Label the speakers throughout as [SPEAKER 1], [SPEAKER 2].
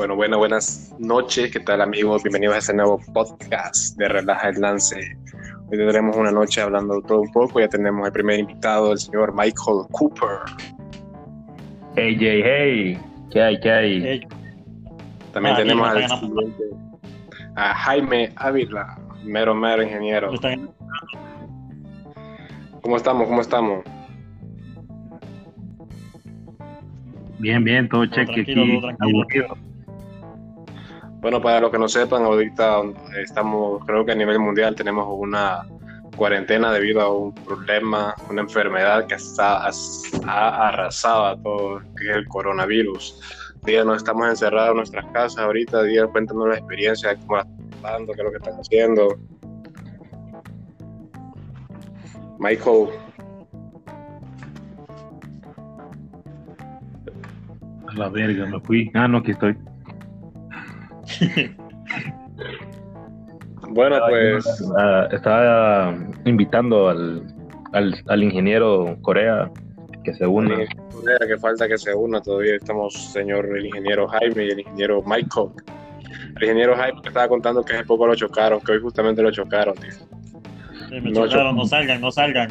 [SPEAKER 1] Bueno, buenas, buenas noches. ¿Qué tal, amigos? Bienvenidos a este nuevo podcast de Relaja el Lance. Hoy tendremos una noche hablando todo un poco. Ya tenemos el primer invitado, el señor Michael Cooper.
[SPEAKER 2] Hey, Jay, hey. ¿Qué hay, qué hay?
[SPEAKER 3] Hey,
[SPEAKER 1] También
[SPEAKER 3] Ah,
[SPEAKER 1] tenemos al siguiente, a Jaime Ávila, mero, mero ingeniero. ¿Cómo estamos? ¿Cómo estamos?
[SPEAKER 2] Bien, bien, todo cheque aquí.
[SPEAKER 3] todo tranquilo.
[SPEAKER 2] aburrido.
[SPEAKER 1] Bueno, para los que no sepan, ahorita estamos, creo que a nivel mundial tenemos una cuarentena debido a un problema, una enfermedad que está, ha arrasado a todo, que es el coronavirus. Días nos estamos encerrados en nuestras casas ahorita, días cuéntanos la experiencia, cómo la están pasando, qué es lo que están haciendo. Michael,
[SPEAKER 2] A la verga, me fui. Ah, no, aquí estoy.
[SPEAKER 1] bueno, pues
[SPEAKER 2] Ah, estaba invitando al, al, al ingeniero Corea que se una.
[SPEAKER 1] Mira, que falta que se una todavía. Estamos, señor, el ingeniero Jaime y el ingeniero Michael. El ingeniero Jaime que estaba contando que hace poco lo chocaron, que hoy justamente lo chocaron, tío.
[SPEAKER 3] me
[SPEAKER 1] No,
[SPEAKER 3] chocaron, no salgan, no salgan.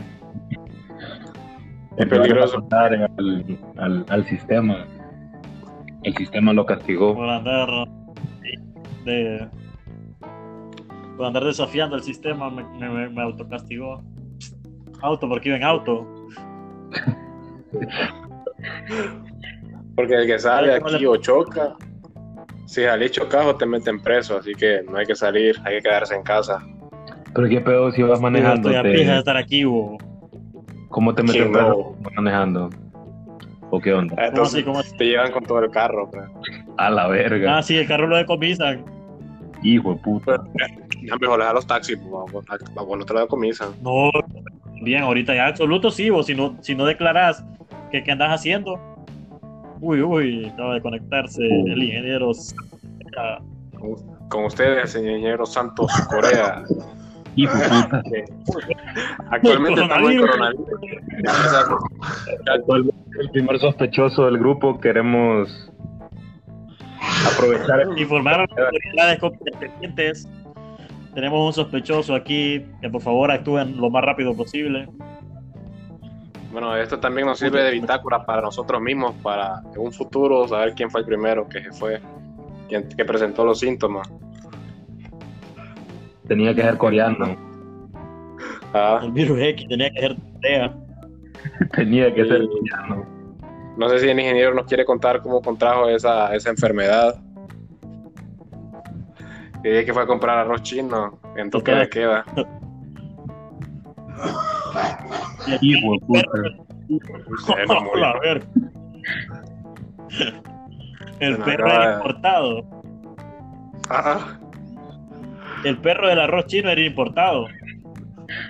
[SPEAKER 1] Es peligroso.
[SPEAKER 2] Al, al, al sistema. El sistema lo castigó.
[SPEAKER 3] Por andar de por andar desafiando el sistema me, me, me- autocastigó. Auto, porque iba en auto.
[SPEAKER 1] Porque el que sale
[SPEAKER 3] Ay, ¿cómo
[SPEAKER 1] aquí
[SPEAKER 3] le-
[SPEAKER 1] o choca, si salís chocado te meten preso, así que no hay que salir, hay que quedarse en casa.
[SPEAKER 2] Pero qué pedo si vas manejando.
[SPEAKER 3] Estoy a de estar aquí, bo.
[SPEAKER 2] ¿Cómo te meten preso manejando? ¿O qué onda?
[SPEAKER 1] Entonces
[SPEAKER 3] así? ¿Cómo así?
[SPEAKER 1] te llevan con todo el carro. pues.
[SPEAKER 2] A la verga.
[SPEAKER 3] Ah, sí, el carro lo decomisan.
[SPEAKER 2] Hijo de puta.
[SPEAKER 1] Ya mejor dejar los taxis, pues, para no te lo decomisan.
[SPEAKER 3] No, bien, ahorita ya absoluto sí, vos, si no, si no declaras que qué andas haciendo. Uy, uy, acaba de conectarse
[SPEAKER 2] Uh.
[SPEAKER 3] el ingeniero. Ah,
[SPEAKER 1] Con ustedes, el ingeniero Santos Corea.
[SPEAKER 2] Hijo de puta.
[SPEAKER 1] que Actualmente estamos en
[SPEAKER 3] Coronavirus.
[SPEAKER 1] coronavirus.
[SPEAKER 2] Actualmente el primer sospechoso del grupo queremos aprovechar
[SPEAKER 3] Informar a las autoridades competentes. Tenemos un sospechoso aquí que por favor actúen lo más rápido posible.
[SPEAKER 1] Bueno, esto también nos sirve de bitácora para nosotros mismos, para en un futuro saber quién fue el primero que se fue, quién que presentó los síntomas.
[SPEAKER 2] tenía que ser coreano
[SPEAKER 1] Ah,
[SPEAKER 3] El virus X tenía que ser tarea.
[SPEAKER 2] tenía que ser
[SPEAKER 1] Sí.
[SPEAKER 2] coreano
[SPEAKER 1] no sé si el ingeniero nos quiere contar cómo contrajo esa, esa enfermedad. Y es que fue a comprar arroz chino en toque de queda.
[SPEAKER 2] hijo de puta
[SPEAKER 1] Se nos murió.
[SPEAKER 3] A ver. El perro era importado.
[SPEAKER 1] Ah,
[SPEAKER 3] El perro del arroz chino era importado.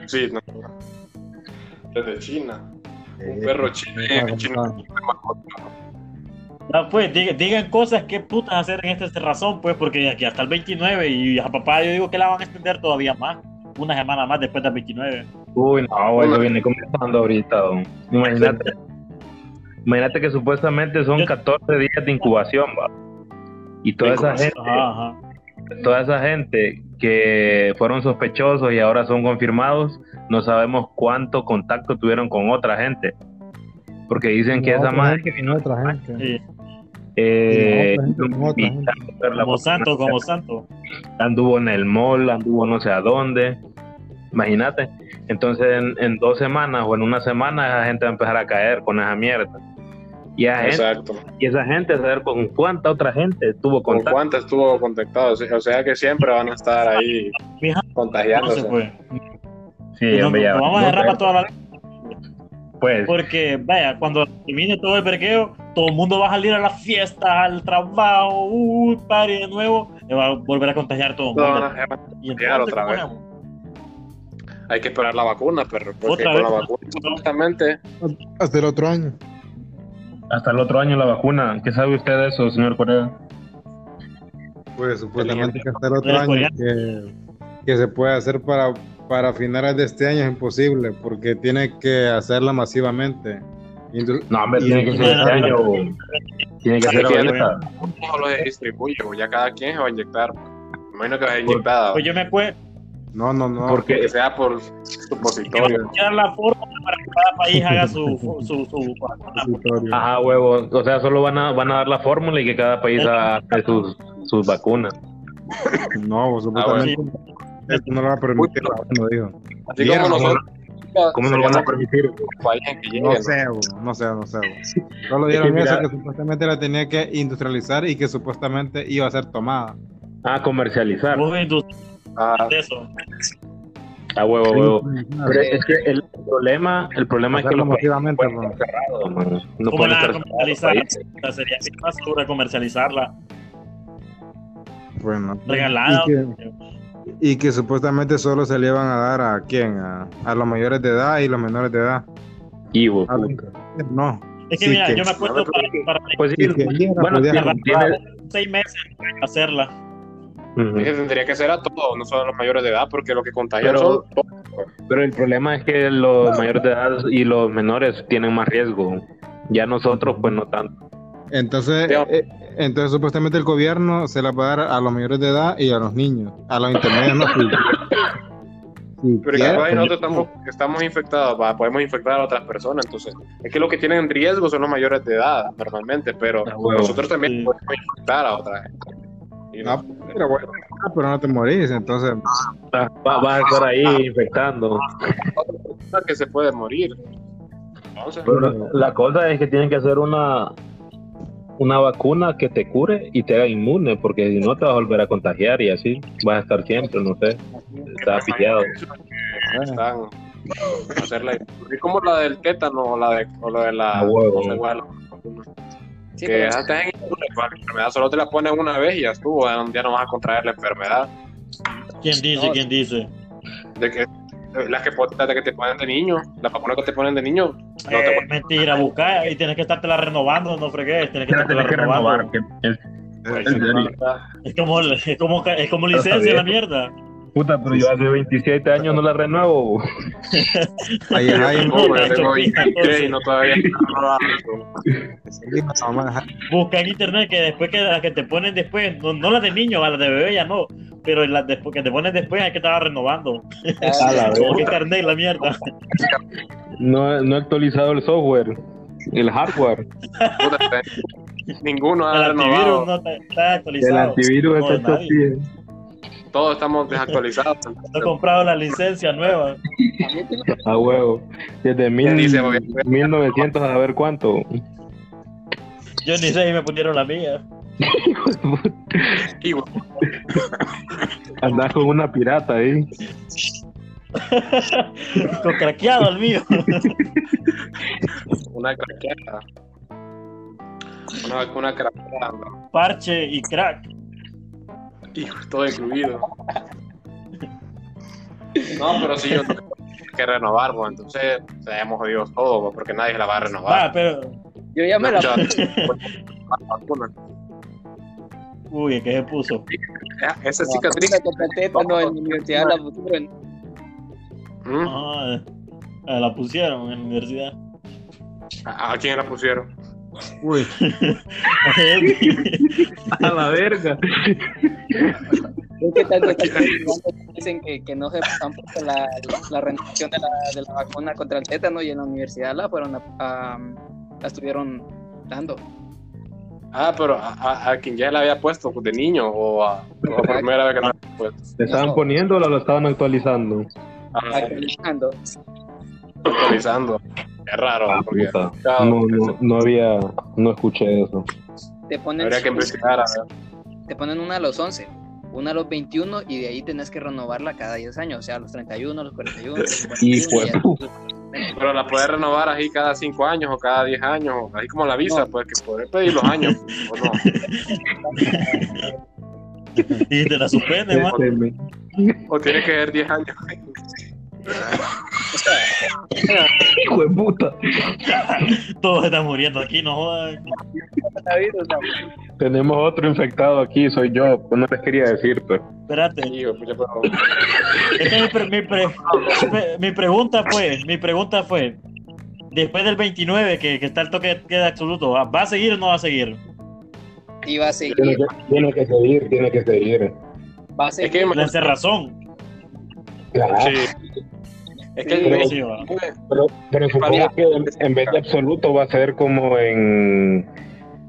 [SPEAKER 1] sí, no. Desde China. Un perro chino.
[SPEAKER 4] Claro,
[SPEAKER 1] chino-
[SPEAKER 3] Ah, pues diga- digan cosas que putas hacer en esta razón, pues, porque aquí hasta el 29 y a papá yo digo que la van a extender todavía más, una semana más después del 29.
[SPEAKER 2] uy no eso viene comenzando ahorita don. imagínate imagínate que supuestamente son 14 días de incubación va y toda esa gente
[SPEAKER 3] Ajá, ajá.
[SPEAKER 2] Toda esa gente que fueron sospechosos y ahora son confirmados, no sabemos cuánto contacto tuvieron con otra gente. Porque dicen que
[SPEAKER 4] No,
[SPEAKER 2] esa madre
[SPEAKER 4] gente, no otra gente.
[SPEAKER 3] Sí,
[SPEAKER 2] eh,
[SPEAKER 4] No, gente,
[SPEAKER 3] como santo, como santo.
[SPEAKER 2] anduvo en el mall, anduvo no sé a dónde. Imagínate. Entonces en, en dos semanas o en una semana esa gente va a empezar a caer con esa mierda. Y esa gente,
[SPEAKER 1] Exacto.
[SPEAKER 2] y esa gente, saber con cuánta otra gente tuvo
[SPEAKER 1] ¿Con
[SPEAKER 2] contacto.
[SPEAKER 1] cuántas estuvo contactado? O sea que siempre van a estar ahí
[SPEAKER 3] No se
[SPEAKER 1] contagiándose.
[SPEAKER 3] puede.
[SPEAKER 2] Sí,
[SPEAKER 3] No,
[SPEAKER 2] hombre, ya-
[SPEAKER 3] no vamos a dejar para toda la
[SPEAKER 2] Pues,
[SPEAKER 3] porque vaya, cuando termine todo el vergueo, todo el mundo va a salir a la fiesta, al trabajo, uy, party de nuevo, y va a volver a contagiar todo el
[SPEAKER 1] No,
[SPEAKER 3] mundo.
[SPEAKER 1] no,
[SPEAKER 3] Y entonces,
[SPEAKER 1] otra
[SPEAKER 3] ¿qué
[SPEAKER 1] vez. hay que esperar la vacuna, pero porque
[SPEAKER 3] Otra
[SPEAKER 1] con
[SPEAKER 3] vez.
[SPEAKER 1] la vacuna supuestamente
[SPEAKER 4] Hasta el otro año.
[SPEAKER 2] Hasta el otro año la vacuna. ¿Qué sabe usted de eso, señor Corea?
[SPEAKER 4] Pues supuestamente que hasta el otro año que, que se puede hacer para, para finales de este año es imposible porque tiene que hacerla masivamente. Indu-
[SPEAKER 2] No, hombre, tiene que ser este año. Tiene que ser ahorita.
[SPEAKER 1] ¿Cómo lo distribuye? Ya cada quien se va a inyectar. Me imagino que va a ser inyectada.
[SPEAKER 3] Pues yo me acuerdo
[SPEAKER 4] No, no, no.
[SPEAKER 2] Porque
[SPEAKER 1] Que sea por
[SPEAKER 3] que van
[SPEAKER 1] supositorio.
[SPEAKER 3] a dar la fórmula para que cada país haga su, su, su, su.
[SPEAKER 2] Ajá, huevo. O sea, solo van a, van a dar la fórmula y que cada país haga sus, sus vacunas.
[SPEAKER 4] No, pues, supuestamente esto no lo va a permitir la ONU, dijo.
[SPEAKER 1] Así como nosotros.
[SPEAKER 2] ¿Cómo no lo van a permitir?
[SPEAKER 1] que
[SPEAKER 4] No sé, no sé, no sé. Solo dieron eso que supuestamente la tenía que industrializar y que supuestamente iba a ser tomada.
[SPEAKER 2] Ah, comercializar.
[SPEAKER 3] Vos
[SPEAKER 1] Ah,
[SPEAKER 3] eso.
[SPEAKER 2] A huevo, huevo. Pero es que el problema, el problema es que los países
[SPEAKER 4] masivamente,
[SPEAKER 2] pueden estar cerrados, man. No
[SPEAKER 3] ¿Cómo
[SPEAKER 2] pueden
[SPEAKER 3] la
[SPEAKER 2] estar
[SPEAKER 3] comercializar?
[SPEAKER 2] cerrados
[SPEAKER 3] sea, sería más seguro comercializarla.
[SPEAKER 4] Bueno,
[SPEAKER 3] Regalada.
[SPEAKER 4] Y que, y que supuestamente solo se le iban a dar a quién? A, a los mayores de edad y los menores de edad. Los-
[SPEAKER 2] puta.
[SPEAKER 4] No.
[SPEAKER 3] Es que
[SPEAKER 4] Sí,
[SPEAKER 3] mira,
[SPEAKER 4] que-
[SPEAKER 3] yo me acuerdo para, para
[SPEAKER 2] Pues sí,
[SPEAKER 4] Y que
[SPEAKER 2] bueno,
[SPEAKER 3] para
[SPEAKER 2] tiene-
[SPEAKER 3] seis meses hacerla.
[SPEAKER 1] Tendría que ser a todos, no solo a los mayores de edad, porque lo que contagian
[SPEAKER 2] Pero-
[SPEAKER 1] son
[SPEAKER 2] Pero el problema es que los mayores de edad y los menores tienen más riesgo. Ya nosotros, pues no tanto.
[SPEAKER 4] Entonces,
[SPEAKER 1] Ya.
[SPEAKER 4] eh, entonces supuestamente el gobierno se la va a dar a los mayores de edad y a los niños. A los intermedios no. Si
[SPEAKER 1] Pero capaz
[SPEAKER 4] pues,
[SPEAKER 1] nosotros estamos, estamos infectados, va, podemos infectar a otras personas, entonces es que lo que tienen riesgo son los mayores de edad normalmente, pero
[SPEAKER 2] Ah,
[SPEAKER 1] nosotros también
[SPEAKER 3] Sí.
[SPEAKER 1] podemos infectar a otra gente. Y no-
[SPEAKER 4] pero bueno, ah, pero no te morís, entonces
[SPEAKER 2] Va, vas a estar ahí infectando.
[SPEAKER 1] que se puede morir. Entonces,
[SPEAKER 2] Pero la cosa es que tienen que hacer una una vacuna que te cure y te haga inmune, porque si no te vas a volver a contagiar y así vas a estar siempre, no sé, estás pillado.
[SPEAKER 1] están hacerla como la del tétano o la de o la de la vacuna.
[SPEAKER 5] Sí,
[SPEAKER 1] que
[SPEAKER 5] pero-
[SPEAKER 1] esas te inmune para la enfermedad solo te la ponen una vez y ya estuvo ya no- ya no vas a contraer la enfermedad
[SPEAKER 3] ¿Quién dice?
[SPEAKER 5] No.
[SPEAKER 3] ¿Quién dice?
[SPEAKER 1] de que las que, las que te ponen de niño las vacunas que te ponen de niño no te
[SPEAKER 3] Eh, mentira, buscar y tienes que estártela renovando, no fregues, tienes que estártela renovando. Es como, es como, es como licencia la mierda.
[SPEAKER 2] Puta, pero yo hace 27 años no la renuevo.
[SPEAKER 4] ahí hay
[SPEAKER 1] tengo
[SPEAKER 3] fija,
[SPEAKER 1] 23 y
[SPEAKER 3] entonces.
[SPEAKER 1] no todavía
[SPEAKER 3] Busca en internet que después que las que te ponen después, no, no las de niño, a las de bebé ya no, pero las que te ponen después hay que estar renovando.
[SPEAKER 2] A la
[SPEAKER 3] Como carnet la mierda.
[SPEAKER 2] No, no he actualizado el software, el hardware.
[SPEAKER 1] Puta, ninguno ha
[SPEAKER 3] El antivirus
[SPEAKER 1] renovado
[SPEAKER 3] no está, está
[SPEAKER 2] El
[SPEAKER 3] actualizado.
[SPEAKER 2] antivirus
[SPEAKER 3] No,
[SPEAKER 2] está
[SPEAKER 3] nadie.
[SPEAKER 2] hecho así.
[SPEAKER 1] Todos estamos desactualizados
[SPEAKER 3] No he comprado la licencia nueva.
[SPEAKER 2] A huevo. Desde mil,
[SPEAKER 1] dice, voy
[SPEAKER 2] 1900 a ver cuánto.
[SPEAKER 3] Yo ni sé y me pusieron la mía.
[SPEAKER 2] Andás con una pirata ahí.
[SPEAKER 3] Con craqueado el mío.
[SPEAKER 1] una craqueada una, una craqueada
[SPEAKER 3] Parche y crack.
[SPEAKER 1] Hijo, todo incluido. No, pero si yo tengo que renovar, pues entonces se hemos jodido todo, pues, porque nadie la va a renovar.
[SPEAKER 3] Ah, pero.
[SPEAKER 5] Yo ya me la
[SPEAKER 1] Ya.
[SPEAKER 3] Uy, ¿qué se puso?
[SPEAKER 1] Esa cicatriz.
[SPEAKER 5] el tétano en la universidad la pusieron.
[SPEAKER 1] ¿Mm?
[SPEAKER 3] Ah, la pusieron en la universidad.
[SPEAKER 1] ¿A a quién la pusieron?
[SPEAKER 4] Uy,
[SPEAKER 2] A la verga.
[SPEAKER 5] Es que tanto dicen que, que no se han puesto la, la renovación de la, de la vacuna contra el tétano y en la universidad la fueron a, a- la estuvieron dando.
[SPEAKER 1] Ah, pero a, a- a quien ya la había puesto pues, de niño o a, o a primera vez que no la había puesto.
[SPEAKER 2] ¿Le estaban poniendo o lo estaban actualizando?
[SPEAKER 1] Ah,
[SPEAKER 5] Actualizando.
[SPEAKER 1] actualizando. Es raro,
[SPEAKER 2] Ah,
[SPEAKER 1] porque
[SPEAKER 2] puta.
[SPEAKER 1] claro,
[SPEAKER 2] No, no, no había, no escuché eso.
[SPEAKER 5] Te ponen,
[SPEAKER 1] habría que investigar. A ver.
[SPEAKER 5] te ponen una a los 11, una a los 21 y de ahí tenés que renovarla cada 10 años, o sea, a los 31, a los 41. a los 41,
[SPEAKER 2] Hijo de
[SPEAKER 5] y
[SPEAKER 2] puta.
[SPEAKER 1] Pero la puedes renovar así cada 5 años o cada 10 años, así como la visa,
[SPEAKER 5] No.
[SPEAKER 1] pues que poder pedir los años, ¿o no?
[SPEAKER 3] y te la suspende.
[SPEAKER 1] O tiene que ser 10 años.
[SPEAKER 2] Hijo de puta.
[SPEAKER 3] Todos están muriendo aquí, no jodan.
[SPEAKER 2] Tenemos otro infectado aquí, soy yo. Pues no les quería decir, pero.
[SPEAKER 3] Espérate.
[SPEAKER 1] Pero-
[SPEAKER 3] Es que mi, pre- mi pre- mi- mi pregunta fue, mi pregunta fue, después del 29, que, que está el toque de queda absoluto, ¿va a seguir o no va a seguir?
[SPEAKER 5] Y va a
[SPEAKER 2] Tiene
[SPEAKER 5] seguir,
[SPEAKER 2] que, tiene que seguir, tiene que seguir.
[SPEAKER 5] va a
[SPEAKER 1] Es
[SPEAKER 5] seguir.
[SPEAKER 1] que,
[SPEAKER 3] La cerrazón.
[SPEAKER 2] Claro.
[SPEAKER 1] sí. Es que
[SPEAKER 5] sí.
[SPEAKER 2] Pero, pero supongo que en, en vez de absoluto va a ser como en,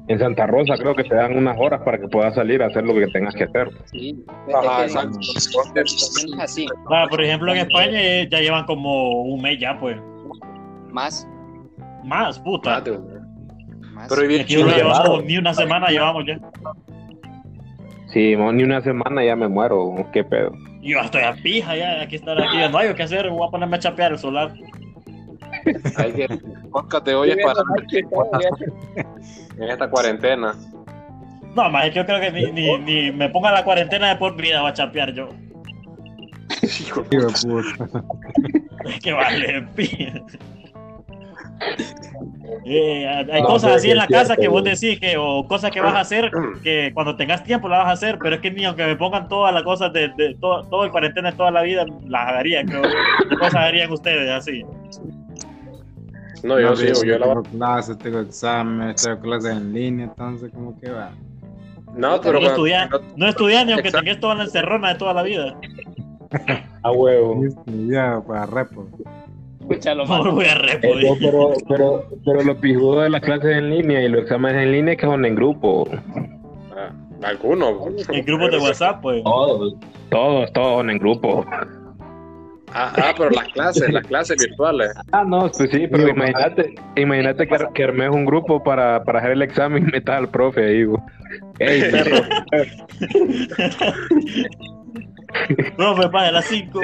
[SPEAKER 2] en Santa Rosa, creo que te dan unas horas para que puedas salir a hacer lo que tengas que hacer.
[SPEAKER 5] Sí,
[SPEAKER 1] Ajá,
[SPEAKER 5] es que
[SPEAKER 1] exacto.
[SPEAKER 5] es así,
[SPEAKER 3] Ah, por ejemplo, en España ya llevan como un mes ya, pues.
[SPEAKER 5] más,
[SPEAKER 3] Más, puta.
[SPEAKER 5] Más.
[SPEAKER 1] Pero bien
[SPEAKER 3] Aquí no llevamos ni una semana, llevamos ya.
[SPEAKER 2] Sí, ni una semana ya me muero, qué pedo.
[SPEAKER 3] Yo estoy a pija ya, aquí estar aquí, no hay que hacer, voy a ponerme a chapear el solar.
[SPEAKER 1] Hay que el podcast de hoy es para en esta cuarentena.
[SPEAKER 3] No, más es que yo creo que ni, ni, ni me ponga la cuarentena de por vida, voy a chapear yo.
[SPEAKER 1] Hijo de
[SPEAKER 4] Hijo de puta.
[SPEAKER 3] Es que vale, pija. Eh, hay
[SPEAKER 2] No,
[SPEAKER 3] cosas así en la casa que vos decís que, o cosas que vas a hacer que cuando tengas tiempo las vas a hacer, pero es que ni aunque me pongan todas las cosas de, de todo, todo el cuarentena de toda la vida, las haría, creo. ¿Qué cosas harían ustedes así?
[SPEAKER 1] No, yo sí, yo la
[SPEAKER 4] tengo clases, tengo exámenes, tengo clases en línea, entonces, ¿cómo que va?
[SPEAKER 1] No,
[SPEAKER 3] No
[SPEAKER 1] pero cuando-
[SPEAKER 3] estudiar, no estudiar ni aunque
[SPEAKER 1] Exacto.
[SPEAKER 3] tengas toda la encerrona de toda la vida.
[SPEAKER 2] A huevo.
[SPEAKER 4] Ya, para repo.
[SPEAKER 5] Escúchalo,
[SPEAKER 3] No voy a
[SPEAKER 2] Eh,
[SPEAKER 3] repo.
[SPEAKER 2] no, pero, pero, pero lo pijudo de las clases en línea y los exámenes en línea es que son en grupo.
[SPEAKER 1] Ah, algunos.
[SPEAKER 3] En grupos de WhatsApp, pues.
[SPEAKER 2] Todos. Todos, todos son en grupo.
[SPEAKER 1] Ah, ah, pero las clases, las clases virtuales.
[SPEAKER 2] Ah, no, pues sí, pero
[SPEAKER 4] Digo,
[SPEAKER 2] imagínate, imagínate que, que armes un grupo para, para hacer el examen y metas al profe ahí. güey. Ey, perro.
[SPEAKER 3] Profe, para las 5.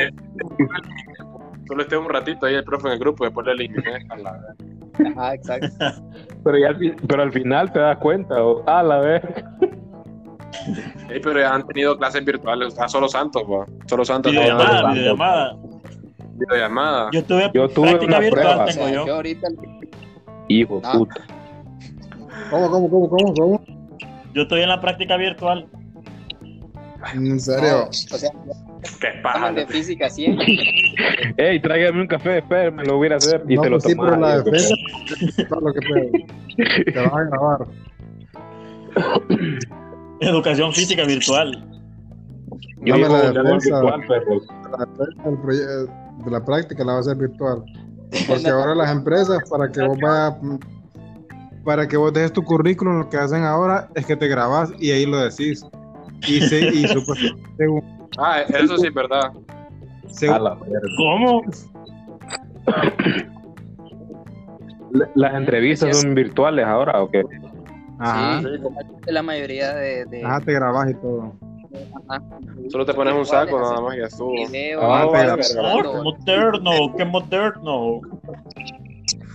[SPEAKER 1] Solo esté un ratito ahí el profe en el grupo y después le eliminé. A la verga.
[SPEAKER 5] Ajá, exacto.
[SPEAKER 2] pero, ya pero al final te das cuenta, o, ah, la vez.
[SPEAKER 1] Sí, pero ya han tenido clases virtuales. Ah, solo Santos, va. Solo Santos. no,
[SPEAKER 3] Videollamada,
[SPEAKER 2] no, no.
[SPEAKER 3] videollamada.
[SPEAKER 1] videollamada.
[SPEAKER 3] Yo tuve,
[SPEAKER 2] Yo tuve
[SPEAKER 3] práctica
[SPEAKER 2] una
[SPEAKER 3] virtual,
[SPEAKER 2] prueba.
[SPEAKER 5] O
[SPEAKER 3] tengo
[SPEAKER 5] sea,
[SPEAKER 3] yo.
[SPEAKER 5] yo ahorita
[SPEAKER 2] Hijo
[SPEAKER 5] No.
[SPEAKER 2] puta.
[SPEAKER 4] ¿Cómo, cómo, cómo, cómo, cómo?
[SPEAKER 3] Yo estoy en la práctica virtual.
[SPEAKER 4] ¿En
[SPEAKER 5] no,
[SPEAKER 4] serio?
[SPEAKER 5] o sea,
[SPEAKER 1] Qué paja.
[SPEAKER 5] de física 100.
[SPEAKER 2] Ey, tráigame un café, espérame, lo voy a hacer. Y
[SPEAKER 4] no,
[SPEAKER 2] te lo
[SPEAKER 4] pues sí,
[SPEAKER 2] tomas.
[SPEAKER 4] pero la
[SPEAKER 2] ahí, güey.
[SPEAKER 4] defensa, todo lo que puede. Te vas a grabar.
[SPEAKER 3] Educación física virtual.
[SPEAKER 2] Yo
[SPEAKER 4] Dame
[SPEAKER 2] digo,
[SPEAKER 4] la defensa.
[SPEAKER 2] virtual,
[SPEAKER 4] proye- de la práctica la va a hacer virtual. Porque ahora las empresas, para que vos vayas, para que vos dejes tu currículum, lo que hacen ahora es que te grabas y ahí lo decís. Y, se, y supuestamente, según,
[SPEAKER 1] Ah, eso sí es verdad.
[SPEAKER 4] según-
[SPEAKER 2] A la verga.
[SPEAKER 3] ¿Cómo?
[SPEAKER 2] La- Las entrevistas son virtuales ahora, ¿o qué?
[SPEAKER 4] ajá,
[SPEAKER 5] Sí, la mayoría de. de
[SPEAKER 4] ajá, te grabas y todo.
[SPEAKER 5] ajá,
[SPEAKER 1] Solo te pones un saco nada más y estuvo.
[SPEAKER 5] video,
[SPEAKER 1] Ah,
[SPEAKER 3] moderno, qué moderno.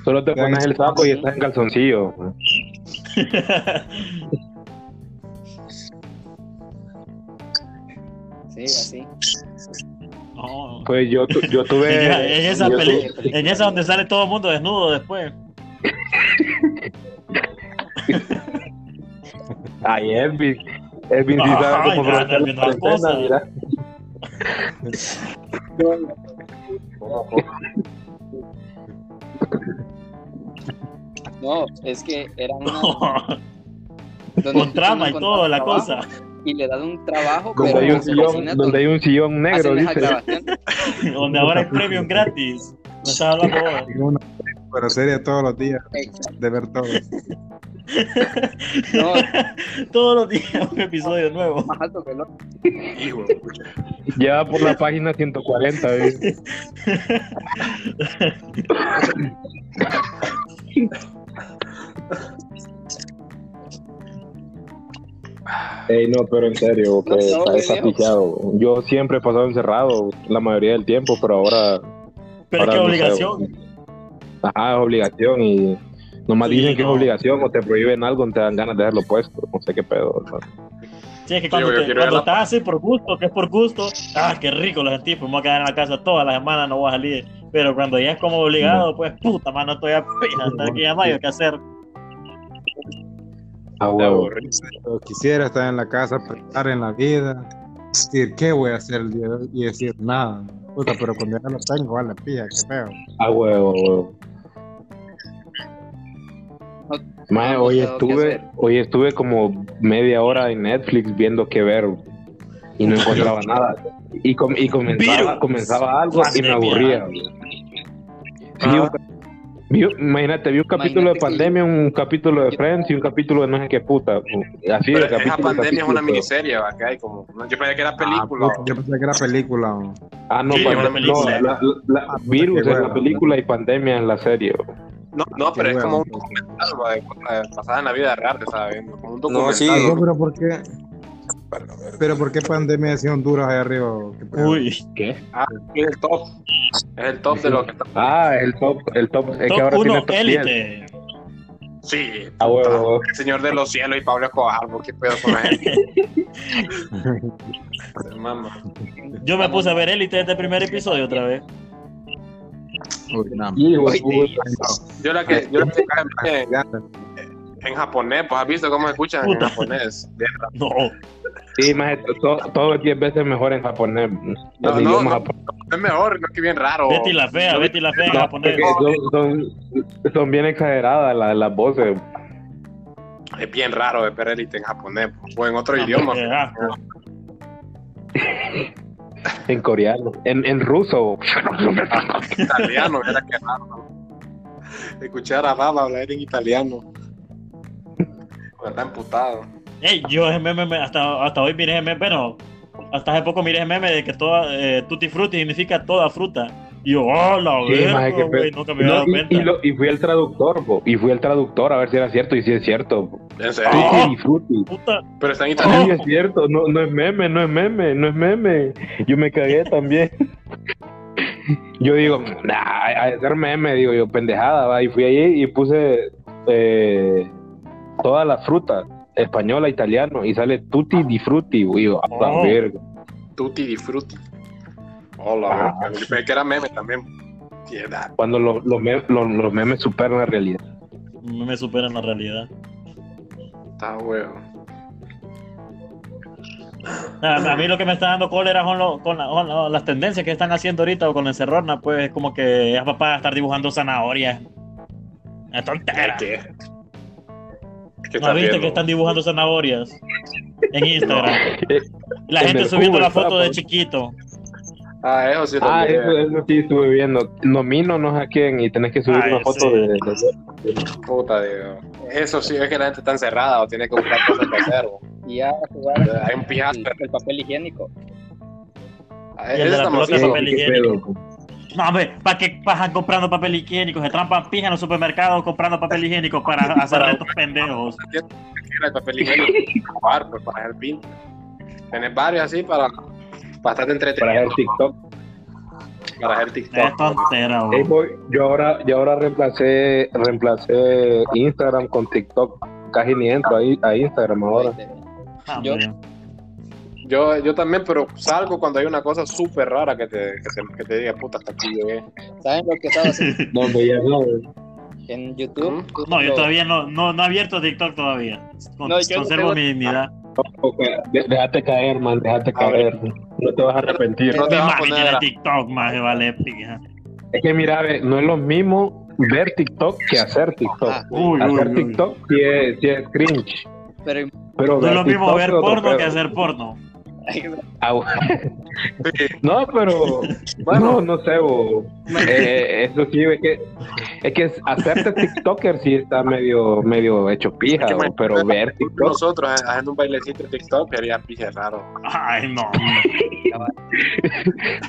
[SPEAKER 2] Solo te pones el saco y estás en calzoncillo.
[SPEAKER 5] Sí, así.
[SPEAKER 3] No.
[SPEAKER 2] Pues yo, tu- yo tuve.
[SPEAKER 3] En, en esa
[SPEAKER 2] yo
[SPEAKER 3] peli-
[SPEAKER 2] tuve-
[SPEAKER 3] en esa donde sale todo el mundo desnudo después.
[SPEAKER 2] Ay, Elvin. Elvin sí sabe cómo
[SPEAKER 3] cosas.
[SPEAKER 2] mira.
[SPEAKER 5] No, es que era una. donde
[SPEAKER 3] Con trama y todo, la cosa.
[SPEAKER 5] trabajo Y le dan un trabajo,
[SPEAKER 2] Donde
[SPEAKER 5] pero
[SPEAKER 2] hay un sillón, donde hay un sillón negro, dice.
[SPEAKER 3] Donde ahora hay premium gratis. Me estás hablando
[SPEAKER 4] Pero seria todos los días,
[SPEAKER 5] Exacto.
[SPEAKER 4] de ver todo.
[SPEAKER 5] No,
[SPEAKER 3] Todos los días un episodio nuevo.
[SPEAKER 5] más alto que el otro.
[SPEAKER 1] Hijo.
[SPEAKER 2] Ya por la página 140, ¿ves? Ey, no, pero en serio, que
[SPEAKER 5] No, no,
[SPEAKER 2] está,
[SPEAKER 5] güey,
[SPEAKER 2] está
[SPEAKER 5] viejo.
[SPEAKER 2] pillado. Yo siempre he pasado encerrado la mayoría del tiempo, pero ahora.
[SPEAKER 3] Pero
[SPEAKER 2] ahora
[SPEAKER 3] qué
[SPEAKER 2] no sé,
[SPEAKER 3] obligación.
[SPEAKER 2] güey. Ajá, es obligación y nomás
[SPEAKER 3] Sí,
[SPEAKER 2] dicen que
[SPEAKER 3] no.
[SPEAKER 2] es obligación o te prohíben algo, te dan ganas de hacerlo puesto. No sé qué pedo. ¿no?
[SPEAKER 3] Sí, es que cuando, te- cuando estás así por gusto, que es por gusto, ah, qué rico los tipos, me voy a quedar en la casa toda la semana, no voy a salir. Pero cuando ya es como obligado, pues puta, mano, estoy a pija, hasta aquí ya no hay qué hacer.
[SPEAKER 2] Ah.
[SPEAKER 4] Yo quisiera estar en la casa, pensar en la vida, decir qué voy a hacer el día de hoy y decir nada. Puta, pero cuando ya lo tengo, vale, pija, qué feo.
[SPEAKER 2] Ah, huevo, huevo. Mae, hoy estuve, hoy estuve como media hora en Netflix viendo qué ver y no encontraba nada. Y, com- y comenzaba, comenzaba algo y me aburría. Sí, un- vi- imagínate, vi un capítulo de
[SPEAKER 5] Imagínate que-
[SPEAKER 2] pandemia, un capítulo de Friends y un capítulo de no sé qué puta. Así de
[SPEAKER 1] Pero esa
[SPEAKER 2] capítulo.
[SPEAKER 1] pandemia es
[SPEAKER 2] capítulo.
[SPEAKER 1] una miniserie, ¿va? Que hay como. no, Yo pensé que era película.
[SPEAKER 4] Ah, yo pensé que era película. ¿no?
[SPEAKER 2] Ah, no,
[SPEAKER 3] Sí,
[SPEAKER 2] pande-
[SPEAKER 3] una
[SPEAKER 2] no,
[SPEAKER 3] película.
[SPEAKER 2] la- la-
[SPEAKER 4] Ah, puta,
[SPEAKER 2] virus es la
[SPEAKER 4] hueva.
[SPEAKER 2] película y pandemia es la serie.
[SPEAKER 1] no, no, pero
[SPEAKER 4] Qué
[SPEAKER 1] es como un documental, ¿va? de cosas pasadas en la vida real, viendo. Como un
[SPEAKER 6] No,
[SPEAKER 1] documental.
[SPEAKER 6] sí.
[SPEAKER 4] No, pero ¿por qué? Pero ¿por qué pandemia decía Honduras ahí arriba?
[SPEAKER 3] Uy,
[SPEAKER 2] ¿Qué?
[SPEAKER 1] Ah, es el top. Es el top de lo que está.
[SPEAKER 2] Ah, el top, el top, es que ahora
[SPEAKER 3] 1
[SPEAKER 2] tiene top 10.
[SPEAKER 3] élite.
[SPEAKER 1] Sí.
[SPEAKER 2] A huevo.
[SPEAKER 1] El Señor de los Cielos y Pablo Escobar, ¿por ¿qué pedo con la gente?
[SPEAKER 3] Yo me puse a ver élite este primer episodio otra vez.
[SPEAKER 4] Uy.
[SPEAKER 1] Yo la que, yo la que en, japonés, pues has visto cómo se escuchan en japonés.
[SPEAKER 3] No,
[SPEAKER 2] Sí, más todo, todo es 10 veces mejor en japonés.
[SPEAKER 1] No,
[SPEAKER 2] El
[SPEAKER 1] no,
[SPEAKER 2] idioma
[SPEAKER 1] no.
[SPEAKER 2] japonés.
[SPEAKER 1] Es mejor, no es que bien raro.
[SPEAKER 3] Betty la fea, Betty la fea en japonés.
[SPEAKER 2] son, son, son bien exageradas las, las voces
[SPEAKER 1] Es bien raro de ver élite en japonés pues, o en otro idioma.
[SPEAKER 3] ah,
[SPEAKER 2] en coreano, en, en ruso.
[SPEAKER 1] italiano, era que raro. Escuchar a Baba hablar en italiano. Está emputado.
[SPEAKER 3] Ey, yo meme, me- hasta, hasta hoy miré meme, bueno, hasta hace poco miré ese meme de que toda, eh, tutti frutti significa toda fruta. Y yo, oh, la
[SPEAKER 2] Sí,
[SPEAKER 3] verga, güey, nunca me había
[SPEAKER 2] No,
[SPEAKER 3] dado
[SPEAKER 2] y,
[SPEAKER 3] cuenta.
[SPEAKER 2] y lo- y fui el traductor, po, y fui el traductor a ver si era cierto, y si es cierto. po.
[SPEAKER 1] En serio.
[SPEAKER 3] Oh.
[SPEAKER 2] Tutti frutti.
[SPEAKER 3] Puta,
[SPEAKER 1] Pero está en
[SPEAKER 2] Sí,
[SPEAKER 1] italiano.
[SPEAKER 2] es cierto, no, no es meme, no es meme, no es meme. Yo me cagué también. Yo digo, nah, a ser meme, digo yo, pendejada, va. Y fui ahí y puse eh, todas las frutas, española, italiano, y sale tutti di frutti, y digo, a la
[SPEAKER 3] Oh.
[SPEAKER 2] verga.
[SPEAKER 1] Tutti di frutti. Hola,
[SPEAKER 2] Ah.
[SPEAKER 1] Yo pensé que era meme también. Piedad.
[SPEAKER 2] Cuando los, los, me- los- los memes superan la realidad.
[SPEAKER 3] me superan la realidad.
[SPEAKER 1] Está huevo.
[SPEAKER 3] A, a mí lo que me está dando cólera son, lo- con, la- con la- las tendencias que están haciendo ahorita o con el Cerrona, pues como que es papá estar dibujando zanahorias. Es tontera.
[SPEAKER 1] ¿Qué? ¿Qué
[SPEAKER 3] ¿No viste
[SPEAKER 1] viendo?
[SPEAKER 3] que están dibujando zanahorias en Instagram? La
[SPEAKER 2] en
[SPEAKER 3] gente subiendo la foto de
[SPEAKER 2] pues.
[SPEAKER 3] chiquito.
[SPEAKER 1] Ah, eso sí
[SPEAKER 2] Ah, eso, eso sí estuve viendo. Nomino no sé a quién y tenés que subir
[SPEAKER 3] Ay,
[SPEAKER 2] una foto
[SPEAKER 3] sí.
[SPEAKER 2] de, de-
[SPEAKER 1] Puta, digo. Eso sí, es que la gente está encerrada o tiene que buscar cosas que hacer.
[SPEAKER 5] Y ya jugar
[SPEAKER 1] Hay un pijazo.
[SPEAKER 5] el, el papel higiénico.
[SPEAKER 3] Y el de la pelota de papel higiénico.
[SPEAKER 2] pedo.
[SPEAKER 3] No, hombre, ¿para qué pasan comprando papel higiénico? Se trampan pija en los supermercados comprando papel higiénico para hacer
[SPEAKER 1] Para-
[SPEAKER 3] retos pendejos.
[SPEAKER 1] El papel higiénico pues para hacer pin. Tenés varios así para, para estar
[SPEAKER 2] Para
[SPEAKER 1] entretenido.
[SPEAKER 2] hacer TikTok.
[SPEAKER 1] Para hacer
[SPEAKER 3] Es
[SPEAKER 1] TikTok.
[SPEAKER 3] tontera,
[SPEAKER 2] boy, yo ahora, yo ahora reemplacé, reemplacé Instagram con TikTok. Casi ni entro ahí, a Instagram ahora.
[SPEAKER 5] Yo-
[SPEAKER 3] Hombre.
[SPEAKER 1] Yo, yo también, pero salgo cuando hay una cosa súper rara que te, que, te, que te diga, puta, hasta aquí llegué.
[SPEAKER 5] ¿Saben lo que estaba haciendo
[SPEAKER 2] No, ya no.
[SPEAKER 5] en YouTube?
[SPEAKER 3] No, yo todavía no, no, no he abierto TikTok todavía. Con-
[SPEAKER 5] No, yo no
[SPEAKER 3] conservo
[SPEAKER 5] tengo-
[SPEAKER 3] mi dignidad.
[SPEAKER 2] Ok, de- Déjate caer, man, déjate
[SPEAKER 1] A ver.
[SPEAKER 2] caer. No te vas a arrepentir.
[SPEAKER 1] No te vas a poner a-
[SPEAKER 3] TikTok, más vale pija.
[SPEAKER 2] Es que mira, ve, no es lo mismo ver TikTok que hacer TikTok.
[SPEAKER 5] Ah,
[SPEAKER 3] Uy, uy,
[SPEAKER 2] hacer
[SPEAKER 3] uy.
[SPEAKER 2] TikTok sí es, sí es cringe.
[SPEAKER 5] pero
[SPEAKER 2] Pero
[SPEAKER 3] No es lo mismo
[SPEAKER 2] TikTok
[SPEAKER 3] ver porno que hacer porno.
[SPEAKER 2] Ah. No, pero
[SPEAKER 1] Bueno.
[SPEAKER 2] no, no sé, bo. Eh, eso sí, es que, es que hacerte TikToker sí está medio, medio hecho pija,
[SPEAKER 1] Es que,
[SPEAKER 2] bo,
[SPEAKER 1] man,
[SPEAKER 2] pero ver TikTok,
[SPEAKER 1] Nosotros haciendo un bailecito de TikTok sería pije raro.
[SPEAKER 3] Ay, no.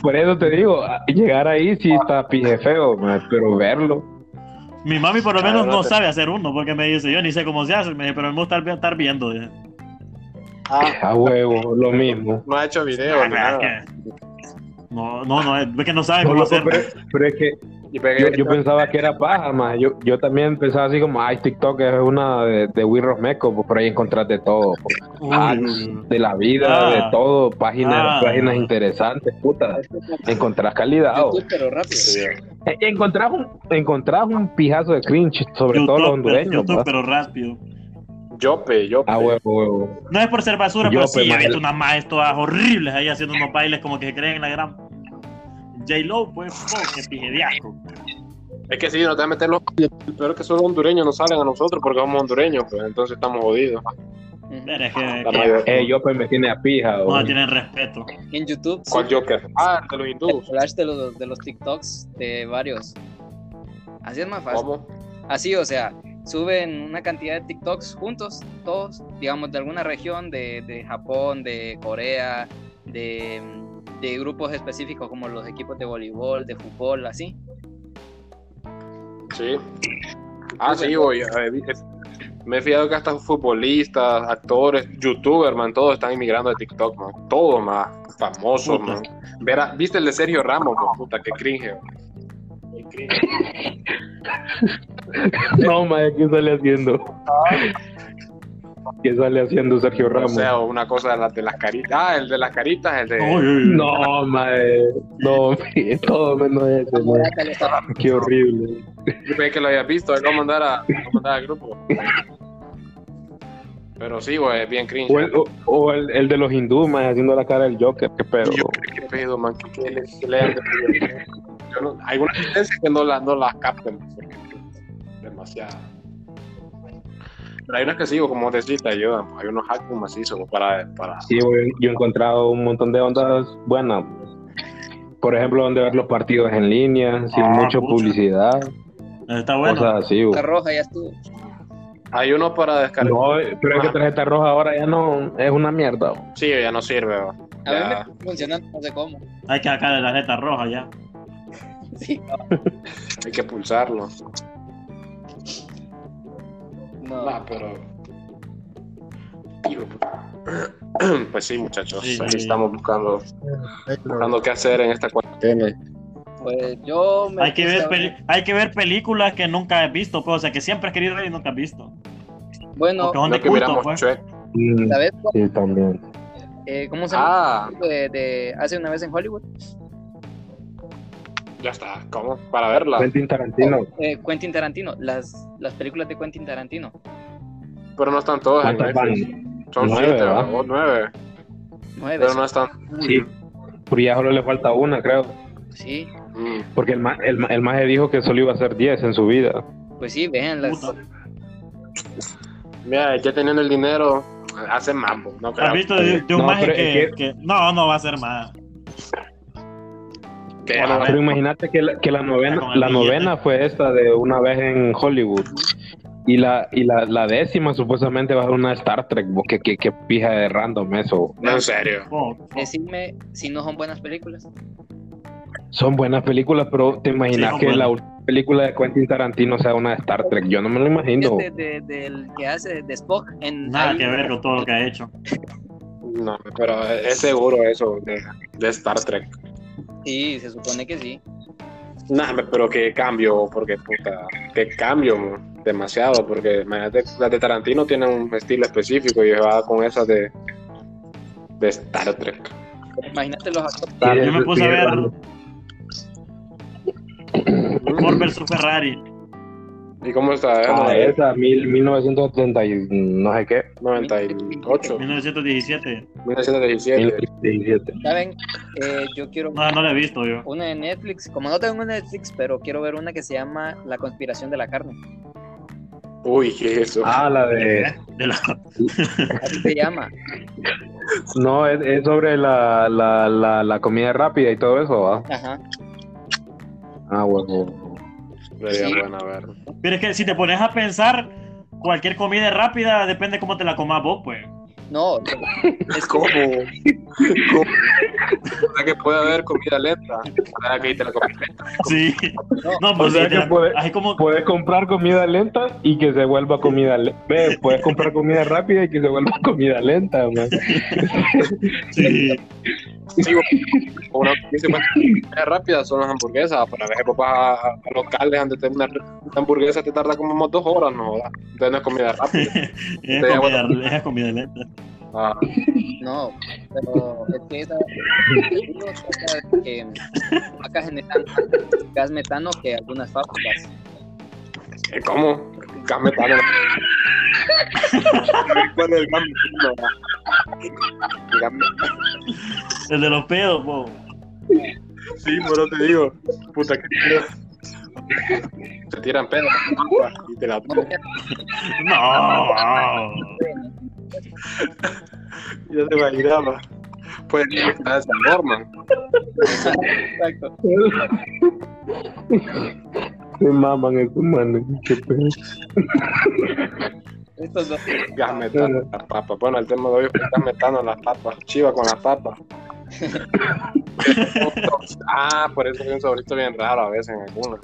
[SPEAKER 2] por eso te digo, llegar ahí sí está pije feo, man, pero verlo,
[SPEAKER 3] Mi mami por lo
[SPEAKER 1] Claro,
[SPEAKER 3] menos
[SPEAKER 1] no
[SPEAKER 3] no
[SPEAKER 1] te-
[SPEAKER 3] sabe hacer uno, porque me dice, yo ni sé cómo se hace, pero me gusta estar, estar viendo. dice.
[SPEAKER 1] Ah,
[SPEAKER 2] a huevo, lo mismo.
[SPEAKER 1] no ha hecho video
[SPEAKER 3] Ah,
[SPEAKER 1] nada.
[SPEAKER 3] que- No, no, no, es que no sabe
[SPEAKER 2] No,
[SPEAKER 3] cómo hacer.
[SPEAKER 2] pero, pero es que yo, yo pensaba que era paja. Yo, yo también pensaba así como, ay, TikTok es una de, de Wirros Meco, pues por ahí encontrás de todo. pues.
[SPEAKER 3] Uy.
[SPEAKER 2] de la vida,
[SPEAKER 3] Ah.
[SPEAKER 2] de todo, páginas,
[SPEAKER 3] Ah.
[SPEAKER 2] páginas interesantes, puta. Encontrás calidad. o.
[SPEAKER 5] YouTube, pero rápido.
[SPEAKER 2] Eh, Encontrás un, encontrás un pijazo de cringe, sobre todo los
[SPEAKER 3] YouTube,
[SPEAKER 2] hondureños.
[SPEAKER 3] YouTube, pero rápido.
[SPEAKER 1] Yope, yope.
[SPEAKER 2] Ah, huevo, huevo.
[SPEAKER 3] No es por ser basura, pero sí, he visto unas maes todas horribles ahí haciendo unos bailes como que se creen en la gran. J-Lo, pues, qué pije de asco.
[SPEAKER 1] Es que sí, no te vas a meter los... Pero es que solo hondureños nos salen a nosotros porque somos hondureños, pues entonces estamos jodidos.
[SPEAKER 3] Pero es que,
[SPEAKER 1] La
[SPEAKER 3] que
[SPEAKER 2] Eh, pues me tiene a pija.
[SPEAKER 3] no
[SPEAKER 2] güey.
[SPEAKER 3] tienen respeto.
[SPEAKER 5] En YouTube, sí,
[SPEAKER 1] ¿Cuál Joker? Ah, de los hindús.
[SPEAKER 5] flash de los, de los TikToks de varios. Así es más fácil.
[SPEAKER 1] ¿Cómo?
[SPEAKER 5] Así, o sea, suben una cantidad de TikToks juntos, todos, digamos, de alguna región, de, de Japón, de Corea, de, de grupos específicos como los equipos de voleibol, de fútbol, así.
[SPEAKER 1] Sí. Ah, sí, güey. eh, es- Me he fijado que hasta futbolistas, actores, youtubers, man, todos están inmigrando de TikTok, man. Todos, man. Famosos, man. Verá, ¿Viste el de Sergio Ramos, man? Puta, qué cringe. güey.
[SPEAKER 2] No, madre, ¿qué sale haciendo? ¿Qué sale haciendo Sergio
[SPEAKER 1] O
[SPEAKER 2] Ramos?
[SPEAKER 1] sea, una cosa de las, de las caritas. Ah, el de las caritas, el de.
[SPEAKER 2] No, madre. No, todo menos ese, madre. Qué horrible.
[SPEAKER 1] Yo pensé que lo había visto, lo a, lo voy a mandar al grupo. Pero sí, güey, es bien cringe.
[SPEAKER 2] O el, o, o el, el de los hindúes, madre, haciendo la cara del Joker. Qué pedo.
[SPEAKER 1] Yo, ¿qué, qué pedo, man? ¿Qué, qué le, qué le no, hay algunas tendencias que no las no las capten. porque Demasiado. Pero hay unas que sigo, como decís, te ayudan. Hay unos hacks macizos para, para...
[SPEAKER 2] Sí, yo he encontrado un montón de ondas buenas. Por ejemplo, donde ver los partidos en línea, sin
[SPEAKER 3] Ah,
[SPEAKER 2] mucha
[SPEAKER 3] pucha.
[SPEAKER 2] publicidad.
[SPEAKER 3] Está bueno.
[SPEAKER 2] Cosas así, güey.
[SPEAKER 5] La roja ya estuvo.
[SPEAKER 1] Hay uno para descargar.
[SPEAKER 2] No, pero es que tarjeta roja ahora ya no es una mierda.
[SPEAKER 1] Sí, ya no sirve.
[SPEAKER 5] A mí
[SPEAKER 1] Ya,
[SPEAKER 5] me no sé cómo.
[SPEAKER 3] Hay que sacar de la neta roja ya.
[SPEAKER 5] Sí,
[SPEAKER 1] hay que pulsarlo.
[SPEAKER 5] no.
[SPEAKER 1] Nah, pero... Pues sí, muchachos.
[SPEAKER 3] Sí,
[SPEAKER 1] Aquí
[SPEAKER 3] sí.
[SPEAKER 1] estamos buscando, buscando qué hacer en esta cuarentena.
[SPEAKER 5] Pues yo me
[SPEAKER 3] Hay que, ver peli- hay que ver películas que nunca has visto, pues, o sea, que siempre has querido ver y nunca has visto.
[SPEAKER 5] Bueno,
[SPEAKER 1] que
[SPEAKER 3] culto,
[SPEAKER 1] miramos
[SPEAKER 3] pues.
[SPEAKER 1] Shrek.
[SPEAKER 2] Mm,
[SPEAKER 5] ¿sabes
[SPEAKER 2] sí, también.
[SPEAKER 5] eh, cómo se llama?
[SPEAKER 1] Ah,
[SPEAKER 5] De, de hace una vez en Hollywood.
[SPEAKER 1] Ya está. ¿Cómo? Para verla.
[SPEAKER 2] Quentin Tarantino.
[SPEAKER 5] Eh, Quentin Tarantino, las, las películas de Quentin Tarantino.
[SPEAKER 1] Pero no están todas en
[SPEAKER 2] ¿Cuántas
[SPEAKER 1] Netflix.
[SPEAKER 2] van?
[SPEAKER 1] Son
[SPEAKER 2] Nueve,
[SPEAKER 1] siete
[SPEAKER 2] ¿verdad?
[SPEAKER 1] o nueve.
[SPEAKER 5] Nueve.
[SPEAKER 1] Pero no están.
[SPEAKER 2] Sí. Pero ya solo le falta una, creo.
[SPEAKER 5] Sí,
[SPEAKER 1] Mm.
[SPEAKER 2] Porque el, ma- el, ma- el maje dijo que solo iba a ser 10 en su vida.
[SPEAKER 5] pues sí, véanlas.
[SPEAKER 1] Mira, ya teniendo el dinero, hace mambo. No creo.
[SPEAKER 3] ¿Has visto de, de un
[SPEAKER 2] No,
[SPEAKER 3] maje
[SPEAKER 2] pero
[SPEAKER 3] que,
[SPEAKER 2] es que-
[SPEAKER 3] que- No, no va a ser más.
[SPEAKER 2] Pero imagínate que la, que la novena, la novena fue esta de una vez en Hollywood. Y la, y la, la décima supuestamente va a ser una Star Trek. Que, que, que pija de random eso.
[SPEAKER 1] no, en serio.
[SPEAKER 5] Decidme si no son buenas películas.
[SPEAKER 2] Son buenas películas, pero te imaginas
[SPEAKER 3] Sí,
[SPEAKER 2] que la
[SPEAKER 3] buenas.
[SPEAKER 2] última película de Quentin Tarantino sea una Star Trek. Yo no me lo imagino.
[SPEAKER 5] Este de, del que hace de Spock en
[SPEAKER 3] nada
[SPEAKER 5] ahí-
[SPEAKER 3] que ver con todo lo que ha hecho.
[SPEAKER 1] No, pero es seguro eso de, de Star Trek.
[SPEAKER 5] Sí, se supone que sí.
[SPEAKER 1] Nah, pero que cambio, porque puta, que cambio demasiado, porque imagínate, las de Tarantino tienen un estilo específico y va con esas de, de Star Trek.
[SPEAKER 5] Imagínate los actores.
[SPEAKER 2] Sí,
[SPEAKER 3] Yo me puse a ver. Ford vs Ferrari.
[SPEAKER 1] ¿Y cómo está?
[SPEAKER 2] Ah,
[SPEAKER 1] Eh,
[SPEAKER 2] esa, mil, 1970 y no sé qué.
[SPEAKER 1] 98,
[SPEAKER 3] 1917.
[SPEAKER 1] 1917.
[SPEAKER 2] 1917.
[SPEAKER 5] ¿Saben? Eh, yo quiero
[SPEAKER 3] No, no la he visto yo.
[SPEAKER 5] una de Netflix. Como no tengo Netflix, pero quiero ver una que se llama La conspiración de la carne.
[SPEAKER 1] Uy, ¿qué es eso?
[SPEAKER 2] Ah, la de...
[SPEAKER 3] De la-
[SPEAKER 5] Así se llama.
[SPEAKER 2] No, es, es sobre la, la, la, la comida rápida y todo eso, ¿va?
[SPEAKER 5] Ajá.
[SPEAKER 2] Ah, bueno.
[SPEAKER 1] Sería
[SPEAKER 5] sí.
[SPEAKER 1] buena ver.
[SPEAKER 3] Pero es que si te pones a pensar, cualquier comida rápida depende cómo te la comas vos, pues.
[SPEAKER 5] No, es
[SPEAKER 1] ¿Cómo? ¿Cómo? ¿Verdad que puede haber comida lenta? ¿Verdad que ahí te la comida lenta?
[SPEAKER 3] Sí. No,
[SPEAKER 2] O
[SPEAKER 3] pues
[SPEAKER 2] sea
[SPEAKER 3] sí, te
[SPEAKER 2] que
[SPEAKER 3] la-
[SPEAKER 2] puede-
[SPEAKER 3] así como
[SPEAKER 2] Puedes comprar comida lenta y que se vuelva comida lenta. Puedes comprar comida rápida y que se vuelva comida lenta, man.
[SPEAKER 3] sí.
[SPEAKER 1] Sí, una comida rápida son las hamburguesas. Para ver, vas a, locales donde te, una, una hamburguesa te tarda como dos horas, ¿no? ¿verdad? Entonces no es comida rápida.
[SPEAKER 3] Es comida, es comida lenta.
[SPEAKER 1] Ah,
[SPEAKER 5] No, pero es que esa trata de que acá generan más gas metano que algunas fábricas.
[SPEAKER 1] ¿Cómo? Gas metano. ¿Cuál es el
[SPEAKER 3] de los pedos, po.
[SPEAKER 1] Sí, pero te digo. Puta, que Se tiran pedos y te la
[SPEAKER 3] No.
[SPEAKER 1] Ya te imaginaba. Pues está esa norma.
[SPEAKER 5] Exacto.
[SPEAKER 2] Se maman esos manes. Qué pedo.
[SPEAKER 5] Estos dos.
[SPEAKER 1] Gas metano en las papas. Bueno, el tema de hoy es gas metano en las papas. Chiva con las papas. ah, por eso hay un saborito bien raro a veces en algunos.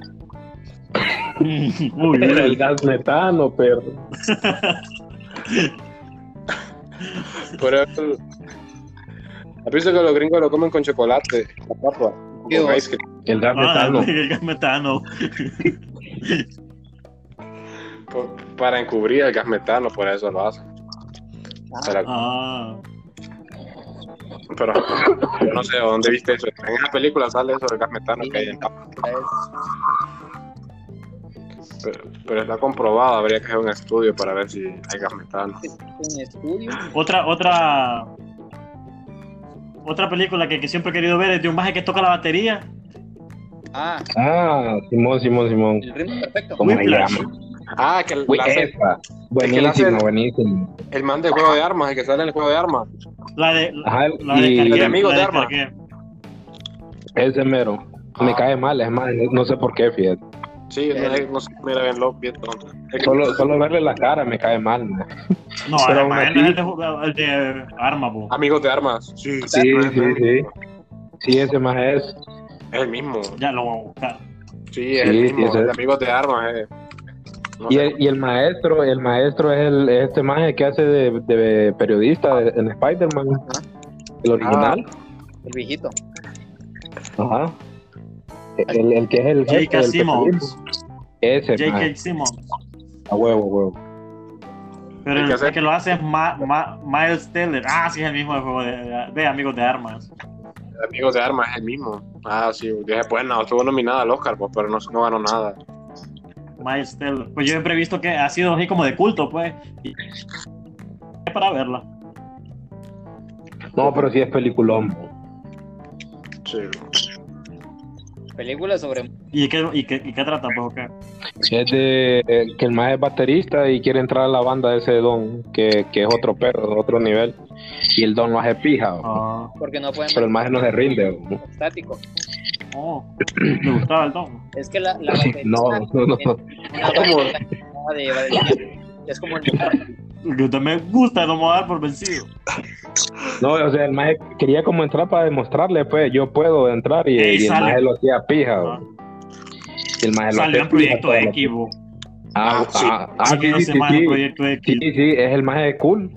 [SPEAKER 3] Uy,
[SPEAKER 2] Era el gas metano, perro.
[SPEAKER 1] Por eso. ¿Has visto que los gringos lo comen con chocolate? La papa. Cream.
[SPEAKER 2] El gas
[SPEAKER 3] Ah,
[SPEAKER 2] metano.
[SPEAKER 3] el gas metano.
[SPEAKER 1] Por- Para encubrir el gas metano, por eso lo hacen. Pero,
[SPEAKER 3] Ah.
[SPEAKER 1] pero yo no sé dónde viste eso. En esa película sale eso del gas metano que hay en papa. Pero, pero está comprobado, habría que hacer un estudio para ver si hay gas metano.
[SPEAKER 5] Es un estudio.
[SPEAKER 3] Otra, otra. Otra película que, que siempre he querido ver es de un maje que toca la batería.
[SPEAKER 5] Ah,
[SPEAKER 2] Ah, Simón, Simón, Simón.
[SPEAKER 5] el ritmo perfecto.
[SPEAKER 2] ¿Cómo se llama?
[SPEAKER 1] Ah, que el,
[SPEAKER 2] Uy,
[SPEAKER 1] la hace-
[SPEAKER 2] esa.
[SPEAKER 1] que la
[SPEAKER 2] Buenísimo,
[SPEAKER 1] hace-
[SPEAKER 2] buenísimo.
[SPEAKER 1] el man de juego de armas, el que sale en el juego de armas.
[SPEAKER 3] La de.
[SPEAKER 2] Ajá,
[SPEAKER 3] La de
[SPEAKER 2] y
[SPEAKER 1] El de Amigos
[SPEAKER 3] la
[SPEAKER 1] de Arma.
[SPEAKER 3] Cargué.
[SPEAKER 2] ese mero. Me
[SPEAKER 1] Ah.
[SPEAKER 2] cae mal, es más, no sé por qué, fíjate.
[SPEAKER 1] Sí, no, es- no sé, mira bien loco, bien tonto. Es
[SPEAKER 2] Solo, solo verle la cara me cae mal.
[SPEAKER 3] No,
[SPEAKER 2] Pero
[SPEAKER 3] además, no es el de, ju- el de Arma, po.
[SPEAKER 1] Amigos de armas. Sí,
[SPEAKER 2] Sí, sí, sí. Sí, ese más es.
[SPEAKER 1] Es el mismo.
[SPEAKER 3] Ya lo voy a buscar.
[SPEAKER 1] Sí, es
[SPEAKER 2] Sí,
[SPEAKER 1] el
[SPEAKER 2] sí,
[SPEAKER 1] mismo.
[SPEAKER 2] ese
[SPEAKER 1] el de
[SPEAKER 2] es.
[SPEAKER 1] amigos de armas. eh. No
[SPEAKER 2] Y el, y el maestro, el maestro es el, este maje que hace de, de periodista de- en Spider-Man. El original.
[SPEAKER 5] El viejito.
[SPEAKER 2] Ajá. El, el que es el jefe
[SPEAKER 3] J.K. Simmons.
[SPEAKER 2] Ese
[SPEAKER 3] J.K. Simmons.
[SPEAKER 2] A huevo, huevo.
[SPEAKER 3] Pero
[SPEAKER 1] ¿Y
[SPEAKER 3] el, que lo hace es Ma- Ma- Miles Teller. Ah, sí, es el mismo de juego de, de Amigos de Armas.
[SPEAKER 1] Amigos de armas es el mismo. Ah, sí. Dije, pues no, estuvo nominada al Oscar, pues, pero no, no ganó nada.
[SPEAKER 3] Miles Teller. Pues yo siempre he visto que ha sido así como de culto, pues. Y- Es para verla.
[SPEAKER 2] No, pero sí es peliculón.
[SPEAKER 1] Sí.
[SPEAKER 5] Película sobre.
[SPEAKER 3] ¿Y qué, y qué, y qué trata, pues?
[SPEAKER 2] Es de eh, que el maje es baterista y quiere entrar a la banda de ese don, que, que es otro perro, otro nivel. Y el don lo hace pija.
[SPEAKER 3] Ah,
[SPEAKER 5] Porque no pueden
[SPEAKER 2] pero el maje no se rinde.
[SPEAKER 5] estático.
[SPEAKER 3] oh, me gustaba el tono.
[SPEAKER 5] Es que la, la
[SPEAKER 2] no, no, no.
[SPEAKER 5] de. Es como el
[SPEAKER 3] usted me gusta, no me voy a dar por vencido.
[SPEAKER 2] No, o sea, el maje quería como entrar para demostrarle, pues, yo puedo entrar y,
[SPEAKER 3] Ey,
[SPEAKER 2] y el maje lo hacía pija.
[SPEAKER 3] Ah.
[SPEAKER 2] Y el maje lo
[SPEAKER 3] Salió
[SPEAKER 2] hacía
[SPEAKER 3] en Proyecto
[SPEAKER 2] pija,
[SPEAKER 3] X, bo.
[SPEAKER 2] Ah,
[SPEAKER 1] Ah, sí.
[SPEAKER 2] ah, ah, sí, sí, sí, sí. Es el maje cool.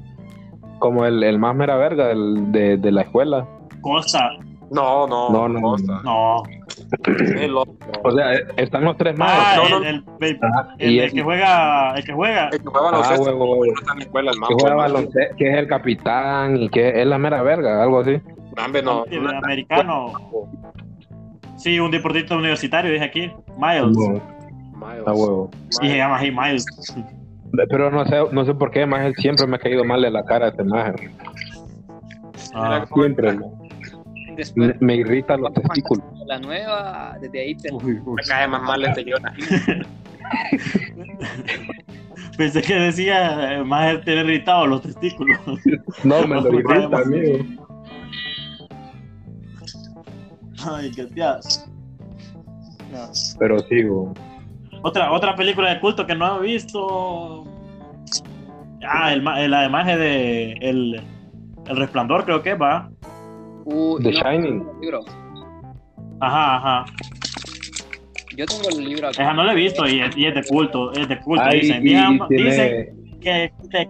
[SPEAKER 2] Como el, el más mera verga del- de, de la escuela.
[SPEAKER 3] Costa.
[SPEAKER 1] No, no,
[SPEAKER 2] No, no,
[SPEAKER 1] Costa.
[SPEAKER 3] No.
[SPEAKER 1] Es el otro.
[SPEAKER 2] O sea, eh, están los tres
[SPEAKER 3] Ah,
[SPEAKER 2] majes.
[SPEAKER 1] no,
[SPEAKER 3] el,
[SPEAKER 1] no.
[SPEAKER 3] el, el-
[SPEAKER 2] Ajá,
[SPEAKER 3] el- el
[SPEAKER 2] el,
[SPEAKER 3] que juega. El que juega.
[SPEAKER 1] El que juega
[SPEAKER 2] ah,
[SPEAKER 1] baloncesto
[SPEAKER 2] huevo, huevo.
[SPEAKER 1] no está en la escuela, el
[SPEAKER 2] que juega baloncesto, que es el capitán y que es la mera verga, algo así.
[SPEAKER 1] No.
[SPEAKER 3] el
[SPEAKER 1] no
[SPEAKER 3] americano. Sí, un deportista universitario, dije aquí. Miles.
[SPEAKER 2] No,
[SPEAKER 1] Miles.
[SPEAKER 2] a huevo.
[SPEAKER 3] Y se llama así Miles.
[SPEAKER 2] Pero no sé, no sé por qué, más él siempre me ha caído mal de la cara este maje.
[SPEAKER 3] Ah.
[SPEAKER 2] Siempre me,
[SPEAKER 5] Después
[SPEAKER 2] me irrita los testículos.
[SPEAKER 5] de la nueva, desde ahí te.
[SPEAKER 3] Uy, uy.
[SPEAKER 1] Me cae más mal este Jonah.
[SPEAKER 3] Pensé que decía más tener irritado los testículos.
[SPEAKER 2] No, me lo irrita, amigo.
[SPEAKER 3] Ay, qué tías.
[SPEAKER 2] Pero sigo.
[SPEAKER 3] Otra, otra película de culto que no he visto. Ah, el, ma- el además de el, el resplandor, creo que va.
[SPEAKER 5] Uh,
[SPEAKER 2] The
[SPEAKER 5] no,
[SPEAKER 2] Shining.
[SPEAKER 5] el libro.
[SPEAKER 3] Ajá, ajá.
[SPEAKER 5] Yo tengo el libro acá.
[SPEAKER 3] Esa no la he visto y es, y es de culto. Es de culto.
[SPEAKER 2] Ay,
[SPEAKER 3] dicen,
[SPEAKER 2] y- y
[SPEAKER 3] Dicen-
[SPEAKER 2] tiene-
[SPEAKER 3] dicen que, que,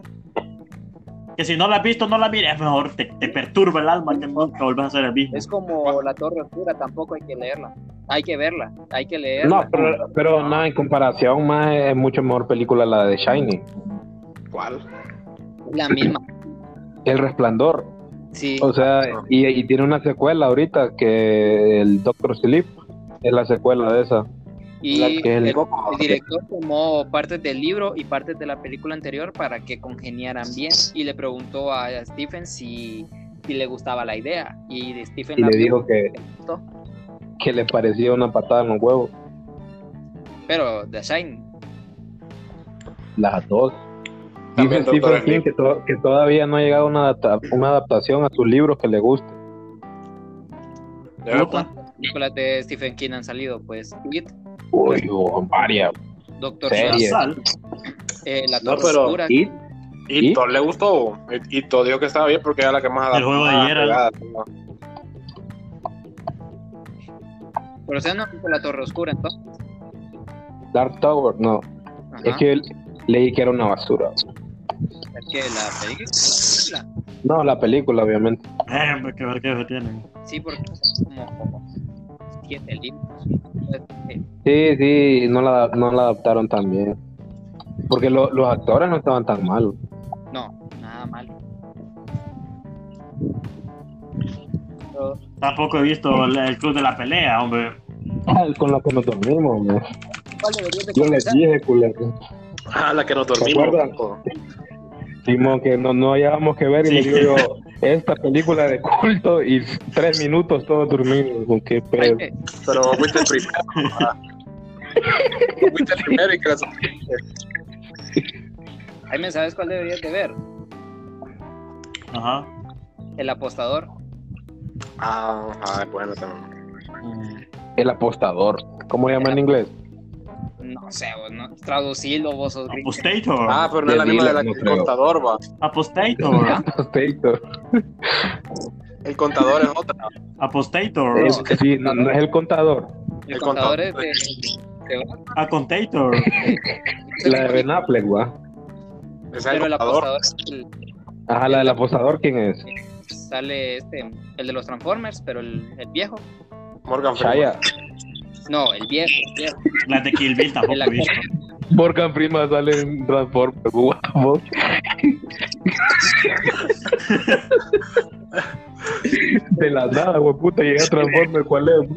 [SPEAKER 3] que si no la has visto, no la mires. Mejor te, te perturba el alma que nunca vuelvas a ser el mismo.
[SPEAKER 5] Es como la Torre Oscura, tampoco hay que leerla. Hay que verla, hay que leerla.
[SPEAKER 2] No, pero, pero nada, en comparación, más es mucho mejor película la de Shining.
[SPEAKER 1] ¿Cuál?
[SPEAKER 5] La misma.
[SPEAKER 2] El Resplandor.
[SPEAKER 5] Sí.
[SPEAKER 2] O sea, y, y tiene una secuela ahorita que el Doctor Sleep es la secuela de esa.
[SPEAKER 5] Y
[SPEAKER 2] la que el-
[SPEAKER 5] el, el director tomó partes del libro y partes de la película anterior para que congeniaran bien y le preguntó a Stephen si, si le gustaba la idea y Stephen
[SPEAKER 2] Y
[SPEAKER 5] la
[SPEAKER 2] le dijo que,
[SPEAKER 5] gustó.
[SPEAKER 2] que le parecía una patada en los huevos.
[SPEAKER 5] Pero The Shine,
[SPEAKER 2] Las dos. Dice Stephen King que, to- que todavía no ha llegado una, adapta- una adaptación a sus libros que le guste.
[SPEAKER 1] Pues.
[SPEAKER 5] ¿cuántas películas de Stephen King han salido? Pues It,
[SPEAKER 2] Uy, oh, varias.
[SPEAKER 5] Doctor
[SPEAKER 3] Sal.
[SPEAKER 5] eh, La
[SPEAKER 1] No,
[SPEAKER 5] Torre
[SPEAKER 1] pero-
[SPEAKER 5] Oscura.
[SPEAKER 2] ¿Y?
[SPEAKER 1] Y le gustó. Y, Thor dijo que estaba bien porque era la que más
[SPEAKER 3] El juego de
[SPEAKER 1] pegada.
[SPEAKER 5] Pero ustedes no La Torre Oscura, entonces.
[SPEAKER 2] Dark Tower, no.
[SPEAKER 5] Ajá.
[SPEAKER 2] Es que leí que era una basura.
[SPEAKER 5] Es que la película.
[SPEAKER 2] No, la película, obviamente.
[SPEAKER 3] Eh, pues, que ver qué se tienen.
[SPEAKER 5] Sí, porque son como siete libros.
[SPEAKER 2] Sí, sí, no la, no la adaptaron tan bien. Porque lo- los actores no estaban tan malos.
[SPEAKER 5] No, nada mal. Pero,
[SPEAKER 3] Tampoco he visto el, el club de la pelea, hombre.
[SPEAKER 2] Ah, con la que nos dormimos, hombre.
[SPEAKER 5] ¿cuál deberías de
[SPEAKER 2] Yo les dije, culero.
[SPEAKER 1] Ah, la que nos
[SPEAKER 2] ¿Se
[SPEAKER 1] dormimos.
[SPEAKER 2] acuerdan? Simón, que no, no hallábamos que ver y
[SPEAKER 3] Sí.
[SPEAKER 2] le digo yo, esta película de culto y tres minutos todos dormidos. ¿Con qué pedo?
[SPEAKER 1] Pero vos fuiste el primero. fuiste el primero y que la
[SPEAKER 5] Jaime, ¿sabes cuál deberías de ver?
[SPEAKER 3] Ajá.
[SPEAKER 5] El apostador.
[SPEAKER 1] Ah, ah, bueno también.
[SPEAKER 2] El apostador. ¿Cómo se llama en inglés?
[SPEAKER 5] No sé, no, traducilo vos sos.
[SPEAKER 3] Apostator.
[SPEAKER 1] Ah, pero no es la misma de la que el contador va.
[SPEAKER 3] Apostator.
[SPEAKER 2] Apostator.
[SPEAKER 1] El contador es otra.
[SPEAKER 3] Apostator.
[SPEAKER 2] Es- sí, no, no es el contador.
[SPEAKER 5] El
[SPEAKER 1] El
[SPEAKER 5] contador es
[SPEAKER 1] contador.
[SPEAKER 5] de, de-
[SPEAKER 3] Acontator.
[SPEAKER 2] La de Ben Affleck, ¿va?
[SPEAKER 1] Es el
[SPEAKER 5] Pero el
[SPEAKER 1] contador.
[SPEAKER 5] apostador es el-
[SPEAKER 2] Ajá, la del apostador, ¿quién es?
[SPEAKER 5] sale este, el de los Transformers, pero el, el viejo.
[SPEAKER 1] Morgan Freeman.
[SPEAKER 5] No, el viejo, el viejo.
[SPEAKER 3] Las de Kill Bill tampoco visto.
[SPEAKER 2] Morgan Freeman sale en Transformers, guapo. De la nada, güey, puta, llega Transformers, ¿cuál es?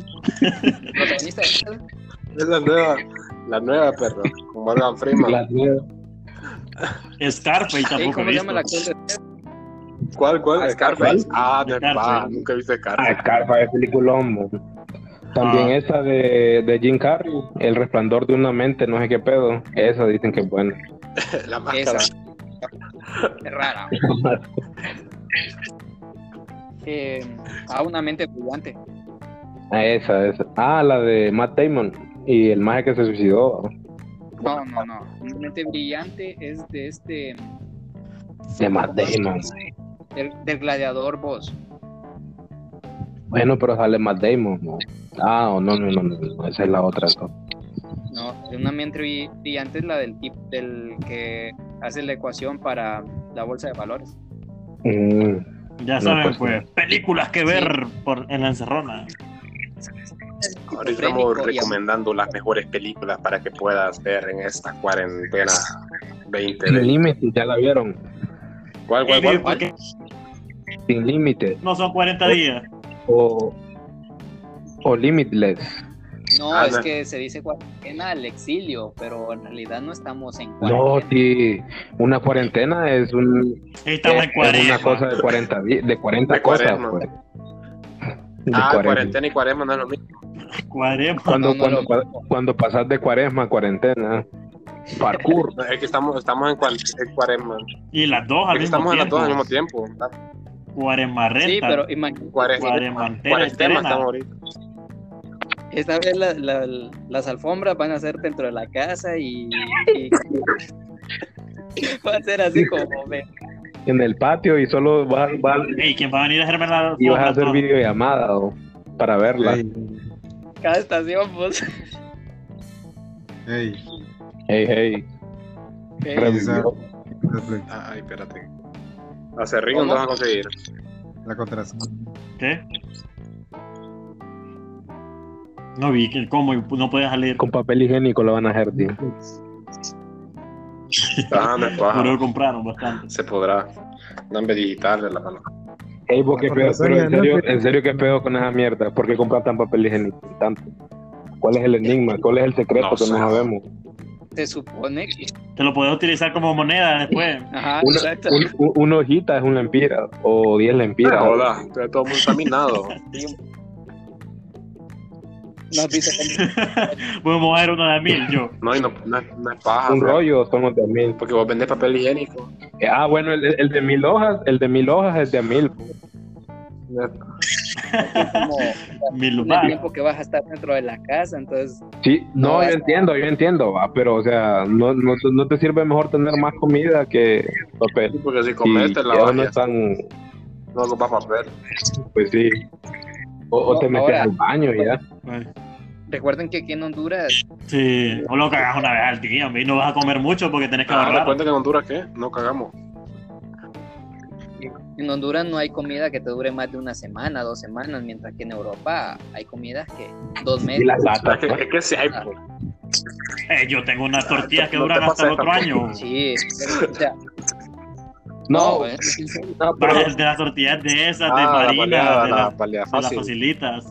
[SPEAKER 1] Es la nueva. La nueva, perro. Con Morgan Freeman.
[SPEAKER 2] La nueva.
[SPEAKER 3] Scarface tampoco
[SPEAKER 5] ¿Cómo
[SPEAKER 3] he
[SPEAKER 5] se llama el
[SPEAKER 3] visto.
[SPEAKER 5] actor de
[SPEAKER 1] ¿Cuál, cuál?
[SPEAKER 5] Ah,
[SPEAKER 1] Scarface.
[SPEAKER 5] Scarface.
[SPEAKER 1] Ah, de
[SPEAKER 3] Scarface.
[SPEAKER 1] pa, nunca he visto
[SPEAKER 2] Ah,
[SPEAKER 1] Scarface.
[SPEAKER 2] Scarface, es peliculón. También
[SPEAKER 3] Ah.
[SPEAKER 2] esa de, de Jim Carrey, El resplandor de una mente, no sé qué pedo. Esa dicen que es buena.
[SPEAKER 1] La máscara.
[SPEAKER 5] Esa. Es rara. Eh, a una mente brillante.
[SPEAKER 2] Ah, esa, esa. Ah, la de Matt Damon y el maje que se suicidó.
[SPEAKER 5] No, no, no. Una mente brillante es de este.
[SPEAKER 2] De Matt Damon.
[SPEAKER 5] Del, del gladiador boss.
[SPEAKER 2] Bueno, pero sale Matt Damon, ¿no? Ah, no, no, no, no, no, esa es la otra. ¿no?
[SPEAKER 5] No, de una mente bri- brillante es la del tipo del que hace la ecuación para la bolsa de valores.
[SPEAKER 2] Mm,
[SPEAKER 3] Ya
[SPEAKER 2] No,
[SPEAKER 3] saben,
[SPEAKER 2] pues,
[SPEAKER 3] pues, películas que ver por, en la encerrona.
[SPEAKER 1] Ahora estamos recomendando las mejores películas para que puedas ver en esta cuarentena 20.
[SPEAKER 2] Sin límite, ya la vieron.
[SPEAKER 1] ¿Cuál, cuál, cuál?
[SPEAKER 2] Sin límite.
[SPEAKER 3] no son 40 días.
[SPEAKER 2] O, o Limitless.
[SPEAKER 5] No,
[SPEAKER 1] Ah,
[SPEAKER 5] es
[SPEAKER 1] no.
[SPEAKER 5] que se dice cuarentena al exilio, pero en realidad no estamos en
[SPEAKER 2] No,
[SPEAKER 5] cuarentena.
[SPEAKER 2] sí. Una cuarentena es, un,
[SPEAKER 3] Estamos en
[SPEAKER 2] es una
[SPEAKER 3] 40.
[SPEAKER 2] cosa de 40, di- de 40
[SPEAKER 1] De
[SPEAKER 2] cosas. Pues. De
[SPEAKER 1] Ah,
[SPEAKER 2] 40.
[SPEAKER 1] cuarentena y cuaresma no es lo mismo.
[SPEAKER 3] Cuaresma.
[SPEAKER 2] Cuando,
[SPEAKER 5] No, no,
[SPEAKER 2] cuando,
[SPEAKER 5] no.
[SPEAKER 2] cuando pasas de cuaresma a cuarentena, parkour.
[SPEAKER 1] No, Es que estamos, estamos en, cuaresma.
[SPEAKER 3] Y las dos al mismo
[SPEAKER 1] estamos en las
[SPEAKER 3] tiempo.
[SPEAKER 1] dos al mismo tiempo.
[SPEAKER 3] Renta.
[SPEAKER 5] Sí, pero imagínate, esta vez la- la- las alfombras van a ser dentro de la casa y, y- va a ser así como
[SPEAKER 2] en el patio y solo vas, vas-
[SPEAKER 3] Ey, ¿quién va a venir a hacerme la
[SPEAKER 2] y vas a hacer
[SPEAKER 3] todo?
[SPEAKER 2] videollamada o, para verla.
[SPEAKER 5] Cada estación, pues.
[SPEAKER 4] ey,
[SPEAKER 2] Hey, hey. Revivió.
[SPEAKER 4] Netflix,
[SPEAKER 1] Ay, espérate. Hace Ringo
[SPEAKER 5] ¿Cómo?
[SPEAKER 1] no vas a conseguir.
[SPEAKER 4] la contraseña.
[SPEAKER 3] ¿Qué? No vi que cómo no podía salir.
[SPEAKER 2] Con papel higiénico lo van a hacer, tío.
[SPEAKER 1] Ah, no.
[SPEAKER 3] Pero lo compraron bastante.
[SPEAKER 1] Se podrá. Nombre digital de la mano.
[SPEAKER 2] Ey, vos qué
[SPEAKER 4] La
[SPEAKER 2] pedo, pero en serio, en serio qué pedo con esa mierda. ¿Por qué compran tan papel higiénico? Tanto. ¿Cuál es el enigma? ¿Cuál es el secreto
[SPEAKER 1] No
[SPEAKER 2] que
[SPEAKER 1] sé.
[SPEAKER 2] no sabemos?
[SPEAKER 5] Se supone que.
[SPEAKER 3] Te lo puedes utilizar como moneda después.
[SPEAKER 5] Ajá,
[SPEAKER 2] Una,
[SPEAKER 5] exacto.
[SPEAKER 2] un- un- una hojita es un lempira o 10 lempiras.
[SPEAKER 1] Ah, hola, pero todo muy caminado.
[SPEAKER 5] ¿No has visto cómo-
[SPEAKER 3] Podemos ver uno de mil, yo.
[SPEAKER 1] No, y no, no, es- no es paja.
[SPEAKER 2] Un
[SPEAKER 1] bro,
[SPEAKER 2] rollo son los de a mil.
[SPEAKER 1] Porque vos vendés papel higiénico.
[SPEAKER 2] Eh, Ah, bueno, el, el de mil hojas, el de mil hojas es de a mil.
[SPEAKER 5] Como
[SPEAKER 3] Mil
[SPEAKER 5] el
[SPEAKER 3] más.
[SPEAKER 5] tiempo que vas a estar dentro de la casa? Entonces,
[SPEAKER 2] Sí, no,
[SPEAKER 5] No,
[SPEAKER 2] yo entiendo, yo entiendo, va, pero o sea, no, no, no te sirve mejor tener más comida que papel.
[SPEAKER 1] Sí, porque si comes, te la
[SPEAKER 2] no
[SPEAKER 1] vas
[SPEAKER 2] están,
[SPEAKER 1] no ocupas papel.
[SPEAKER 2] pues sí. O, o te metes
[SPEAKER 5] ahora-
[SPEAKER 2] al baño y ya.
[SPEAKER 5] recuerden que aquí en Honduras,
[SPEAKER 3] Sí, o lo cagas una vez al día, hombre, y no vas a comer mucho porque tenés que
[SPEAKER 1] Ah,
[SPEAKER 3] ahorrar.
[SPEAKER 1] recuerda que en Honduras, ¿qué? No cagamos.
[SPEAKER 5] En Honduras no hay comida que te dure más de una semana, dos semanas, mientras que en Europa hay comidas que dos
[SPEAKER 2] Y
[SPEAKER 5] meses.
[SPEAKER 2] las latas,
[SPEAKER 1] que,
[SPEAKER 2] pues.
[SPEAKER 1] es que sí hay, pues.
[SPEAKER 3] Eh, yo tengo unas tortillas que
[SPEAKER 1] No
[SPEAKER 3] duran hasta el otro año.
[SPEAKER 5] Sí, pero, o sea,
[SPEAKER 2] No, no, pero
[SPEAKER 3] de las tortillas de esas, de
[SPEAKER 1] Ah, la
[SPEAKER 3] marina,
[SPEAKER 1] baleada,
[SPEAKER 3] de,
[SPEAKER 1] la
[SPEAKER 3] la-
[SPEAKER 1] baleada
[SPEAKER 3] de las
[SPEAKER 1] fácil.
[SPEAKER 3] facilitas.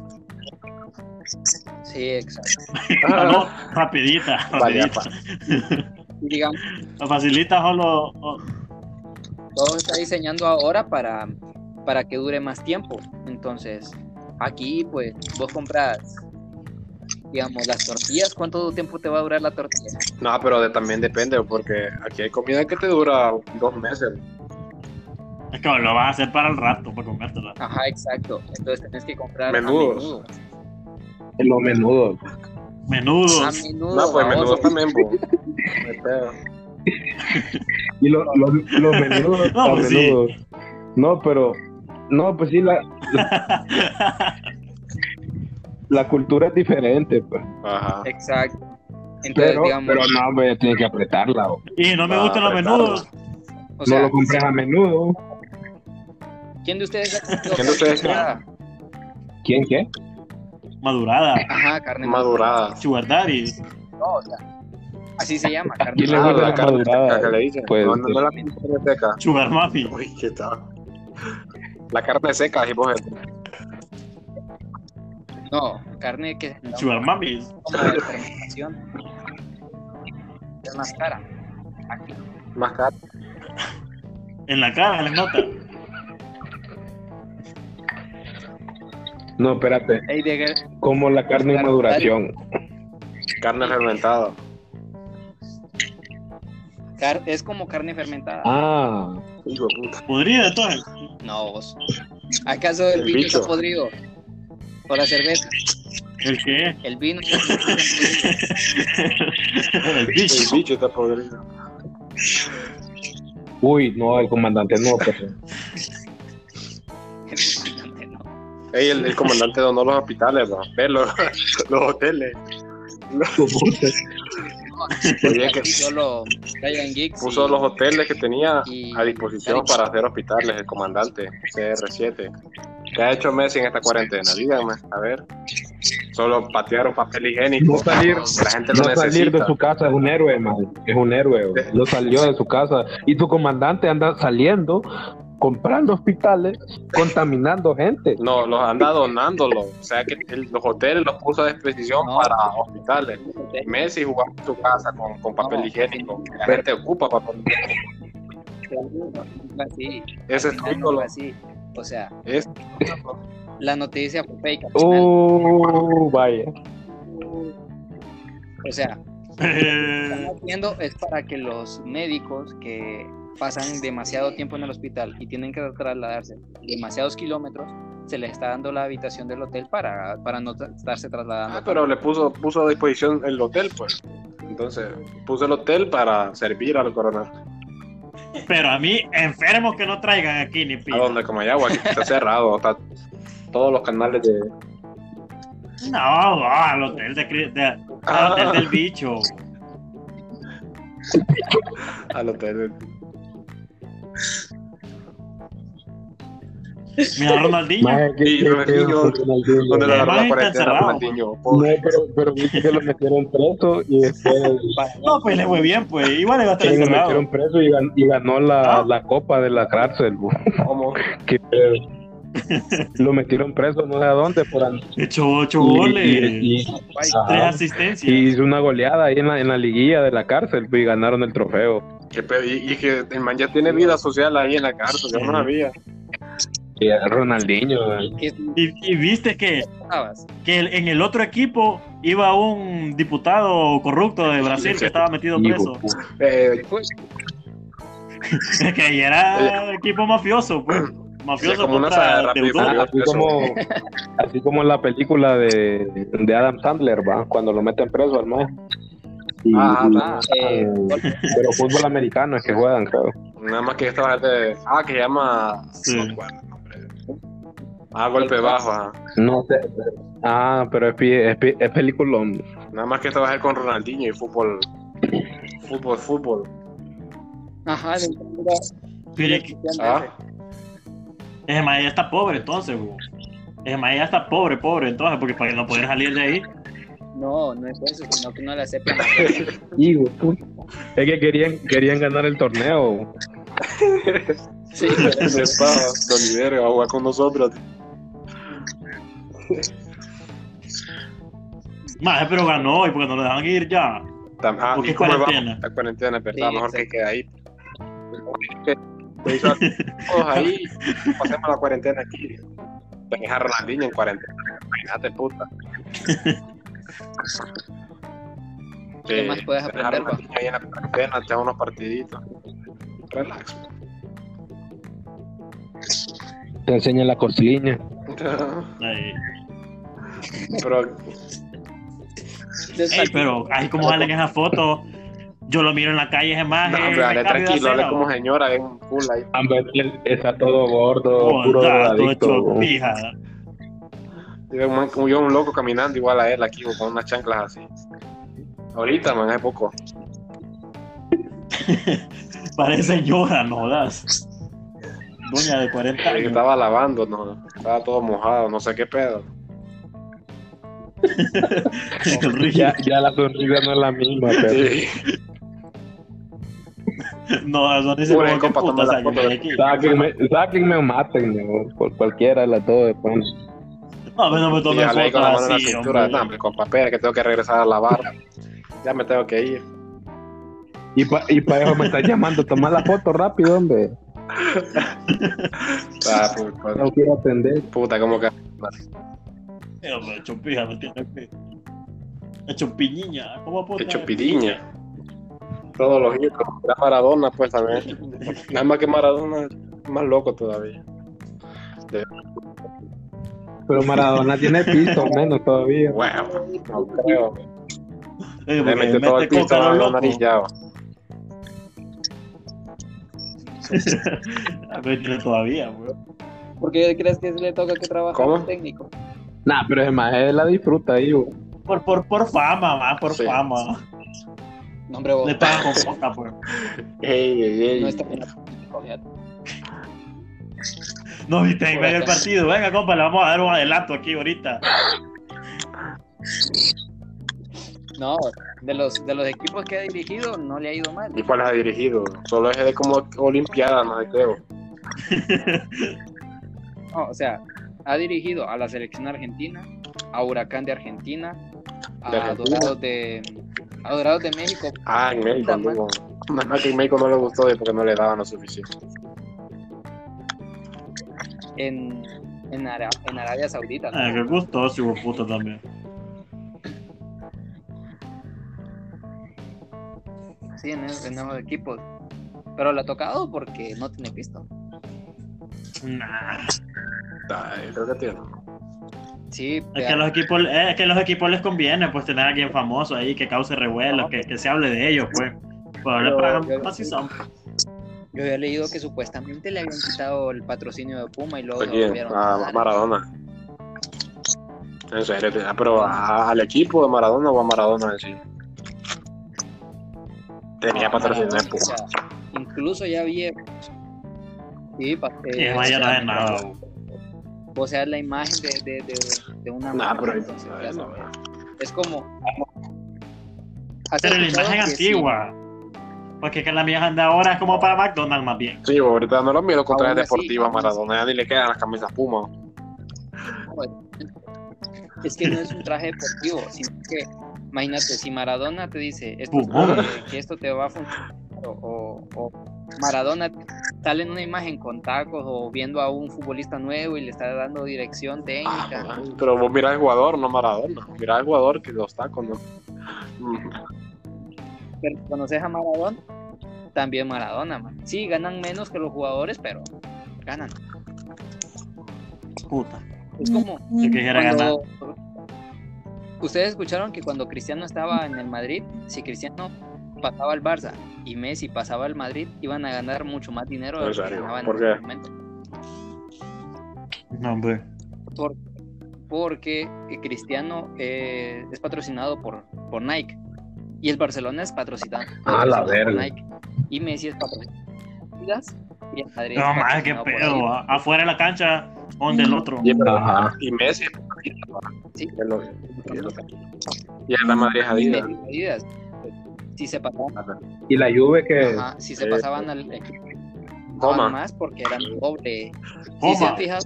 [SPEAKER 5] sí, exacto.
[SPEAKER 3] Ah, no, rapidita, rapidita.
[SPEAKER 5] Digamos,
[SPEAKER 3] Las facilitas solo...
[SPEAKER 5] todo se está diseñando ahora para, para que dure más tiempo. Entonces, aquí, pues, vos compras, digamos, las tortillas. ¿Cuánto tiempo te va a durar la tortilla?
[SPEAKER 1] No, pero de- también depende, porque aquí hay comida que te dura dos meses.
[SPEAKER 3] Es que lo vas a hacer para el rato, para comértela.
[SPEAKER 5] Ajá, exacto. Entonces tenés que comprar a
[SPEAKER 1] Menudos.
[SPEAKER 5] menudo.
[SPEAKER 2] en lo menudo.
[SPEAKER 5] A
[SPEAKER 3] Menudos.
[SPEAKER 5] menudo.
[SPEAKER 1] No, pues menudo
[SPEAKER 5] baboso.
[SPEAKER 1] también, No.
[SPEAKER 2] Y lo- lo- los menudos,
[SPEAKER 3] No,
[SPEAKER 2] los
[SPEAKER 3] pues sí.
[SPEAKER 2] menudos. No, pero, no, pues sí, la, la cultura es diferente, pues.
[SPEAKER 1] Ajá.
[SPEAKER 5] Exacto. Entonces,
[SPEAKER 2] Pero,
[SPEAKER 5] digamos,
[SPEAKER 2] pero no, hombre, tienes que apretarla. o-
[SPEAKER 3] Y no me
[SPEAKER 1] Ah,
[SPEAKER 3] gustan los menudos.
[SPEAKER 5] o
[SPEAKER 2] no
[SPEAKER 5] sea,
[SPEAKER 2] lo compres a menudo.
[SPEAKER 5] ¿quién de ustedes
[SPEAKER 1] ¿Quién de ustedes?
[SPEAKER 5] madurada?
[SPEAKER 2] ¿Quién qué?
[SPEAKER 3] Madurada.
[SPEAKER 5] Ajá, carne
[SPEAKER 1] Madurada.
[SPEAKER 3] Sugar daddy.
[SPEAKER 5] No, o sea, así se llama, carne
[SPEAKER 2] ¿Quién le
[SPEAKER 1] Ah,
[SPEAKER 2] gusta
[SPEAKER 1] la
[SPEAKER 2] la
[SPEAKER 1] carne
[SPEAKER 2] madurada?
[SPEAKER 1] seca que le dicen.
[SPEAKER 2] Pues,
[SPEAKER 1] no, no, no la carne seca.
[SPEAKER 3] Sugar mami.
[SPEAKER 1] Uy, qué tal. La carne seca, así vos.
[SPEAKER 5] No, carne que
[SPEAKER 3] Sugar mami.
[SPEAKER 5] como de fermentación. Es más cara. Aquí.
[SPEAKER 1] Más caro.
[SPEAKER 3] En la cara les nota.
[SPEAKER 2] No, espérate.
[SPEAKER 5] Ey, de-
[SPEAKER 2] Como la carne en maduración.
[SPEAKER 1] Carne fermentada.
[SPEAKER 5] Car- es como carne fermentada.
[SPEAKER 2] Ah,
[SPEAKER 1] Hijo puta.
[SPEAKER 3] Podrida entonces.
[SPEAKER 5] No, vos. ¿Acaso el,
[SPEAKER 1] El
[SPEAKER 5] vino
[SPEAKER 1] bicho.
[SPEAKER 5] está podrido? ¿O la cerveza?
[SPEAKER 3] ¿El qué?
[SPEAKER 5] El vino.
[SPEAKER 3] El
[SPEAKER 1] El
[SPEAKER 3] bicho.
[SPEAKER 1] bicho está podrido.
[SPEAKER 2] uy, no, el comandante no, pues.
[SPEAKER 5] no.
[SPEAKER 1] Ey, el, el comandante donó los hospitales, ¿no? Ve los, los hoteles. Oye, que
[SPEAKER 5] Solo Geeks.
[SPEAKER 1] puso
[SPEAKER 5] y-
[SPEAKER 1] los hoteles que tenía
[SPEAKER 5] y-
[SPEAKER 1] a disposición para hacer hospitales, el comandante CR7. ¿Qué ha hecho Messi en esta cuarentena? Díganme, a ver. Solo patearon papel higiénico.
[SPEAKER 2] No salir-
[SPEAKER 1] la gente
[SPEAKER 2] No
[SPEAKER 1] lo
[SPEAKER 2] salir de
[SPEAKER 1] necesita.
[SPEAKER 2] su casa es un héroe, man. Es un héroe. güey. No salió de su casa. Y tu comandante anda saliendo, comprando hospitales, contaminando gente.
[SPEAKER 1] No, los anda donándolo. O sea que el- los hoteles los puso a disposición
[SPEAKER 5] No.
[SPEAKER 1] para hospitales. Messi jugando en su casa con, con papel
[SPEAKER 5] No.
[SPEAKER 1] higiénico. La gente ocupa papel higiénico.
[SPEAKER 5] Así.
[SPEAKER 1] Ese es
[SPEAKER 5] así. O sea,
[SPEAKER 1] Es-
[SPEAKER 5] la noticia fue fake.
[SPEAKER 2] Oh, vaya.
[SPEAKER 5] O sea,
[SPEAKER 3] Eh,
[SPEAKER 5] están haciendo es para que los médicos que pasan demasiado tiempo en el hospital y tienen que trasladarse demasiados kilómetros, se les está dando la habitación del hotel para, para no estarse trasladando.
[SPEAKER 1] Ah, pero le puso, puso a disposición el hotel, pues. Entonces, puso el hotel para servir al coronel.
[SPEAKER 3] Pero a mí, enfermos que no traigan aquí ni
[SPEAKER 1] A
[SPEAKER 3] pila.
[SPEAKER 1] donde como agua, aquí está cerrado, está todos los canales de.
[SPEAKER 3] No, no, al hotel de, de- al hotel del bicho.
[SPEAKER 1] al hotel.
[SPEAKER 3] Mira, Ronaldinho.
[SPEAKER 2] Maje, ¿qué-
[SPEAKER 1] Y
[SPEAKER 2] qué
[SPEAKER 1] Ronaldinho,
[SPEAKER 2] con Ronaldinho?
[SPEAKER 1] Donde
[SPEAKER 3] El
[SPEAKER 1] agarró la cuarentena. Ronaldinho.
[SPEAKER 2] No,
[SPEAKER 1] pobre.
[SPEAKER 2] pero, pero viste que lo metieron preso y después
[SPEAKER 3] No, pues le fue bien, pues. Igual le va a estar
[SPEAKER 2] sí, lo metieron preso y, gan- y ganó la,
[SPEAKER 3] Ah.
[SPEAKER 2] la copa de la cárcel.
[SPEAKER 1] ¿Cómo?
[SPEAKER 2] Pedo. lo metieron preso no sé a dónde por
[SPEAKER 3] Echó ocho
[SPEAKER 2] y-
[SPEAKER 3] goles.
[SPEAKER 2] y- y- ajá.
[SPEAKER 3] tres asistencias.
[SPEAKER 2] y hizo una goleada ahí en la, en la liguilla de la cárcel pues, y ganaron el trofeo.
[SPEAKER 1] Y, y que el man ya tiene vida social ahí en la cárcel, yo no sabía.
[SPEAKER 2] Y Ronaldinho. eh.
[SPEAKER 5] ¿Qué
[SPEAKER 3] Y, y viste que, que en el otro equipo iba un diputado corrupto de Brasil que estaba metido preso.
[SPEAKER 1] Eh,
[SPEAKER 3] que ahí era equipo mafioso, pues. Mafioso
[SPEAKER 1] como
[SPEAKER 3] contra
[SPEAKER 1] de. Furioso.
[SPEAKER 2] Así como, así como en la película de, de Adam Sandler, ¿va? Cuando lo meten preso al más. Y,
[SPEAKER 1] Ah,
[SPEAKER 2] y-
[SPEAKER 5] Ah, eh,
[SPEAKER 2] pero fútbol americano es que juegan, creo.
[SPEAKER 1] Nada más que esta gente. Ah, que se llama. Ah, golpe bajo. ajá.
[SPEAKER 2] No sé. Ah, pero es, es, es peliculón.
[SPEAKER 1] Nada más que esta va a ser con Ronaldinho y fútbol. Fútbol, fútbol.
[SPEAKER 5] Ajá, de
[SPEAKER 3] Pero es que-
[SPEAKER 1] Ah,
[SPEAKER 3] mae ya está pobre entonces, güey. Ese mae ya está pobre, pobre entonces, porque para no poder salir de ahí.
[SPEAKER 5] No, no es eso, sino que no le aceptan.
[SPEAKER 2] Hijo. Es que querían, querían ganar el torneo.
[SPEAKER 5] Sí,
[SPEAKER 1] está, de Olivero, va a jugar con nosotros.
[SPEAKER 3] Mae, pero ganó y porque no le dejan ir ya.
[SPEAKER 1] Tam- Ah,
[SPEAKER 3] ¿Por
[SPEAKER 1] y
[SPEAKER 3] qué
[SPEAKER 1] cómo va?
[SPEAKER 3] cuarentena?
[SPEAKER 1] La cuarentena, es verdad,
[SPEAKER 5] Sí,
[SPEAKER 1] mejor que quede ahí. Todos ahí, pasemos la cuarentena aquí. Dejar a Ronaldinho en cuarentena. Imagínate, puta.
[SPEAKER 5] ¿Qué más puedes
[SPEAKER 1] dejar
[SPEAKER 5] aprender,
[SPEAKER 1] ahí en la cuarentena, echar unos partiditos. Relax.
[SPEAKER 2] Te enseña la cocina.
[SPEAKER 3] Ahí.
[SPEAKER 1] Pero
[SPEAKER 3] Ey, pero ahí como salen esas fotos, yo lo miro en la calle, ese mae.
[SPEAKER 1] no, hombre,
[SPEAKER 3] me
[SPEAKER 1] dale tranquilo, dale
[SPEAKER 3] acera,
[SPEAKER 1] como señora, es un cool ahí.
[SPEAKER 2] Hombre, Está todo gordo,
[SPEAKER 3] Oh,
[SPEAKER 2] puro
[SPEAKER 3] está todo
[SPEAKER 2] drogadicto.
[SPEAKER 3] hecho pija.
[SPEAKER 1] Yo un yo, un loco caminando igual a él aquí con unas chanclas así. Ahorita, man, hace poco.
[SPEAKER 3] Parece señora, no jodas. Doña de 40
[SPEAKER 1] Que
[SPEAKER 3] años.
[SPEAKER 1] estaba lavando, no, estaba todo mojado, no sé qué pedo.
[SPEAKER 2] Ya, ya la sonrisa no es la misma, pero.
[SPEAKER 1] Sí.
[SPEAKER 3] No, eso puta,
[SPEAKER 1] toma la
[SPEAKER 3] sáquenme
[SPEAKER 1] foto.
[SPEAKER 3] de aquí.
[SPEAKER 2] Sáquenme, sáquenme o mátenme, por cualquiera de las dos después.
[SPEAKER 3] No, pero no me
[SPEAKER 1] con la
[SPEAKER 3] fotos
[SPEAKER 1] mano en la
[SPEAKER 3] así,
[SPEAKER 1] cintura,
[SPEAKER 3] hombre.
[SPEAKER 1] no, hombre, con papel, que tengo que regresar a lavar. Ya me tengo que ir.
[SPEAKER 2] Y para y pa eso me estás llamando, toma la foto rápido, hombre.
[SPEAKER 1] Ah, pues, pues,
[SPEAKER 2] No quiero atender.
[SPEAKER 1] puta, como que.
[SPEAKER 3] Eh, hombre, Hecho pija, me tiene que. Hecho piñiña, ¿cómo puta?
[SPEAKER 1] Hecho piriña. Todos los hijos. Maradona, pues también. Nada más que Maradona es más loco todavía.
[SPEAKER 2] Pero Maradona tiene piso, menos todavía.
[SPEAKER 1] Bueno, no creo.
[SPEAKER 3] Eh,
[SPEAKER 1] Le
[SPEAKER 3] porque
[SPEAKER 1] metió todo el
[SPEAKER 3] coca a lo
[SPEAKER 1] la
[SPEAKER 3] loco.
[SPEAKER 1] nariz ya. va.
[SPEAKER 3] A ver, tiene todavía, weón.
[SPEAKER 5] ¿Por qué crees que le toca que trabaje como técnico?
[SPEAKER 2] Nah, pero es más, él la disfruta ahí, güey.
[SPEAKER 3] Por, por, por fama, más por
[SPEAKER 1] Sí.
[SPEAKER 3] fama.
[SPEAKER 5] No, hombre, vos,
[SPEAKER 3] Le pagan con coca, pues.
[SPEAKER 1] Ey, ey, ey.
[SPEAKER 5] no está bien.
[SPEAKER 3] No viste en medio del partido. Venga, compa, le vamos a dar un adelanto aquí ahorita.
[SPEAKER 5] No, de los, de los equipos que ha dirigido no le ha ido mal.
[SPEAKER 1] ¿Y cuál ha dirigido? Solo es de como Olimpiada, no creo.
[SPEAKER 5] No, o sea, ha dirigido a la selección argentina, a Huracán de Argentina, a
[SPEAKER 1] De Argentina.
[SPEAKER 5] Dorados de, a Dorados de México.
[SPEAKER 1] Ah, en México. Nada más que en México no le gustó porque no le daban lo suficiente.
[SPEAKER 5] En, en, Ara- en Arabia Saudita. ¿no?
[SPEAKER 3] Ah, qué gustoso, hijo de puta también.
[SPEAKER 5] Sí, en, esos- en equipos. Pero le ha tocado porque no tiene pisto.
[SPEAKER 3] Nah.
[SPEAKER 1] Creo que tiene.
[SPEAKER 5] Sí,
[SPEAKER 3] Es que, a los equipos, eh, es que a los equipos les conviene pues tener a alguien famoso ahí que cause revuelo, que, que se hable de ellos, pues. Pues
[SPEAKER 5] Pero-
[SPEAKER 3] más si son.
[SPEAKER 5] Yo había leído que supuestamente le habían quitado el patrocinio de Puma y luego
[SPEAKER 1] ¿A
[SPEAKER 5] se
[SPEAKER 1] quién?
[SPEAKER 5] volvieron a
[SPEAKER 1] A. Maradona. En serio, tío. pero a- al equipo de Maradona o a Maradona en sí. Tenía
[SPEAKER 5] Ah,
[SPEAKER 1] patrocinio de Puma.
[SPEAKER 5] o sea, incluso ya había. Sí, pa-
[SPEAKER 3] Y
[SPEAKER 5] eh, o
[SPEAKER 3] no
[SPEAKER 5] sea,
[SPEAKER 3] es nada.
[SPEAKER 5] O sea, la imagen de, de, de, de una
[SPEAKER 1] Nah,
[SPEAKER 5] marca,
[SPEAKER 1] pero
[SPEAKER 5] entonces,
[SPEAKER 1] no,
[SPEAKER 5] es como. ¿Has
[SPEAKER 3] Pero la imagen
[SPEAKER 5] que sí?
[SPEAKER 3] Porque que la imagen de ahora es como para McDonald's más bien.
[SPEAKER 1] Sí, ahorita no lo miro el a
[SPEAKER 5] aún así.
[SPEAKER 1] Maradona, ya ni le quedan las camisas Puma.
[SPEAKER 5] Es que no es un traje deportivo, sino que, imagínate, si Maradona te dice esto, que esto te va a funcionar, o, Maradona sale en una imagen con tacos o viendo a un futbolista nuevo y le está dando dirección técnica.
[SPEAKER 1] Ah, pero vos mirás al jugador, no Maradona. Mirás al jugador que los tacos, ¿no?
[SPEAKER 5] Pero conoces a Maradona, también Maradona, man. Sí, ganan menos que los jugadores, pero ganan.
[SPEAKER 3] Puta.
[SPEAKER 5] Es como
[SPEAKER 3] quisiera ganar.
[SPEAKER 5] cuando... Ustedes escucharon que cuando Cristiano estaba en el Madrid, si Cristiano pasaba al Barça y Messi pasaba al Madrid, iban a ganar mucho más dinero de
[SPEAKER 1] ¿En
[SPEAKER 5] lo que ganaban
[SPEAKER 1] ¿Por
[SPEAKER 5] en ese momento.
[SPEAKER 3] No, hombre.
[SPEAKER 5] Por- porque Cristiano eh, es patrocinado por, por Nike y el Barcelona es patrocinado,
[SPEAKER 2] Ah, la verga.
[SPEAKER 5] Nike y Messi es patrocinado y el Madrid
[SPEAKER 3] No, más
[SPEAKER 5] por
[SPEAKER 3] pedo. Afuera de la cancha, donde el otro.
[SPEAKER 1] Y,
[SPEAKER 2] Ajá.
[SPEAKER 1] y Messi.
[SPEAKER 5] Sí.
[SPEAKER 1] Es lo- es lo- Y el Real Madrid es
[SPEAKER 5] Y
[SPEAKER 1] Adidas.
[SPEAKER 5] Adidas. Si se pasaban,
[SPEAKER 2] Y la Juve que
[SPEAKER 5] ajá, si se
[SPEAKER 1] Eh,
[SPEAKER 5] pasaban al equipo
[SPEAKER 1] Coma.
[SPEAKER 5] más porque eran doble. Sí,
[SPEAKER 3] Coma.
[SPEAKER 5] se han fijado.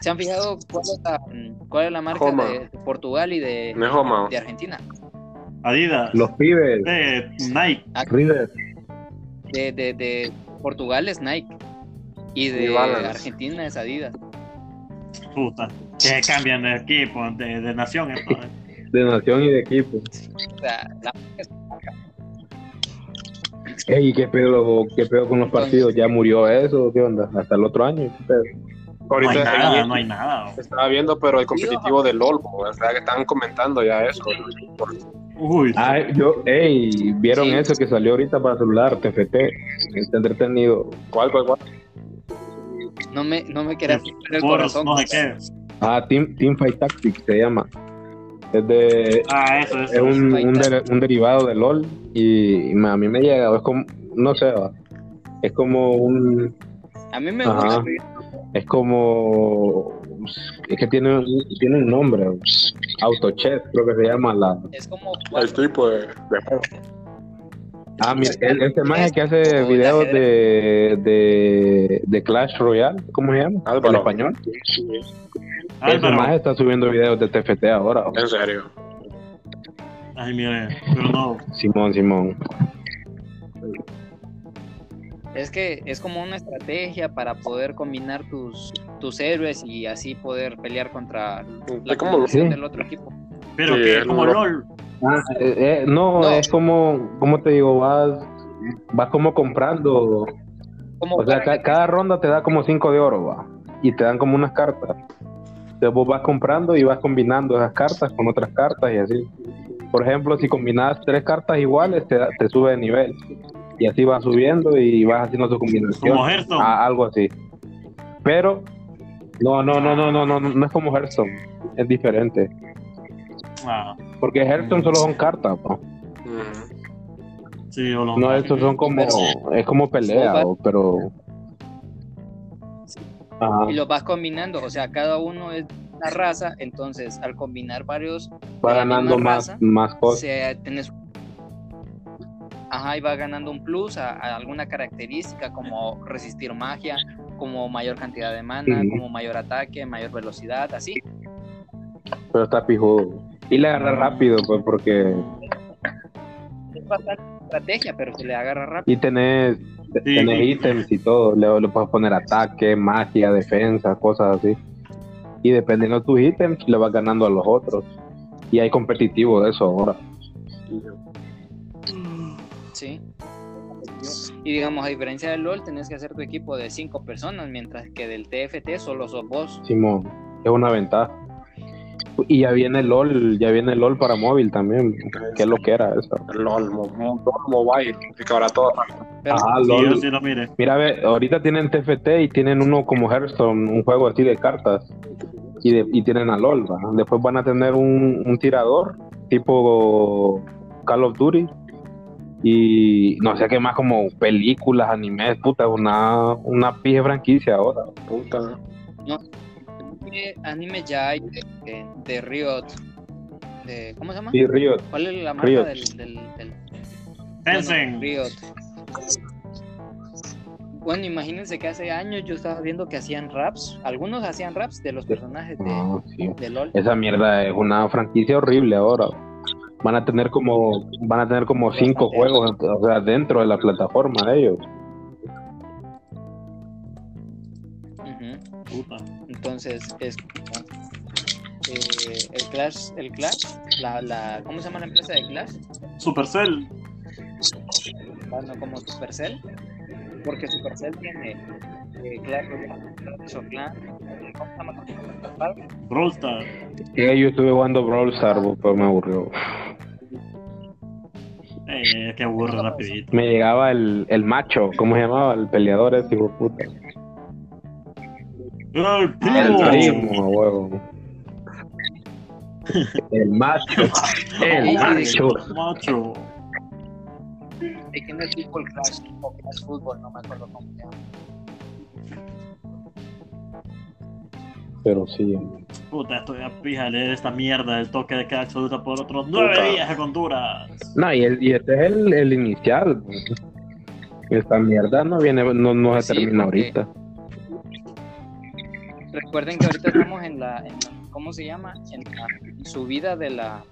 [SPEAKER 5] ¿Se han fijado cuál es la, cuál es la marca
[SPEAKER 1] Coma.
[SPEAKER 5] de Portugal y de,
[SPEAKER 1] Homa.
[SPEAKER 5] de Argentina?
[SPEAKER 3] Adidas.
[SPEAKER 2] los pibes,
[SPEAKER 3] Eh, Nike.
[SPEAKER 2] River,
[SPEAKER 5] De, de, de Portugal es Nike y de. Argentina es Adidas.
[SPEAKER 3] Puta. Que cambian de equipo, de, de nación. entonces.
[SPEAKER 2] de nación y de equipo.
[SPEAKER 5] O sea, la marca es-
[SPEAKER 2] Ey, ¿qué pedo, qué pedo con los partidos? ¿Ya murió eso? ¿Qué onda? ¿Hasta el otro año? ¿Qué pedo?
[SPEAKER 3] No hay nada, no hay nada.
[SPEAKER 1] estaba viendo, pero el competitivo del LOL, o sea, que estaban comentando ya eso.
[SPEAKER 3] Uy.
[SPEAKER 2] Ah, yo, ey, ¿vieron
[SPEAKER 5] Sí.
[SPEAKER 2] eso que salió ahorita para celular, TFT? Está entretenido.
[SPEAKER 1] ¿Cuál, cuál, cuál?
[SPEAKER 5] no me, no me quería romper el
[SPEAKER 3] Por
[SPEAKER 5] corazón.
[SPEAKER 3] no sé qué.
[SPEAKER 2] Ah, Team, Team Fight Tactics se llama. Es de,
[SPEAKER 3] Ah, eso,
[SPEAKER 2] es
[SPEAKER 3] eso.
[SPEAKER 2] un,
[SPEAKER 5] Fight
[SPEAKER 2] un, de- un derivado de LOL y, y a mí me llega, es como, no sé, va, es como un,
[SPEAKER 5] A mí me
[SPEAKER 2] Ajá.
[SPEAKER 5] gusta.
[SPEAKER 2] es como, es que tiene, un- tiene un nombre, Autochess creo que se llama la,
[SPEAKER 5] Es como
[SPEAKER 1] El tipo de, de juego.
[SPEAKER 2] ah, mira, el- este maje que hace videos de, de, de Clash Royale, ¿cómo se llama? En
[SPEAKER 1] Álvaro.
[SPEAKER 2] español. Ese maje está subiendo videos de TFT ahora.
[SPEAKER 1] En serio.
[SPEAKER 3] Ay, mire. Pero no.
[SPEAKER 2] Simón, Simón.
[SPEAKER 5] Es que es como una estrategia para poder combinar tus, tus héroes y así poder pelear contra la combinación
[SPEAKER 2] Sí.
[SPEAKER 5] del otro equipo.
[SPEAKER 3] Pero
[SPEAKER 1] Sí,
[SPEAKER 3] que
[SPEAKER 1] es
[SPEAKER 3] como
[SPEAKER 1] lo-
[SPEAKER 3] LOL.
[SPEAKER 2] Ah, eh, eh, no,
[SPEAKER 5] No.
[SPEAKER 2] es como, como te digo, vas, vas como comprando,
[SPEAKER 5] Como
[SPEAKER 2] o sea, cada ronda te da como 5 de oro, va, y te dan como unas cartas. Entonces vos vas comprando y vas combinando esas cartas con otras cartas y así. Por ejemplo, si combinas tres cartas iguales, te, da- te sube de nivel. Y así vas subiendo y vas haciendo tu combinación.
[SPEAKER 3] Como Hearthstone.
[SPEAKER 2] Ah, algo así. Pero, no, no, no, no, no, no, no es como Hearthstone. Es diferente.
[SPEAKER 3] Ah,
[SPEAKER 2] Porque Hearthstone solo son cartas, ¿no?
[SPEAKER 1] Ujú.
[SPEAKER 3] sí, o los
[SPEAKER 2] No, estos son como, es como pelea,
[SPEAKER 5] Pero-
[SPEAKER 2] o- pero... Ajá,
[SPEAKER 5] y los vas combinando, o sea, cada uno es una raza, entonces al combinar varios
[SPEAKER 2] va
[SPEAKER 5] la
[SPEAKER 2] ganando más,
[SPEAKER 5] raza,
[SPEAKER 2] más cosas.
[SPEAKER 5] tenés Ajá, y va ganando un plus a, a alguna característica como resistir magia, como mayor cantidad de mana, como mayor ataque, mayor velocidad, así.
[SPEAKER 2] Pero está pijudo. Y le agarra rápido, pues, porque...
[SPEAKER 5] Es bastante estrategia, pero se le agarra rápido.
[SPEAKER 2] Y tenés,
[SPEAKER 3] Sí,
[SPEAKER 2] tenés ítems y todo. Le, le puedes poner ataque, magia, defensa, cosas así. Y dependiendo de tus ítems, le vas ganando a los otros. Y hay competitivo de eso ahora.
[SPEAKER 5] Sí. Y digamos, a diferencia del LOL, tenés que hacer tu equipo de cinco personas, mientras que del TFT solo sos vos.
[SPEAKER 2] Simón, es una ventaja. Y ya viene LOL, ya viene LOL para móvil también. Que es lo que era eso.
[SPEAKER 1] El LOL, LOL Mobile. Que ahora todo.
[SPEAKER 5] Pero
[SPEAKER 2] Ah,
[SPEAKER 3] Sí,
[SPEAKER 2] LOL.
[SPEAKER 3] yo sí lo mire.
[SPEAKER 2] Mira, ve, ahorita tienen TFT y tienen uno como Hearthstone, un juego así de cartas. Y, de- y tienen a LOL. Después van a tener un, un tirador tipo Call of Duty. Y no sé qué más, como películas, animes, puta, es una, una pije franquicia ahora.
[SPEAKER 1] Puta.
[SPEAKER 5] ¿qué anime ya hay de, de- de Riot? De, ¿Cómo se llama?
[SPEAKER 2] Y Riot,
[SPEAKER 5] ¿Cuál es la marca
[SPEAKER 2] Riot.
[SPEAKER 5] del, del, del-
[SPEAKER 3] Tencent.
[SPEAKER 5] Bueno, Riot. Bueno, imagínense que hace años yo estaba viendo que hacían raps. Algunos hacían raps de los personajes de,
[SPEAKER 2] no, sí.
[SPEAKER 5] de LOL.
[SPEAKER 2] Esa mierda es una franquicia horrible ahora van a tener como van a tener como cinco juegos o sea, dentro de la plataforma ellos.
[SPEAKER 5] Entonces es eh, el Clash el Clash la, la cómo se llama la empresa de Clash
[SPEAKER 3] Supercell.
[SPEAKER 5] Bueno como Supercell porque Supercell tiene eh, Clash of Clans ¿cómo se llama?
[SPEAKER 3] Brawl Stars.
[SPEAKER 2] Sí, yo estuve jugando Brawl Stars, pero me aburrió.
[SPEAKER 3] Eh, que aburre rapidito.
[SPEAKER 2] Me llegaba el, el macho, ¿cómo se llamaba? El peleador ese, hijo de puta.
[SPEAKER 3] ¡El
[SPEAKER 2] El
[SPEAKER 3] primo!
[SPEAKER 2] primo, a huevo. El macho. El macho.
[SPEAKER 3] Macho.
[SPEAKER 5] Es que no es fútbol Clash, o Clash Fútbol, no me acuerdo cómo se llama.
[SPEAKER 2] Pero sí.
[SPEAKER 3] Puta, estoy a pija leer esta mierda del toque de queda absoluta por otros nueve
[SPEAKER 1] Puta.
[SPEAKER 3] días en Honduras.
[SPEAKER 2] No, y, el- y este es el, el inicial. Esta mierda no viene, no, no se
[SPEAKER 5] Sí,
[SPEAKER 2] termina
[SPEAKER 5] porque-
[SPEAKER 2] ahorita.
[SPEAKER 5] Recuerden que ahorita estamos en la, en la- ¿cómo se llama? En la subida de la,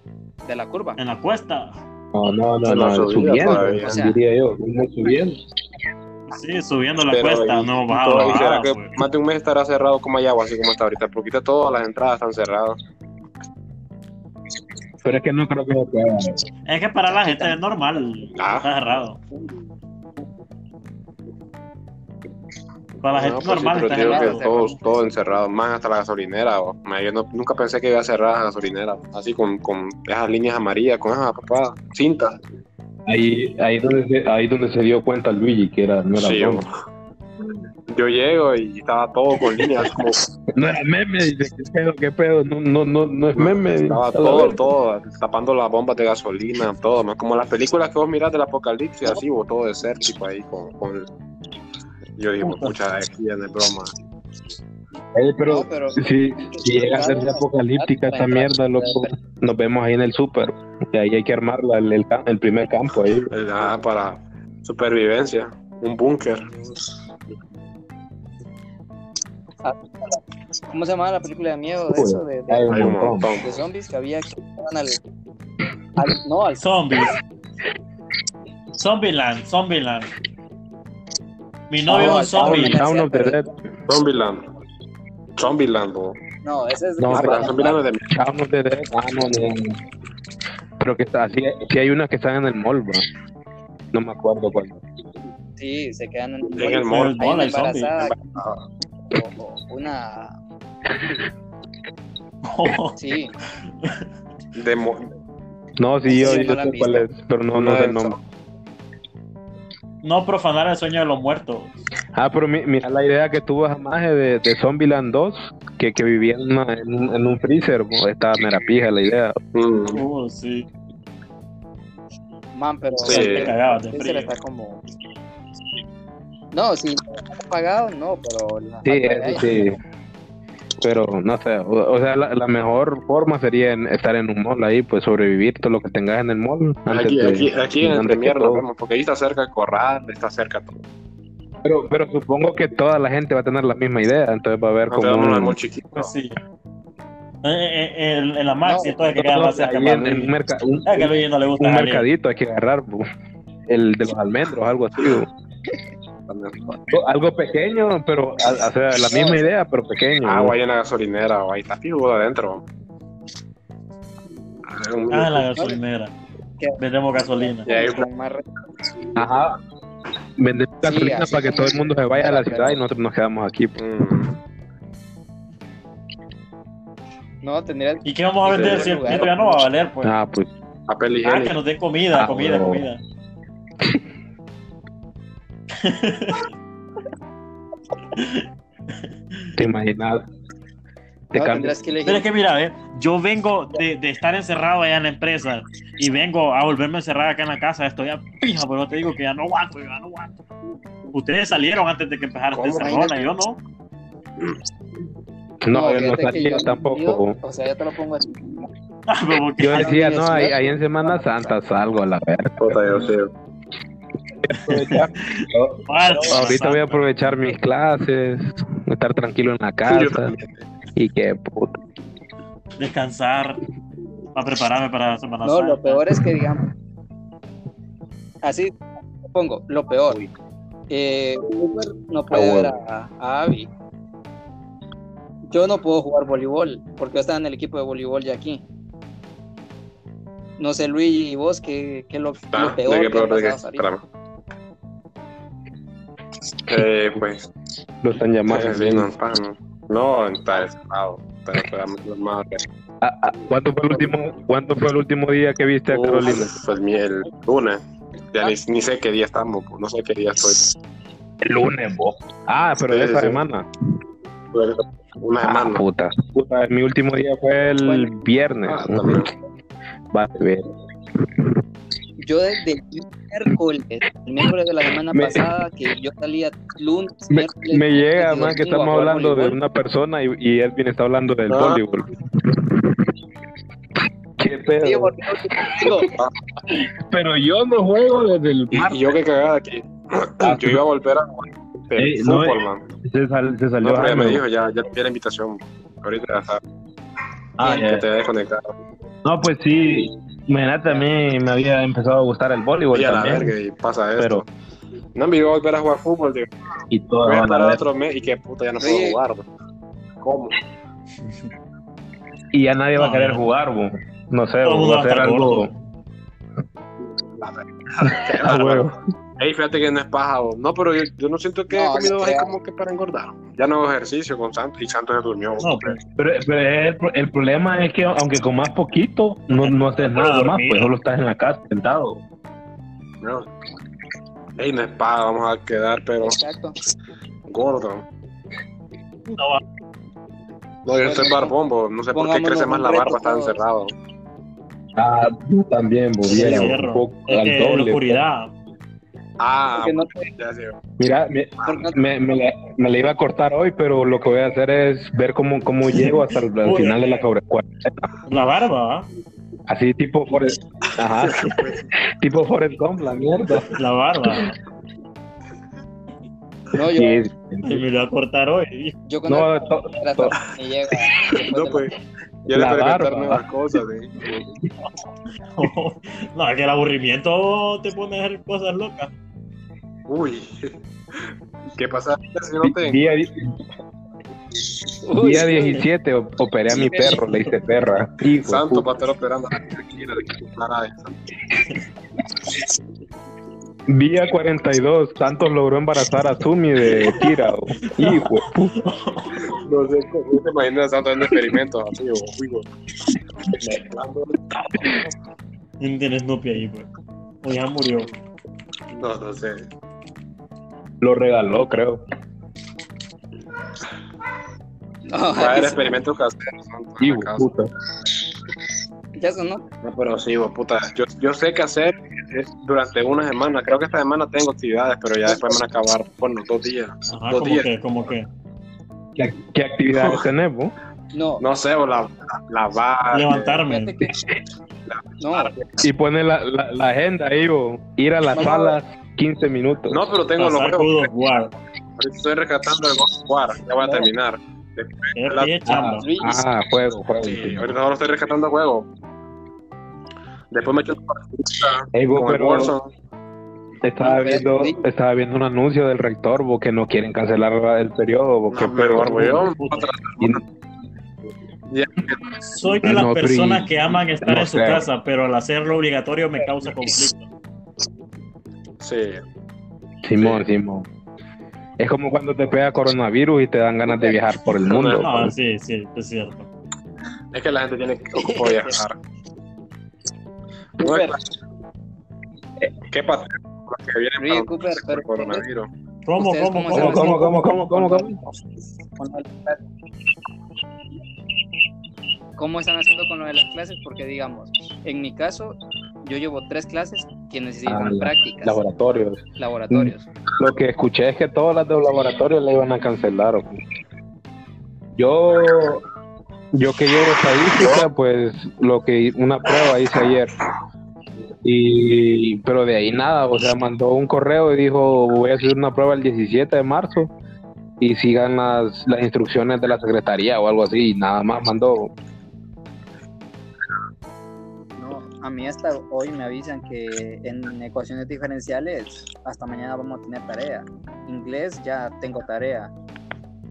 [SPEAKER 5] de la curva.
[SPEAKER 3] En la cuesta.
[SPEAKER 2] No, no, no,
[SPEAKER 1] No,
[SPEAKER 2] no,
[SPEAKER 1] subida
[SPEAKER 2] subiendo.
[SPEAKER 5] O sea-
[SPEAKER 2] diría yo, subiendo.
[SPEAKER 3] Sí, subiendo la
[SPEAKER 1] Pero,
[SPEAKER 3] cuesta,
[SPEAKER 1] y-
[SPEAKER 3] no
[SPEAKER 1] todo- será
[SPEAKER 3] bajaba,
[SPEAKER 1] que
[SPEAKER 3] pues.
[SPEAKER 1] más de un mes estará cerrado como Ayagua, así como está ahorita, porque ahorita todas las entradas están cerradas.
[SPEAKER 2] Pero es que no creo que se pueda.
[SPEAKER 3] Es que para la gente es normal.
[SPEAKER 1] Ah.
[SPEAKER 3] Está cerrado. Para la
[SPEAKER 1] No,
[SPEAKER 3] gente
[SPEAKER 1] pues sí,
[SPEAKER 3] normal
[SPEAKER 1] pero
[SPEAKER 3] está cerrado.
[SPEAKER 1] que todo, todo encerrado, más hasta la gasolinera. Yo no- nunca pensé que iba a cerrar la gasolinera, así con, con esas líneas amarillas, con esas papá, cintas.
[SPEAKER 2] Ahí, ahí, donde se, ahí donde se dio cuenta Luigi que era, no era
[SPEAKER 1] Sí,
[SPEAKER 2] broma.
[SPEAKER 1] Yo llego y estaba todo con líneas, como
[SPEAKER 2] No era meme, dice, ¿qué pedo, qué pedo? No, no, no, no es meme.
[SPEAKER 1] estaba todo, todo, tapando las bombas de gasolina, todo, como las películas que vos mirás del apocalipsis, así, o todo desértico ahí con, con... Yo dije,
[SPEAKER 3] Puta.
[SPEAKER 1] pucha, aquí no es broma.
[SPEAKER 2] Eh, pero,
[SPEAKER 5] No, pero-
[SPEAKER 2] si, si llega a ser apocalíptica esta mierda, loco, nos vemos ahí en el súper. Y ahí hay que armar la- el, el ca- el primer campo ahí.
[SPEAKER 1] Ah, para supervivencia, un búnker.
[SPEAKER 5] ¿Cómo se llamaba la película de miedo de eso? De, de-
[SPEAKER 2] Hay un
[SPEAKER 1] Hay un
[SPEAKER 2] montón.
[SPEAKER 1] montón.
[SPEAKER 5] de zombies que había que iban al, al- no al
[SPEAKER 3] Zombies. Zombieland, Zombieland. Mi novio
[SPEAKER 5] No,
[SPEAKER 3] es un zombie.
[SPEAKER 2] Shaun of the Dead.
[SPEAKER 1] Zombieland. Zombieland, bo.
[SPEAKER 5] no ese es
[SPEAKER 2] No, pero
[SPEAKER 1] Zombieland es de
[SPEAKER 2] of the Dead. Ah, no, no, no. Pero que está, sí, sí hay unas que están en el mall, bro. No me acuerdo cuál.
[SPEAKER 5] sí se quedan en,
[SPEAKER 1] En el mall.
[SPEAKER 5] hay una embarazada o, o una sí
[SPEAKER 1] de mo-
[SPEAKER 2] No, sí, yo,
[SPEAKER 5] Sí,
[SPEAKER 2] yo
[SPEAKER 5] no
[SPEAKER 2] sé cuál es, pero no, no
[SPEAKER 1] Una
[SPEAKER 2] sé
[SPEAKER 1] de
[SPEAKER 2] el nombre.
[SPEAKER 3] No profanar el sueño de los muertos.
[SPEAKER 2] Ah, pero mi- mira la idea que tuvo jamás de, de Zombieland 2, que, que vivía en, una- en un, en un freezer, bo, estaba mera pija la idea.
[SPEAKER 1] Mm.
[SPEAKER 3] Uh, sí.
[SPEAKER 5] man pero
[SPEAKER 1] Sí.
[SPEAKER 5] el-
[SPEAKER 3] Te cagabas de
[SPEAKER 5] el
[SPEAKER 3] frío.
[SPEAKER 5] está como no si está apagado no pero la
[SPEAKER 2] Sí, eso
[SPEAKER 5] aire.
[SPEAKER 2] sí. Pero no sé, o, o sea, la, la mejor forma sería en- estar en un mall ahí, pues sobrevivir todo lo que tengas en el mall. Antes
[SPEAKER 1] Aquí,
[SPEAKER 2] de-
[SPEAKER 1] aquí, aquí en el Premier nos vemos, porque ahí está cerca el corral, está cerca todo.
[SPEAKER 2] Pero, pero supongo que toda la gente va a tener la misma idea, entonces va a haber como un,
[SPEAKER 1] muy chiquito.
[SPEAKER 3] Pues sí. Eh, eh, en, en la Max,
[SPEAKER 5] No,
[SPEAKER 3] entonces que queda
[SPEAKER 2] no,
[SPEAKER 3] más cerca
[SPEAKER 2] en, en un,
[SPEAKER 3] Luis.
[SPEAKER 2] merca- un-
[SPEAKER 3] Es que a Luis no le gusta
[SPEAKER 2] un mercadito hay que agarrar, bu. el de los almendros, algo así. bu. Algo pequeño, pero, o sea, la misma idea, pero pequeño.
[SPEAKER 1] ahí en la gasolinera, o ahí está fijo adentro. Ah,
[SPEAKER 3] Ah, la gasolinera. Vendemos gasolina.
[SPEAKER 1] Y ahí,
[SPEAKER 2] Ajá. Vender gasolina para que todo el mundo se vaya a la ciudad y nosotros nos quedamos aquí. bu.
[SPEAKER 1] mm,
[SPEAKER 5] no tendría
[SPEAKER 3] ¿Y qué vamos a vender si el ya no va a valer? Pues?
[SPEAKER 2] Ah, pues.
[SPEAKER 1] papel
[SPEAKER 3] Ah, que
[SPEAKER 1] higiénico.
[SPEAKER 3] nos den comida,
[SPEAKER 2] Ah,
[SPEAKER 3] comida, comida.
[SPEAKER 2] Te imaginas. Te
[SPEAKER 5] no, que elegir
[SPEAKER 3] Pero es que mira, eh, yo vengo de, de estar encerrado allá en la empresa y vengo a volverme a encerrar acá en la casa. Estoy a pija, pero te digo que ya no aguanto, ya no aguanto. Ustedes salieron antes de que empezara esta encerrona, yo no.
[SPEAKER 2] No, yo no salía
[SPEAKER 5] yo-
[SPEAKER 2] tampoco.
[SPEAKER 5] yo- o sea, ya te lo pongo así.
[SPEAKER 3] Ah,
[SPEAKER 2] Yo decía, no, ahí, en Semana Santa salgo a la verga.
[SPEAKER 1] Puta, yo sé.
[SPEAKER 2] Ahorita voy a aprovechar mis clases, estar tranquilo en la casa. Y que puta.
[SPEAKER 3] descansar, a prepararme para la Semana
[SPEAKER 5] No,
[SPEAKER 3] Santa.
[SPEAKER 5] lo peor es que, digamos, así pongo, lo peor. Eh, Uber no puede
[SPEAKER 2] Ah,
[SPEAKER 5] ver a, a Abby. Yo no puedo jugar voleibol porque yo estaba en el equipo de voleibol ya aquí. No sé, Luis y vos, ¿qué, qué es lo,
[SPEAKER 1] Ah,
[SPEAKER 5] lo peor
[SPEAKER 1] ¿de qué
[SPEAKER 5] que
[SPEAKER 1] peor?
[SPEAKER 5] ha
[SPEAKER 1] Eh, pues,
[SPEAKER 2] Lo están llamando.
[SPEAKER 1] sí, no, no. No, está normal.
[SPEAKER 2] Ah, ah, ¿Cuánto fue el último, cuánto fue el último día que viste a Carolina?
[SPEAKER 1] Fue el, mi- el lunes. Ya ni, ni sé qué día estamos, pues, no sé qué día estoy.
[SPEAKER 2] El lunes, vos. Ah, pero de
[SPEAKER 1] Sí,
[SPEAKER 2] esta
[SPEAKER 1] sí.
[SPEAKER 2] semana.
[SPEAKER 1] Una
[SPEAKER 2] Ah,
[SPEAKER 1] semana.
[SPEAKER 2] puta. Puta, mi último día fue el viernes.
[SPEAKER 1] Ah, también.
[SPEAKER 2] Va a ver.
[SPEAKER 5] Yo desde el miércoles, el miércoles de la semana
[SPEAKER 2] Me-
[SPEAKER 5] pasada, que yo salía lunes,
[SPEAKER 2] Me,
[SPEAKER 5] miércoles,
[SPEAKER 2] me llega más que estamos hablando de una persona y, y Edwin está hablando del
[SPEAKER 1] Ah.
[SPEAKER 2] voleibol. ¿Qué
[SPEAKER 5] Sí,
[SPEAKER 2] pedo?
[SPEAKER 5] porque digo,
[SPEAKER 2] Pero yo no juego desde el
[SPEAKER 1] Y, y yo qué cagada aquí. Yo iba a volver a jugar
[SPEAKER 2] Ey, no,
[SPEAKER 1] fútbol,
[SPEAKER 2] eh,
[SPEAKER 1] man.
[SPEAKER 2] Se, sal- se salió
[SPEAKER 1] No, ya me dijo, ya, ya tiene la invitación. Ahorita ya sabes
[SPEAKER 2] Ah,
[SPEAKER 1] que
[SPEAKER 2] ya.
[SPEAKER 1] te desconectado.
[SPEAKER 2] No, pues sí. Imagínate, a mí me había empezado a gustar el voleibol
[SPEAKER 1] Y a la
[SPEAKER 2] también.
[SPEAKER 1] verga, y pasa esto. No me iba a volver a jugar fútbol, digo.
[SPEAKER 2] Y todo
[SPEAKER 1] Voy a
[SPEAKER 2] a ver.
[SPEAKER 1] otro mes y que puta ya no puedo
[SPEAKER 5] Sí.
[SPEAKER 1] jugar. bro. ¿Cómo?
[SPEAKER 2] Y ya nadie va a
[SPEAKER 3] No,
[SPEAKER 2] querer
[SPEAKER 3] no.
[SPEAKER 2] jugar, bo. No sé, va a
[SPEAKER 3] va a
[SPEAKER 2] ser
[SPEAKER 3] estar
[SPEAKER 2] algo.
[SPEAKER 3] gordo.
[SPEAKER 2] Ah, huevo.
[SPEAKER 1] Ey, fíjate que no es paja, bo. No, pero yo, yo no siento que he comido
[SPEAKER 5] creo.
[SPEAKER 1] como que para engordar. Ya no hago ejercicio con Santos y Santos se durmió.
[SPEAKER 3] No, pues,
[SPEAKER 2] Pero, pero el, pro- el problema es que aunque comas poquito, no, no haces nada más, pues solo estás en la casa sentado.
[SPEAKER 1] No. Ey, no es paja, vamos a quedar, pero
[SPEAKER 5] exacto.
[SPEAKER 1] gordo.
[SPEAKER 3] no va.
[SPEAKER 1] No, yo estoy barbón, bo. No sé por qué crece más la barba, está encerrado.
[SPEAKER 2] Ah, yo también, bo,
[SPEAKER 3] Sí,
[SPEAKER 2] bien, un poco
[SPEAKER 3] Es
[SPEAKER 2] al
[SPEAKER 3] que en la
[SPEAKER 2] doble.
[SPEAKER 3] oscuridad.
[SPEAKER 1] Ah,
[SPEAKER 5] Porque no te-.
[SPEAKER 2] Mira, me, me, me la, me la iba a cortar hoy, pero lo que voy a hacer es ver cómo, cómo llego hasta el, final de la sobrecuarta.
[SPEAKER 3] La barba, ¿va?
[SPEAKER 2] Así tipo Forrest, ajá, tipo Forrest Gump, la mierda.
[SPEAKER 3] La barba.
[SPEAKER 5] no, yo,
[SPEAKER 2] Sí,
[SPEAKER 3] Y me lo voy a cortar hoy.
[SPEAKER 5] yo con
[SPEAKER 2] no,
[SPEAKER 5] el-
[SPEAKER 2] to- to-
[SPEAKER 1] No, pues. Ya
[SPEAKER 2] La
[SPEAKER 1] le
[SPEAKER 2] barba.
[SPEAKER 1] nuevas cosas, eh.
[SPEAKER 3] No, que el aburrimiento te pone a hacer cosas locas.
[SPEAKER 1] Uy. ¿Qué pasa si no te
[SPEAKER 2] día,
[SPEAKER 5] Uy,
[SPEAKER 2] día
[SPEAKER 5] sí.
[SPEAKER 2] 17 o- operé a mi perro, le hice perra. Hijo
[SPEAKER 1] Santo para estar operando de
[SPEAKER 2] Día 42, Santos logró embarazar a Sumi de Kira. Hijo de puta.
[SPEAKER 1] No sé cómo te imaginas a Santo en experimentos así, o digo, mezclando.
[SPEAKER 3] ¿Quién tiene Snoopy ahí, pues? O ya murió.
[SPEAKER 1] No, no sé.
[SPEAKER 2] Lo regaló, creo.
[SPEAKER 5] No,
[SPEAKER 1] Va a haber experimentos caseros, la
[SPEAKER 2] puta.
[SPEAKER 5] ya sonó.
[SPEAKER 1] No, pero sí, bo, puta. Yo, yo sé qué hacer es durante una semana. Creo que esta semana tengo actividades, pero ya después me van a acabar, bueno, dos días.
[SPEAKER 3] Ajá,
[SPEAKER 1] dos días.
[SPEAKER 3] que, como que.
[SPEAKER 2] ¿Qué, qué actividades tenemos?
[SPEAKER 5] No,
[SPEAKER 1] No sé, o la, la, lavar.
[SPEAKER 3] Levantarme.
[SPEAKER 5] que. No,
[SPEAKER 2] Y pone la, la, la agenda ahí, bo. ir a las salas 15 minutos.
[SPEAKER 1] No, pero tengo los
[SPEAKER 3] Pasar
[SPEAKER 1] juegos.
[SPEAKER 3] War.
[SPEAKER 1] Estoy rescatando el God of War. Ya voy a
[SPEAKER 5] No.
[SPEAKER 1] terminar.
[SPEAKER 3] Es
[SPEAKER 1] La-.
[SPEAKER 5] Luis,
[SPEAKER 2] Ah, juego, juego.
[SPEAKER 1] Sí, ahorita solo estoy rescatando juegos. Después me echo una partidita
[SPEAKER 2] Ey, bo,
[SPEAKER 1] con el
[SPEAKER 2] pero
[SPEAKER 1] Warzone.
[SPEAKER 2] estaba
[SPEAKER 5] No,
[SPEAKER 2] viendo, estaba viendo un anuncio del rector, bo, que no quieren cancelar el periodo, bo, que
[SPEAKER 1] No,
[SPEAKER 2] pero-
[SPEAKER 1] mejor, weón.
[SPEAKER 2] y-
[SPEAKER 1] Ya,
[SPEAKER 3] Soy de las
[SPEAKER 2] No,
[SPEAKER 3] personas que aman estar
[SPEAKER 2] No
[SPEAKER 3] en su casa, pero al hacerlo obligatorio me causa conflicto.
[SPEAKER 1] Sí.
[SPEAKER 2] Simón, Simón. Es como cuando te pega coronavirus y te dan ganas de viajar por el mundo.
[SPEAKER 3] No, sí, sí, es cierto.
[SPEAKER 1] Es que la gente tiene que ocupar viajar.
[SPEAKER 5] Cooper,
[SPEAKER 1] ¿Qué pasa? Que
[SPEAKER 5] Cooper, pero
[SPEAKER 1] coronavirus.
[SPEAKER 3] ¿Cómo,
[SPEAKER 5] ¿Ustedes
[SPEAKER 3] cómo,
[SPEAKER 5] cómo
[SPEAKER 3] cómo?
[SPEAKER 2] ¿Cómo, cómo, cómo, cómo. ¿Cómo
[SPEAKER 5] están haciendo con lo de las clases? Porque digamos, en mi caso, yo llevo tres clases que necesitan
[SPEAKER 2] Ah, la-
[SPEAKER 5] prácticas,
[SPEAKER 2] Laboratorios.
[SPEAKER 5] laboratorios.
[SPEAKER 2] Lo que escuché es que todas las de los laboratorios le iban a cancelar. ¿o? Yo, yo que llevo estadística, pues lo que una prueba hice ayer. Y, pero de ahí nada, o sea, mandó un correo y dijo, voy a hacer una prueba el 17 de marzo y sigan las, las instrucciones de la secretaría o algo así, y nada más mandó.
[SPEAKER 5] A mí hasta hoy me avisan que en ecuaciones diferenciales hasta mañana vamos a tener tarea. Inglés ya tengo tarea.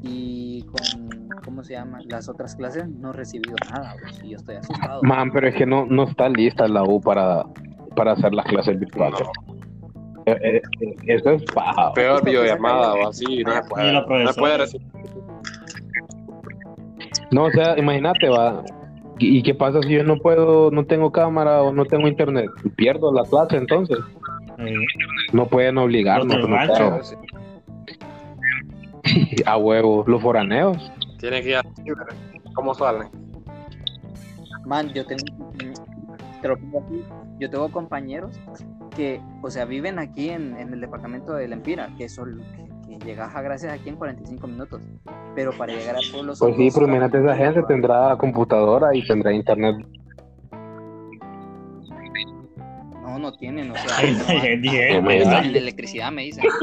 [SPEAKER 5] Y con, ¿cómo ¿cómo se llama? Las otras clases no he recibido nada, pues, y yo estoy asustado.
[SPEAKER 2] Man, pero es que no, no está lista la U para, para hacer las clases virtuales. Eh, eh, eh, Eso es paja.
[SPEAKER 1] Peor videollamada o así, no se puede. No puede recibir.
[SPEAKER 2] No, o sea, imagínate, va. ¿Y qué pasa si yo no puedo, no tengo cámara o no tengo internet? Pierdo la clase entonces.
[SPEAKER 3] Eh,
[SPEAKER 2] No pueden obligarnos. No. A huevo, los foraneos.
[SPEAKER 1] Tiene que ir a ¿Cómo salen?
[SPEAKER 5] Man, yo tengo, te lo pongo así, yo tengo compañeros que, o sea, viven aquí en, en el departamento de Lempira, que son llegas a Gracias aquí en 45 minutos, pero para llegar al pueblo son
[SPEAKER 2] Pues sí, pero imagínate esa gente tendrá computadora y tendrá internet.
[SPEAKER 5] No, no tienen, o sea,
[SPEAKER 3] Ay,
[SPEAKER 5] no
[SPEAKER 2] No
[SPEAKER 5] en electricidad me dicen.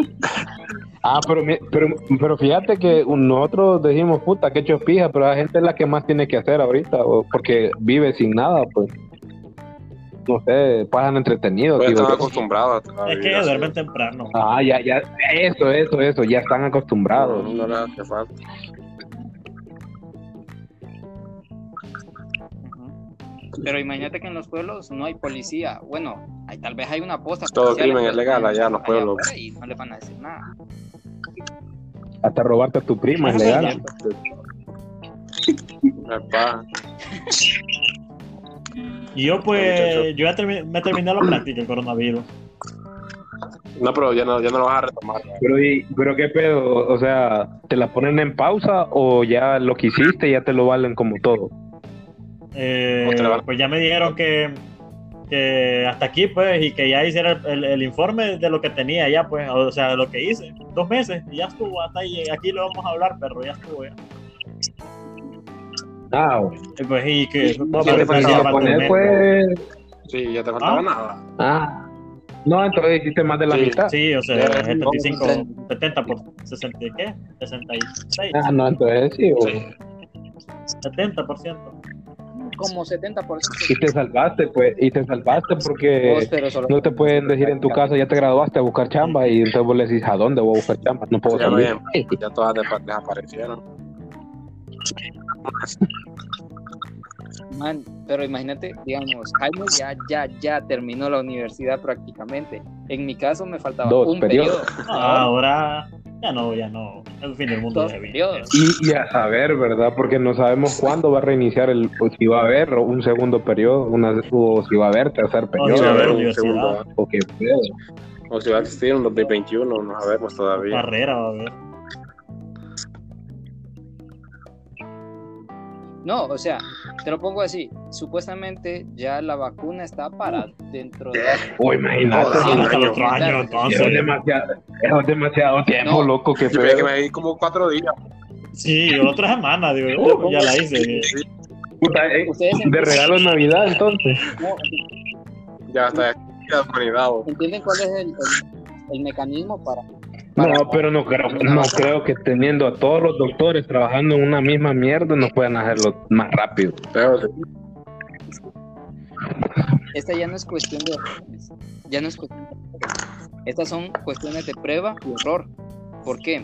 [SPEAKER 2] Ah, pero, mi- pero, pero fíjate que nosotros decimos, puta, que pija, pero la gente es la que más tiene que hacer ahorita, porque vive sin nada, pues. No sé, pasan entretenidos.
[SPEAKER 1] Pues
[SPEAKER 2] digo
[SPEAKER 1] están acostumbrados a
[SPEAKER 3] Es que duermen temprano.
[SPEAKER 2] Ah, ya, ya, eso, eso, eso, ya están acostumbrados.
[SPEAKER 1] No, no le hace falta.
[SPEAKER 5] Pero imagínate que en los pueblos no hay policía. Bueno, hay, tal vez hay una posta.
[SPEAKER 1] Todo crimen es legal allá en los pueblos.
[SPEAKER 5] Y no le van a decir nada.
[SPEAKER 2] Hasta robarte a tu prima es legal.
[SPEAKER 3] Y yo, pues, yo ya termi- me terminé la práctica el coronavirus.
[SPEAKER 1] No, pero ya no, ya no lo vas a retomar.
[SPEAKER 2] Pero, y- pero qué pedo, o sea, ¿te la ponen en pausa o ya lo que hiciste ya te lo valen como todo?
[SPEAKER 3] Eh, pues ya me dijeron que, que hasta aquí, pues, y que ya hiciera el, el- el informe de lo que tenía ya, pues, o sea, de lo que hice. Dos meses, y ya estuvo, hasta ahí. Aquí lo vamos a hablar, perro, ya estuvo ya.
[SPEAKER 2] Ah,
[SPEAKER 3] pues, y que...
[SPEAKER 1] No, pero pues,
[SPEAKER 2] pues...
[SPEAKER 1] Sí, ya te faltaba
[SPEAKER 3] Ah.
[SPEAKER 1] nada.
[SPEAKER 2] Ah. No, entonces hiciste más de la
[SPEAKER 1] Sí.
[SPEAKER 2] mitad.
[SPEAKER 3] Sí, o sea,
[SPEAKER 1] Ya,
[SPEAKER 3] es 75,
[SPEAKER 5] no.
[SPEAKER 3] 70 por 60, ¿y ¿qué? 66,
[SPEAKER 2] Ah, no, entonces sí, güey.
[SPEAKER 1] Sí.
[SPEAKER 3] 70%.
[SPEAKER 5] Como 70%.
[SPEAKER 2] Y te salvaste, pues, y te salvaste porque no te pueden decir en tu casa, ya te graduaste a buscar chamba, y entonces vos le decís, ¿a dónde voy a buscar chamba? No puedo salir.
[SPEAKER 1] Ya todas desaparecieron.
[SPEAKER 5] Man, pero imagínate, digamos, Jaime ya, ya, ya terminó la universidad prácticamente. En mi caso me faltaba
[SPEAKER 2] Dos
[SPEAKER 5] un
[SPEAKER 2] periodos.
[SPEAKER 5] periodo.
[SPEAKER 3] Ah, ahora, ya no, ya no. El fin del mundo
[SPEAKER 5] Dos
[SPEAKER 3] ya
[SPEAKER 5] periodos.
[SPEAKER 2] Y, y a saber, ¿verdad? Porque no sabemos cuándo va a reiniciar el, o si va a haber un segundo periodo, una, o si va a haber tercer
[SPEAKER 3] O
[SPEAKER 2] periodo,
[SPEAKER 3] si va a haber
[SPEAKER 1] un segundo.
[SPEAKER 2] o qué pedo.
[SPEAKER 1] O si va a existir un 2021, no sabemos todavía.
[SPEAKER 3] Carrera va a haber.
[SPEAKER 5] No, o sea, te lo pongo así. Supuestamente ya la vacuna está para dentro de...
[SPEAKER 2] O imagínate,
[SPEAKER 3] otro año,
[SPEAKER 2] es
[SPEAKER 3] entonces.
[SPEAKER 2] demasiado, es demasiado tiempo,
[SPEAKER 5] No.
[SPEAKER 2] loco, que
[SPEAKER 1] Yo que me di como cuatro días.
[SPEAKER 3] Sí, otra semana, digo, uh, ya la hice.
[SPEAKER 2] Puta, eh, de regalo en Navidad, entonces.
[SPEAKER 5] no,
[SPEAKER 1] Ya está humanidad.
[SPEAKER 5] ¿entienden cuál es el, el- el mecanismo para...
[SPEAKER 2] No, pero no creo, no creo que teniendo a todos los doctores trabajando en una misma mierda no puedan hacerlo más rápido.
[SPEAKER 1] Pero.
[SPEAKER 5] Esta ya no es cuestión de ya no es cuestión de errores. Estas son cuestiones de prueba y error. ¿Por qué?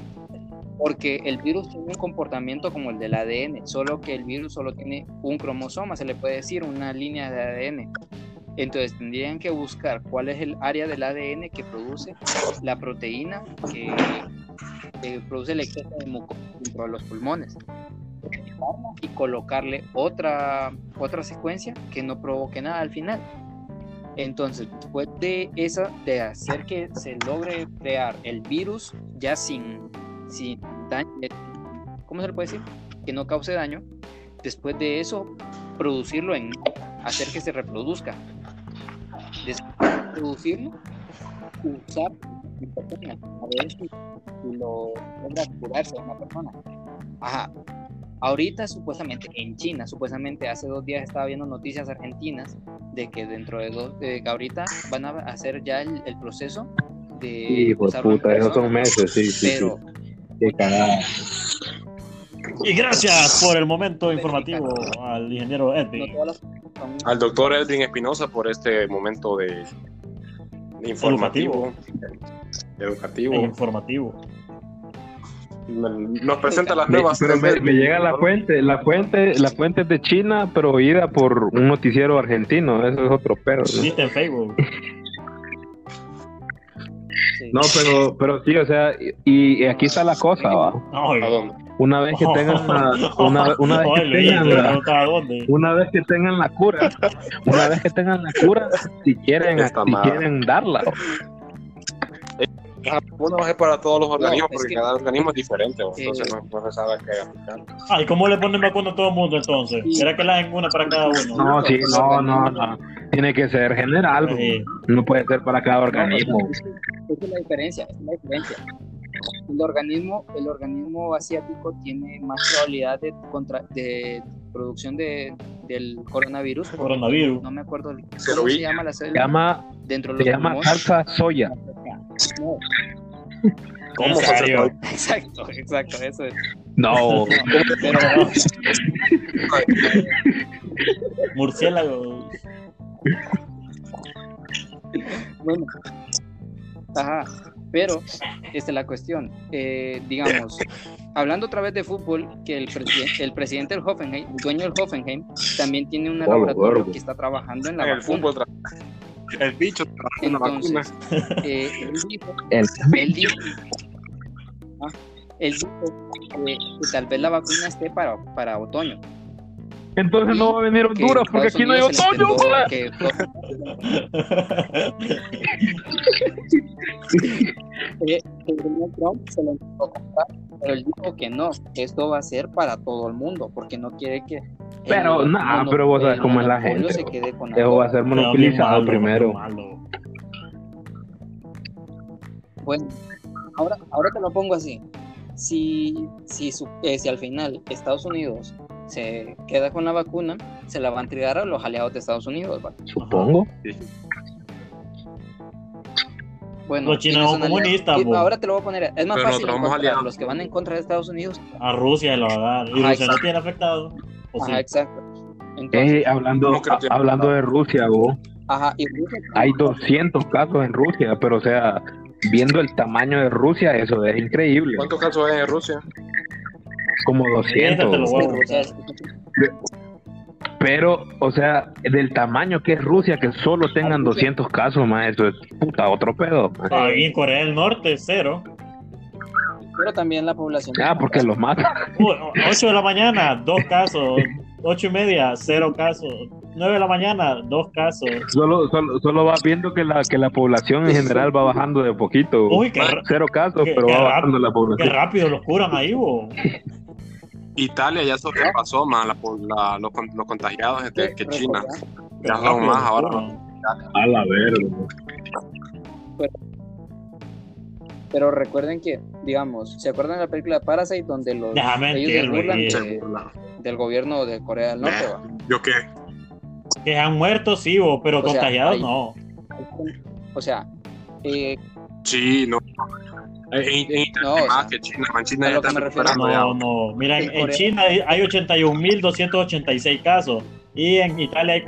[SPEAKER 5] Porque el virus tiene un comportamiento como el del ADN, solo que el virus solo tiene un cromosoma, se le puede decir una línea de ADN. Entonces tendrían que buscar cuál es el área del ADN que produce la proteína que, produce el exceso de mucosa dentro de los pulmones y colocarle otra, otra secuencia que no provoque nada al final. Entonces, después de eso, de hacer que se logre crear el virus ya sin, sin daño, ¿cómo se le puede decir? Que no cause daño. Después de eso, producirlo en hacer que se reproduzca. Producirlo, usar en persona, a ver si, si lo logra curarse a una persona. Ajá. Ahorita supuestamente en China, supuestamente hace dos días estaba viendo noticias argentinas de que dentro de dos, de que ahorita van a hacer ya el, el proceso de
[SPEAKER 2] Hijo de puta, esos son meses, sí, sí,
[SPEAKER 5] pero
[SPEAKER 2] sí. Qué.
[SPEAKER 3] Y gracias por el momento informativo al ingeniero Edwin.
[SPEAKER 1] Al doctor Edwin Espinosa por este momento de, de informativo,
[SPEAKER 3] e
[SPEAKER 1] educativo.
[SPEAKER 3] informativo.
[SPEAKER 1] Nos presenta las
[SPEAKER 2] Me-
[SPEAKER 1] nuevas.
[SPEAKER 2] pero me, me llega la fuente, la fuente, la fuente es de China, pero oída por un noticiero argentino, eso es otro perro. ¿no?
[SPEAKER 3] Viste en Facebook.
[SPEAKER 5] Sí.
[SPEAKER 2] No, pero, pero sí, o sea, y, y aquí está la cosa, ¿va?
[SPEAKER 3] No,
[SPEAKER 1] ¿A dónde?
[SPEAKER 2] Una vez que tengan la, una, una vez que tengan
[SPEAKER 3] te
[SPEAKER 2] la, una vez que tengan la cura, una vez que tengan la cura, si quieren, si quieren darla.
[SPEAKER 1] La vacuna va a ser para todos los organismos
[SPEAKER 5] es
[SPEAKER 1] porque
[SPEAKER 5] que-
[SPEAKER 1] cada organismo es diferente. ¿no?
[SPEAKER 5] Eh,
[SPEAKER 1] Entonces no, no se sabe qué aplicar.
[SPEAKER 3] Ah, ¿y cómo le ponen vacuna a todo el mundo entonces? ¿Será que la hacen una para cada uno?
[SPEAKER 2] No, sí, no, no, no. Tiene que ser general,
[SPEAKER 3] Sí.
[SPEAKER 2] no puede ser para cada organismo.
[SPEAKER 5] No, esa es la diferencia, es la diferencia. El organismo, el organismo asiático tiene más probabilidad de, contra, de producción de, del coronavirus.
[SPEAKER 3] Coronavirus.
[SPEAKER 5] No me acuerdo el- cómo se llama la
[SPEAKER 2] Se
[SPEAKER 5] célula
[SPEAKER 2] llama,
[SPEAKER 5] dentro de
[SPEAKER 2] se llama salsa soya.
[SPEAKER 5] No,
[SPEAKER 1] ¿Cómo
[SPEAKER 3] ¿En
[SPEAKER 1] se
[SPEAKER 3] serio?
[SPEAKER 5] exacto, exacto, eso es.
[SPEAKER 2] No,
[SPEAKER 5] Pero
[SPEAKER 3] Murciélagos.
[SPEAKER 5] bueno, ajá, pero esta es la cuestión. Eh, digamos, hablando otra vez de fútbol, que el, presiden- el presidente del Hoffenheim, el dueño del Hoffenheim, también tiene un laboratorio que está trabajando en la
[SPEAKER 1] el
[SPEAKER 5] vacuna.
[SPEAKER 1] fútbol, el bicho trabaja en la vacuna.
[SPEAKER 5] Entonces, eh, él dijo,
[SPEAKER 2] el
[SPEAKER 5] él dijo, ah, él dijo que, que tal vez la vacuna esté para, para otoño.
[SPEAKER 2] Entonces no va a venir Honduras porque aquí no hay otoño.
[SPEAKER 5] Donald Trump se lo intentó comprar, pero él dijo que no, esto va a ser para todo el mundo, porque no quiere que. el
[SPEAKER 2] Pero,
[SPEAKER 5] mono-
[SPEAKER 2] pero vos sabes
[SPEAKER 5] el
[SPEAKER 2] cómo es la gente,
[SPEAKER 5] se
[SPEAKER 2] bro.
[SPEAKER 5] quede con
[SPEAKER 2] Eso va a ser monopolizado primero.
[SPEAKER 3] malo.
[SPEAKER 5] Bueno, ahora, ahora te lo pongo así. Si, si, su- eh, si al final Estados Unidos se queda con la vacuna, se la va a entregar a los aliados de Estados Unidos. ¿va?
[SPEAKER 2] Supongo.
[SPEAKER 5] Bueno,
[SPEAKER 3] Los chinos comunistas,
[SPEAKER 5] Y. Ahora te lo voy a poner. Es más
[SPEAKER 1] Pero
[SPEAKER 5] fácil encontrar
[SPEAKER 1] aliados.
[SPEAKER 5] los que van en contra de Estados Unidos.
[SPEAKER 3] A Rusia lo va a dar. Y
[SPEAKER 5] Ajá,
[SPEAKER 3] Rusia no tiene afectado.
[SPEAKER 5] Ajá, exacto. Entonces,
[SPEAKER 2] Eh, hablando,
[SPEAKER 1] ¿Cómo que no tiene
[SPEAKER 2] hablando de Rusia, vos,
[SPEAKER 5] ajá, y Rusia-
[SPEAKER 2] hay 200 casos en Rusia, pero o sea, viendo el tamaño de Rusia, eso es increíble.
[SPEAKER 1] ¿Cuántos casos hay en Rusia?
[SPEAKER 2] Como
[SPEAKER 3] Fíjate, te lo
[SPEAKER 2] 200.
[SPEAKER 3] voy a
[SPEAKER 5] Rusia
[SPEAKER 3] buscar.
[SPEAKER 5] es-
[SPEAKER 2] Pero, o sea, del tamaño que es Rusia, que solo tengan 200 casos, más eso es puta otro pedo.
[SPEAKER 3] Ahí en Corea del Norte, cero.
[SPEAKER 5] pero también la población.
[SPEAKER 2] Ah, porque los matan.
[SPEAKER 3] Uy, 8 de la mañana, dos casos. 8 y media, cero casos. 9 de la mañana, dos casos.
[SPEAKER 2] Solo, solo, solo va viendo que la, que la población en general va bajando de poquito.
[SPEAKER 3] Uy, qué,
[SPEAKER 2] Cero casos,
[SPEAKER 3] qué-
[SPEAKER 2] pero
[SPEAKER 3] qué
[SPEAKER 2] va bajando la
[SPEAKER 3] qué
[SPEAKER 2] población.
[SPEAKER 3] rápido los curan ahí, bo.
[SPEAKER 1] Italia ya sobrepasó más la, la- los, los contagiados que, que China.
[SPEAKER 3] Qué
[SPEAKER 1] Ya son más ahora.
[SPEAKER 2] A la verga.
[SPEAKER 5] Pero recuerden que, digamos, ¿se acuerdan de la película Parasite donde los
[SPEAKER 3] Déjame
[SPEAKER 5] ellos se
[SPEAKER 3] mentir,
[SPEAKER 5] burlan.
[SPEAKER 1] Se
[SPEAKER 5] del gobierno de Corea del Norte? va?
[SPEAKER 1] ¿Yo qué?
[SPEAKER 3] Que han muerto, sí, bo, pero
[SPEAKER 5] O sea,
[SPEAKER 3] contagiados no.
[SPEAKER 5] O sea, eh,
[SPEAKER 1] Sí, no. En, en-
[SPEAKER 5] No, o sea,
[SPEAKER 1] que China. En China ya recuperando.
[SPEAKER 3] No, no. Mira, en,
[SPEAKER 5] En
[SPEAKER 3] China hay- hay 81.286 casos y en Italia hay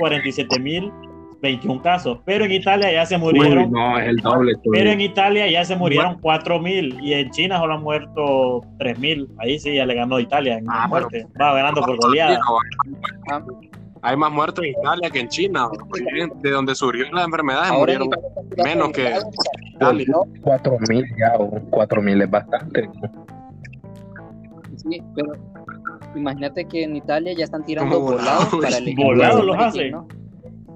[SPEAKER 3] 47.021 casos. Pero en Italia ya se
[SPEAKER 2] Uy,
[SPEAKER 3] murieron.
[SPEAKER 2] no, es el doble.
[SPEAKER 3] Pero en Italia ya se murieron 4.000 y en China solo han muerto 3.000. Ahí sí ya le ganó Italia en
[SPEAKER 1] Ah,
[SPEAKER 3] muerte. Va ganando por goleada.
[SPEAKER 5] ah,
[SPEAKER 1] Hay más muertos en Italia que en China. De donde surgió la enfermedad
[SPEAKER 5] en
[SPEAKER 1] murieron menos que Italia.
[SPEAKER 5] ¿no?
[SPEAKER 2] 4000 ya, o 4000 es bastante.
[SPEAKER 5] Sí, pero imagínate que en Italia ya están tirando
[SPEAKER 1] ¿Cómo
[SPEAKER 5] volados
[SPEAKER 1] volados?
[SPEAKER 5] para el equipo
[SPEAKER 3] Volados los hacen.
[SPEAKER 5] ¿no?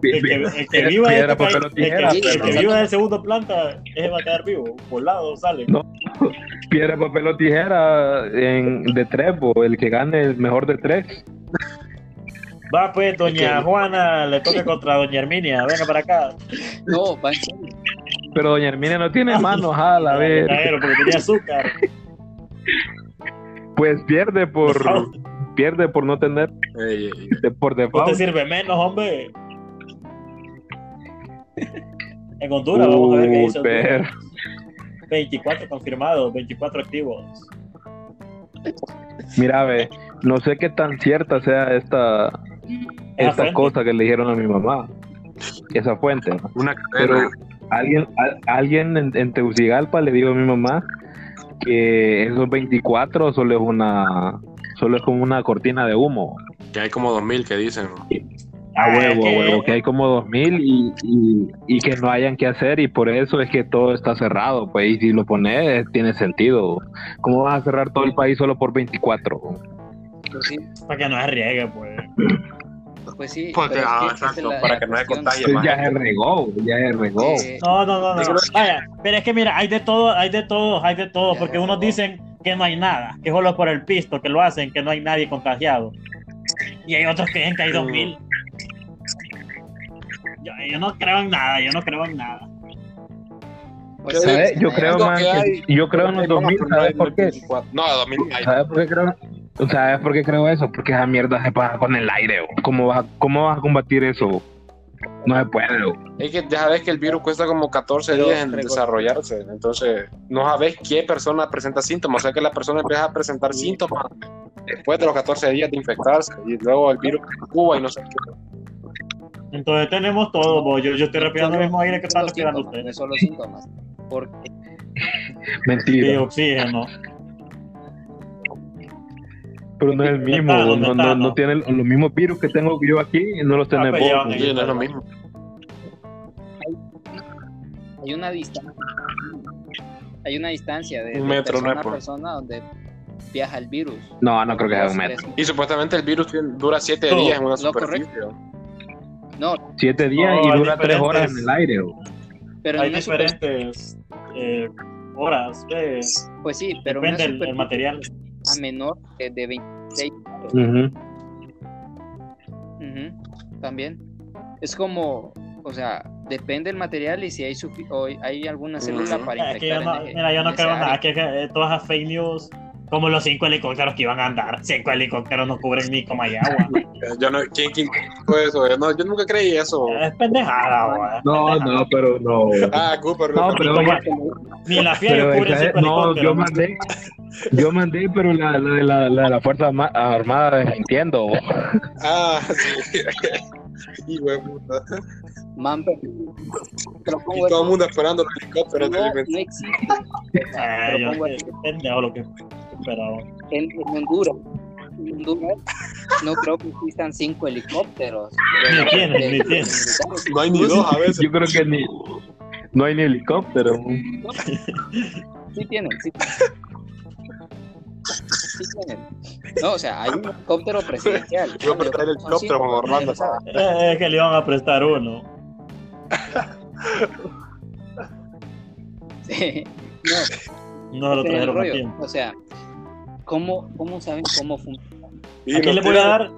[SPEAKER 3] El que, el que viva
[SPEAKER 2] Piedra,
[SPEAKER 3] este
[SPEAKER 2] papel o
[SPEAKER 3] el que-
[SPEAKER 2] tijera.
[SPEAKER 3] el que
[SPEAKER 5] pero-
[SPEAKER 3] viva del segundo planta, ese va a quedar vivo. Volado sale.
[SPEAKER 2] No. Piedra, papel o tijera en, de tres, el que gane el mejor de tres.
[SPEAKER 3] Va pues, doña
[SPEAKER 1] ¿Qué?
[SPEAKER 3] Juana le toca contra doña Herminia. Venga para acá.
[SPEAKER 5] No, va en.
[SPEAKER 2] Pero doña Herminia no tiene manos, a la vez.
[SPEAKER 3] Caero, porque tenía azúcar.
[SPEAKER 2] Pues pierde por pierde por no tener
[SPEAKER 1] Ey, ey, ey.
[SPEAKER 2] de- por
[SPEAKER 3] No te
[SPEAKER 2] default.
[SPEAKER 3] sirve menos, hombre. En Honduras, vamos a ver qué dice
[SPEAKER 2] ver.
[SPEAKER 3] 24 confirmados, 24 activos.
[SPEAKER 2] Mira, ve, no sé qué tan cierta sea esta esta
[SPEAKER 3] fuente.
[SPEAKER 2] cosa que le dijeron a mi mamá. Esa fuente. ¿no?
[SPEAKER 1] Una
[SPEAKER 2] Pero alguien a- alguien en, en Tegucigalpa le dijo a mi mamá que esos 24 solo es una solo es como una cortina de humo.
[SPEAKER 1] Que hay como 2000 que dicen.
[SPEAKER 2] A
[SPEAKER 3] Ah,
[SPEAKER 2] huevo,
[SPEAKER 3] es
[SPEAKER 2] a
[SPEAKER 3] que-
[SPEAKER 2] huevo, que hay como 2000 y, y, y que no hayan que hacer y por eso es que todo está cerrado, pues y si lo pones tiene sentido. ¿Cómo vas a cerrar todo el país solo por 24?
[SPEAKER 5] Pues sí,
[SPEAKER 3] Para que no se riegue, pues.
[SPEAKER 5] pues sí.
[SPEAKER 1] Porque,
[SPEAKER 5] pero es
[SPEAKER 1] ah,
[SPEAKER 5] que
[SPEAKER 1] exacto,
[SPEAKER 5] la-
[SPEAKER 1] para
[SPEAKER 5] la
[SPEAKER 1] que no se contagie más.
[SPEAKER 2] ya se regó, ya se regó.
[SPEAKER 5] Eh,
[SPEAKER 3] No, no, no, no. Vaya, pero es que mira, hay de todo, hay de todo, hay de todo,
[SPEAKER 5] Ya,
[SPEAKER 3] porque unos dicen que no hay nada, que solo por el pisto que lo hacen, que no hay nadie contagiado. Y hay otros que dicen que hay
[SPEAKER 1] Mm.
[SPEAKER 3] 2000. Yo, yo no creo en nada, yo no creo en nada.
[SPEAKER 5] pues,
[SPEAKER 2] Yo
[SPEAKER 5] hay
[SPEAKER 2] creo más
[SPEAKER 1] que
[SPEAKER 2] yo creo en los 2000, ¿sabes por qué?
[SPEAKER 1] No, 2000 hay.
[SPEAKER 2] ¿Sabes por qué creo? ¿Sabes por qué creo eso? Porque esa mierda se pasa con el aire. ¿o? ¿Cómo vas, a, ¿Cómo vas a combatir eso? No se puede. ¿o?
[SPEAKER 1] Es que ya sabes que el virus cuesta como 14
[SPEAKER 5] Pero,
[SPEAKER 1] días en desarrollarse. Entonces, no sabes qué persona presenta síntomas. O sea que la persona empieza a presentar síntomas después de los 14 días de infectarse. Y luego el virus Cuba y no sé qué.
[SPEAKER 3] Entonces tenemos todo, yo, yo estoy respirando el mismo aire que están
[SPEAKER 5] Solo
[SPEAKER 3] respirando
[SPEAKER 5] síntomas,
[SPEAKER 3] ustedes.
[SPEAKER 5] no solo síntomas. Porque
[SPEAKER 3] Y
[SPEAKER 2] Mentira.
[SPEAKER 3] oxígeno.
[SPEAKER 2] Pero no es el mismo.
[SPEAKER 3] Metano,
[SPEAKER 2] No, no,
[SPEAKER 3] metano.
[SPEAKER 2] no tiene los mismos virus que tengo yo aquí. No los tenés
[SPEAKER 3] pues
[SPEAKER 2] vos.
[SPEAKER 3] llevan
[SPEAKER 1] Sí, no es lo mismo.
[SPEAKER 5] hay una distancia. Hay una distancia de,
[SPEAKER 1] Un
[SPEAKER 5] de
[SPEAKER 1] metro,
[SPEAKER 5] persona
[SPEAKER 1] no es
[SPEAKER 5] a
[SPEAKER 1] por-
[SPEAKER 5] persona donde viaja el virus.
[SPEAKER 2] No, no creo que sea un metro.
[SPEAKER 1] Y supuestamente el virus dura 7
[SPEAKER 3] No,
[SPEAKER 1] días en una superficie.
[SPEAKER 5] No,
[SPEAKER 2] Siete días
[SPEAKER 3] No,
[SPEAKER 2] y
[SPEAKER 3] hay
[SPEAKER 2] dura tres horas en el aire.
[SPEAKER 5] pero
[SPEAKER 3] Hay
[SPEAKER 5] super-
[SPEAKER 3] diferentes eh, horas, eh,
[SPEAKER 5] pues sí, pero
[SPEAKER 3] depende del,
[SPEAKER 5] superficie
[SPEAKER 3] material.
[SPEAKER 5] a menor de, de 26 grados.
[SPEAKER 2] Ujú.
[SPEAKER 5] Ujú, También. Es como, o sea, depende del material y si hay, sufi- o hay alguna célula
[SPEAKER 1] Ujú.
[SPEAKER 5] para
[SPEAKER 3] Es que
[SPEAKER 5] infectar.
[SPEAKER 3] yo no,
[SPEAKER 5] en-
[SPEAKER 3] mira, yo no creo nada, que, eh, todas esas fake news, como los cinco helicópteros que iban a andar, cinco helicópteros no cubren ni como hay agua.
[SPEAKER 1] Yo no, ¿quién, quién fue eso? Yo, no, yo nunca creí eso.
[SPEAKER 3] es pendejada, güey,
[SPEAKER 2] No,
[SPEAKER 3] pendejada.
[SPEAKER 2] no, pero no.
[SPEAKER 1] Ah, Cooper.
[SPEAKER 2] No, pero,
[SPEAKER 3] Ni la FIA
[SPEAKER 2] pero
[SPEAKER 3] cubre cinco
[SPEAKER 2] no,
[SPEAKER 3] helicópteros.
[SPEAKER 2] yo mandé, yo mandé, pero la, la de la, la de la Fuerza Arma- Armada desmintiendo.
[SPEAKER 1] Ah, sí. y güey, puta.
[SPEAKER 5] Man, pero-
[SPEAKER 1] Y todo el mundo esperando los helicópteros.
[SPEAKER 5] no,
[SPEAKER 1] de
[SPEAKER 5] no existe Pero
[SPEAKER 3] yo pendejo lo que esperaba.
[SPEAKER 5] en, en Honduras. En Honduras no creo que existan cinco helicópteros.
[SPEAKER 3] Ni tienen, ni tienen.
[SPEAKER 1] No hay ni dos a veces.
[SPEAKER 2] Yo creo que ni no hay ni helicóptero.
[SPEAKER 5] Sí tienen, sí. Sí tienen. No, o sea, hay un helicóptero presidencial.
[SPEAKER 1] Iba a prestar el helicóptero con Orlando.
[SPEAKER 3] Eh, Es que le iban a prestar uno.
[SPEAKER 5] Sí. No,
[SPEAKER 3] No lo trajeron a tiempo.
[SPEAKER 5] O sea, ¿cómo, cómo saben cómo funciona?
[SPEAKER 3] Aquí les voy a dar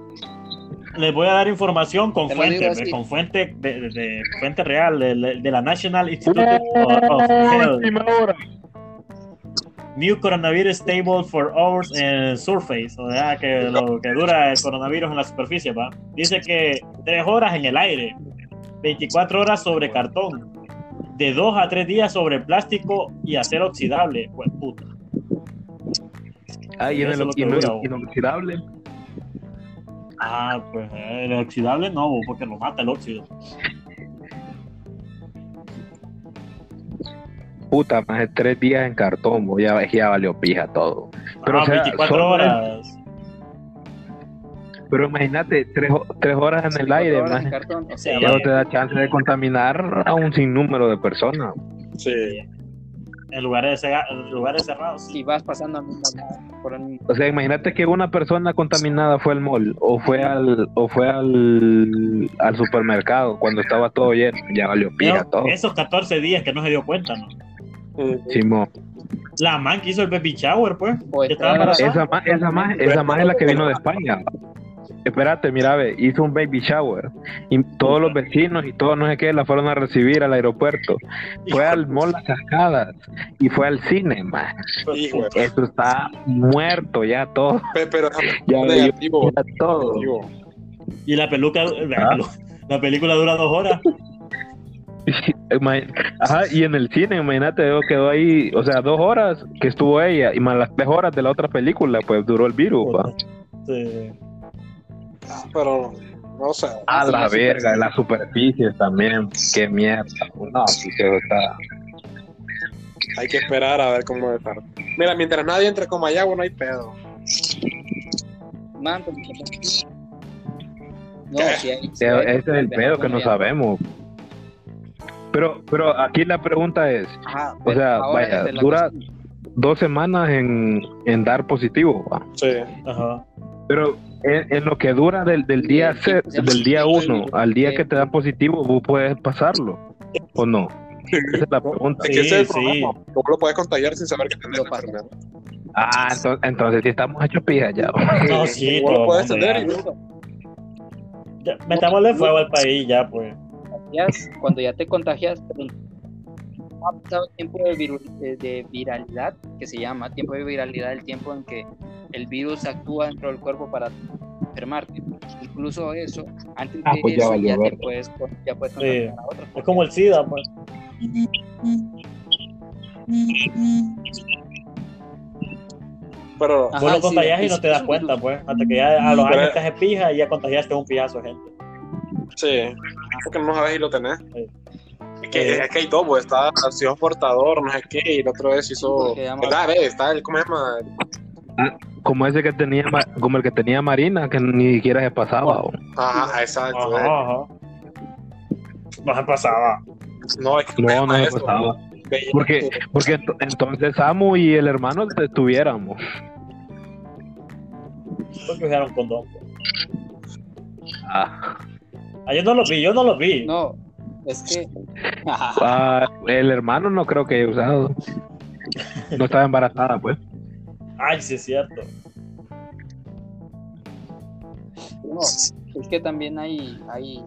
[SPEAKER 3] les voy a dar información con fuente, con fuente de, de- de fuente real de, de la National Institute of, of Health.
[SPEAKER 2] Última hora.
[SPEAKER 3] New coronavirus stable for hours en surface, o sea que lo que dura el coronavirus en la superficie, va. Dice que 3 horas en el aire, 24 horas sobre cartón, de 2 a 3 días sobre plástico y acero oxidable. Pues puta.
[SPEAKER 2] Ah, y en el inoxidable.
[SPEAKER 3] Ah, pues eh, el oxidable no, porque lo mata el óxido.
[SPEAKER 2] Puta, más de tres días en cartón, bo, ya, ya valió pija todo. Pero,
[SPEAKER 3] Ah,
[SPEAKER 2] o sea,
[SPEAKER 3] 24
[SPEAKER 2] solo-
[SPEAKER 3] horas.
[SPEAKER 2] Pero imagínate, tres, ho- tres horas en el aire, más.
[SPEAKER 5] en cartón, o sea,
[SPEAKER 3] Sí,
[SPEAKER 2] Ya no te da chance de contaminar a un sinnúmero de personas.
[SPEAKER 1] Sí.
[SPEAKER 3] En lugares, en lugares cerrados. sí.
[SPEAKER 5] si vas pasando a por el mismo
[SPEAKER 2] O sea, imagínate que una persona contaminada fue al mall o fue al o fue al, al supermercado cuando estaba todo lleno, ya valió pija
[SPEAKER 3] Pero
[SPEAKER 2] todo.
[SPEAKER 3] esos 14 días que no se dio cuenta, ¿no?
[SPEAKER 2] Simón.
[SPEAKER 3] La man que hizo el baby shower, pues. Embarazada.
[SPEAKER 2] Esa más, esa más, esa más es la que vino de España. Espérate, mira, ve, hizo un baby shower y todos los vecinos y todos no sé qué la fueron a recibir al aeropuerto. Fue al mall Las Cascadas y fue al cine, man.
[SPEAKER 1] Hijo
[SPEAKER 2] Esto está muerto ya todo,
[SPEAKER 1] Pe- Pero
[SPEAKER 2] ya,
[SPEAKER 1] negativo.
[SPEAKER 2] ya todo.
[SPEAKER 1] negativo.
[SPEAKER 3] Y la peluca, la,
[SPEAKER 2] Ah.
[SPEAKER 3] la película dura dos horas.
[SPEAKER 2] Ajá, y en el cine, imagínate, quedó ahí, o sea, dos horas que estuvo ella, y más las tres horas de la otra película, pues duró el virus, pa.
[SPEAKER 3] Sí.
[SPEAKER 1] Pero, no sé.
[SPEAKER 2] A
[SPEAKER 5] sí,
[SPEAKER 2] la verga,
[SPEAKER 5] sí.
[SPEAKER 2] las superficies también, qué mierda. No, sí, está.
[SPEAKER 1] Hay que esperar a ver cómo está. Mira, mientras nadie entre con Mayagua, no hay pedo.
[SPEAKER 5] Man, pues, no, si hay, si
[SPEAKER 2] Ese es el pedo que no sabemos. Pero, pero aquí la pregunta es,
[SPEAKER 5] Ajá,
[SPEAKER 2] O
[SPEAKER 5] pero
[SPEAKER 2] sea, vaya, dura-
[SPEAKER 5] cuestión-
[SPEAKER 2] dos semanas en, en dar positivo, ¿va?
[SPEAKER 1] Sí.
[SPEAKER 3] Ajá.
[SPEAKER 2] pero en, en lo que dura del, del día
[SPEAKER 5] Sí,
[SPEAKER 2] set- del día
[SPEAKER 5] sí,
[SPEAKER 2] uno al día
[SPEAKER 5] sí.
[SPEAKER 2] que te da positivo, vos puedes pasarlo o no. Esa es la pregunta.
[SPEAKER 1] Ese es
[SPEAKER 3] Sí.
[SPEAKER 1] ¿Cómo lo puedes contagiar sin saber que tenés la enfermedad?
[SPEAKER 2] Ah, entonces, entonces sí estamos hechos pijas ya.
[SPEAKER 3] No, sí,
[SPEAKER 1] ¿Cómo lo puedes tener? y no?
[SPEAKER 3] Ya, Metámosle fuego al país ya, pues.
[SPEAKER 5] cuando ya te contagias, ha pasado el tiempo de, de- de viralidad, que se llama tiempo de viralidad, el tiempo en que el virus actúa dentro del cuerpo para enfermarte. Incluso eso, antes de
[SPEAKER 2] Ah, pues ya
[SPEAKER 5] eso,
[SPEAKER 2] valió
[SPEAKER 5] ya, te puedes, ya puedes
[SPEAKER 3] Sí.
[SPEAKER 5] a otros.
[SPEAKER 3] Es como el SIDA, pues.
[SPEAKER 1] Pero,
[SPEAKER 5] Ajá,
[SPEAKER 3] Vos lo
[SPEAKER 5] sí,
[SPEAKER 3] contagias y
[SPEAKER 5] es-
[SPEAKER 3] no te das cuenta, pues. Hasta que ya a los años te haces pija y ya contagiaste un pijazo de gente.
[SPEAKER 1] sí. Porque no sabes si lo tenés.
[SPEAKER 3] Sí.
[SPEAKER 1] Es que, es que hay dos, pues, está si sos portador, no sé qué, y el otro es si sos. Ve, Está el, ¿cómo se llama?
[SPEAKER 2] Como ese que tenía, como el que tenía Marina, que ni siquiera se pasaba. ¿o?
[SPEAKER 1] Ajá, exacto. eh.
[SPEAKER 3] Ajá, ajá. No se pasaba.
[SPEAKER 1] No, es que ¿cómo
[SPEAKER 2] No,
[SPEAKER 1] se
[SPEAKER 2] no se pasaba. Porque, porque ent- entonces Samu y el hermano estuviéramos.
[SPEAKER 3] Porque usaron condón. pues.
[SPEAKER 2] Ah,
[SPEAKER 3] Ah, yo no lo vi, yo no lo vi.
[SPEAKER 5] No, es que.
[SPEAKER 2] ah, el hermano no creo que haya usado. No estaba embarazada, pues.
[SPEAKER 3] Ay, sí es cierto.
[SPEAKER 5] es que también hay, hay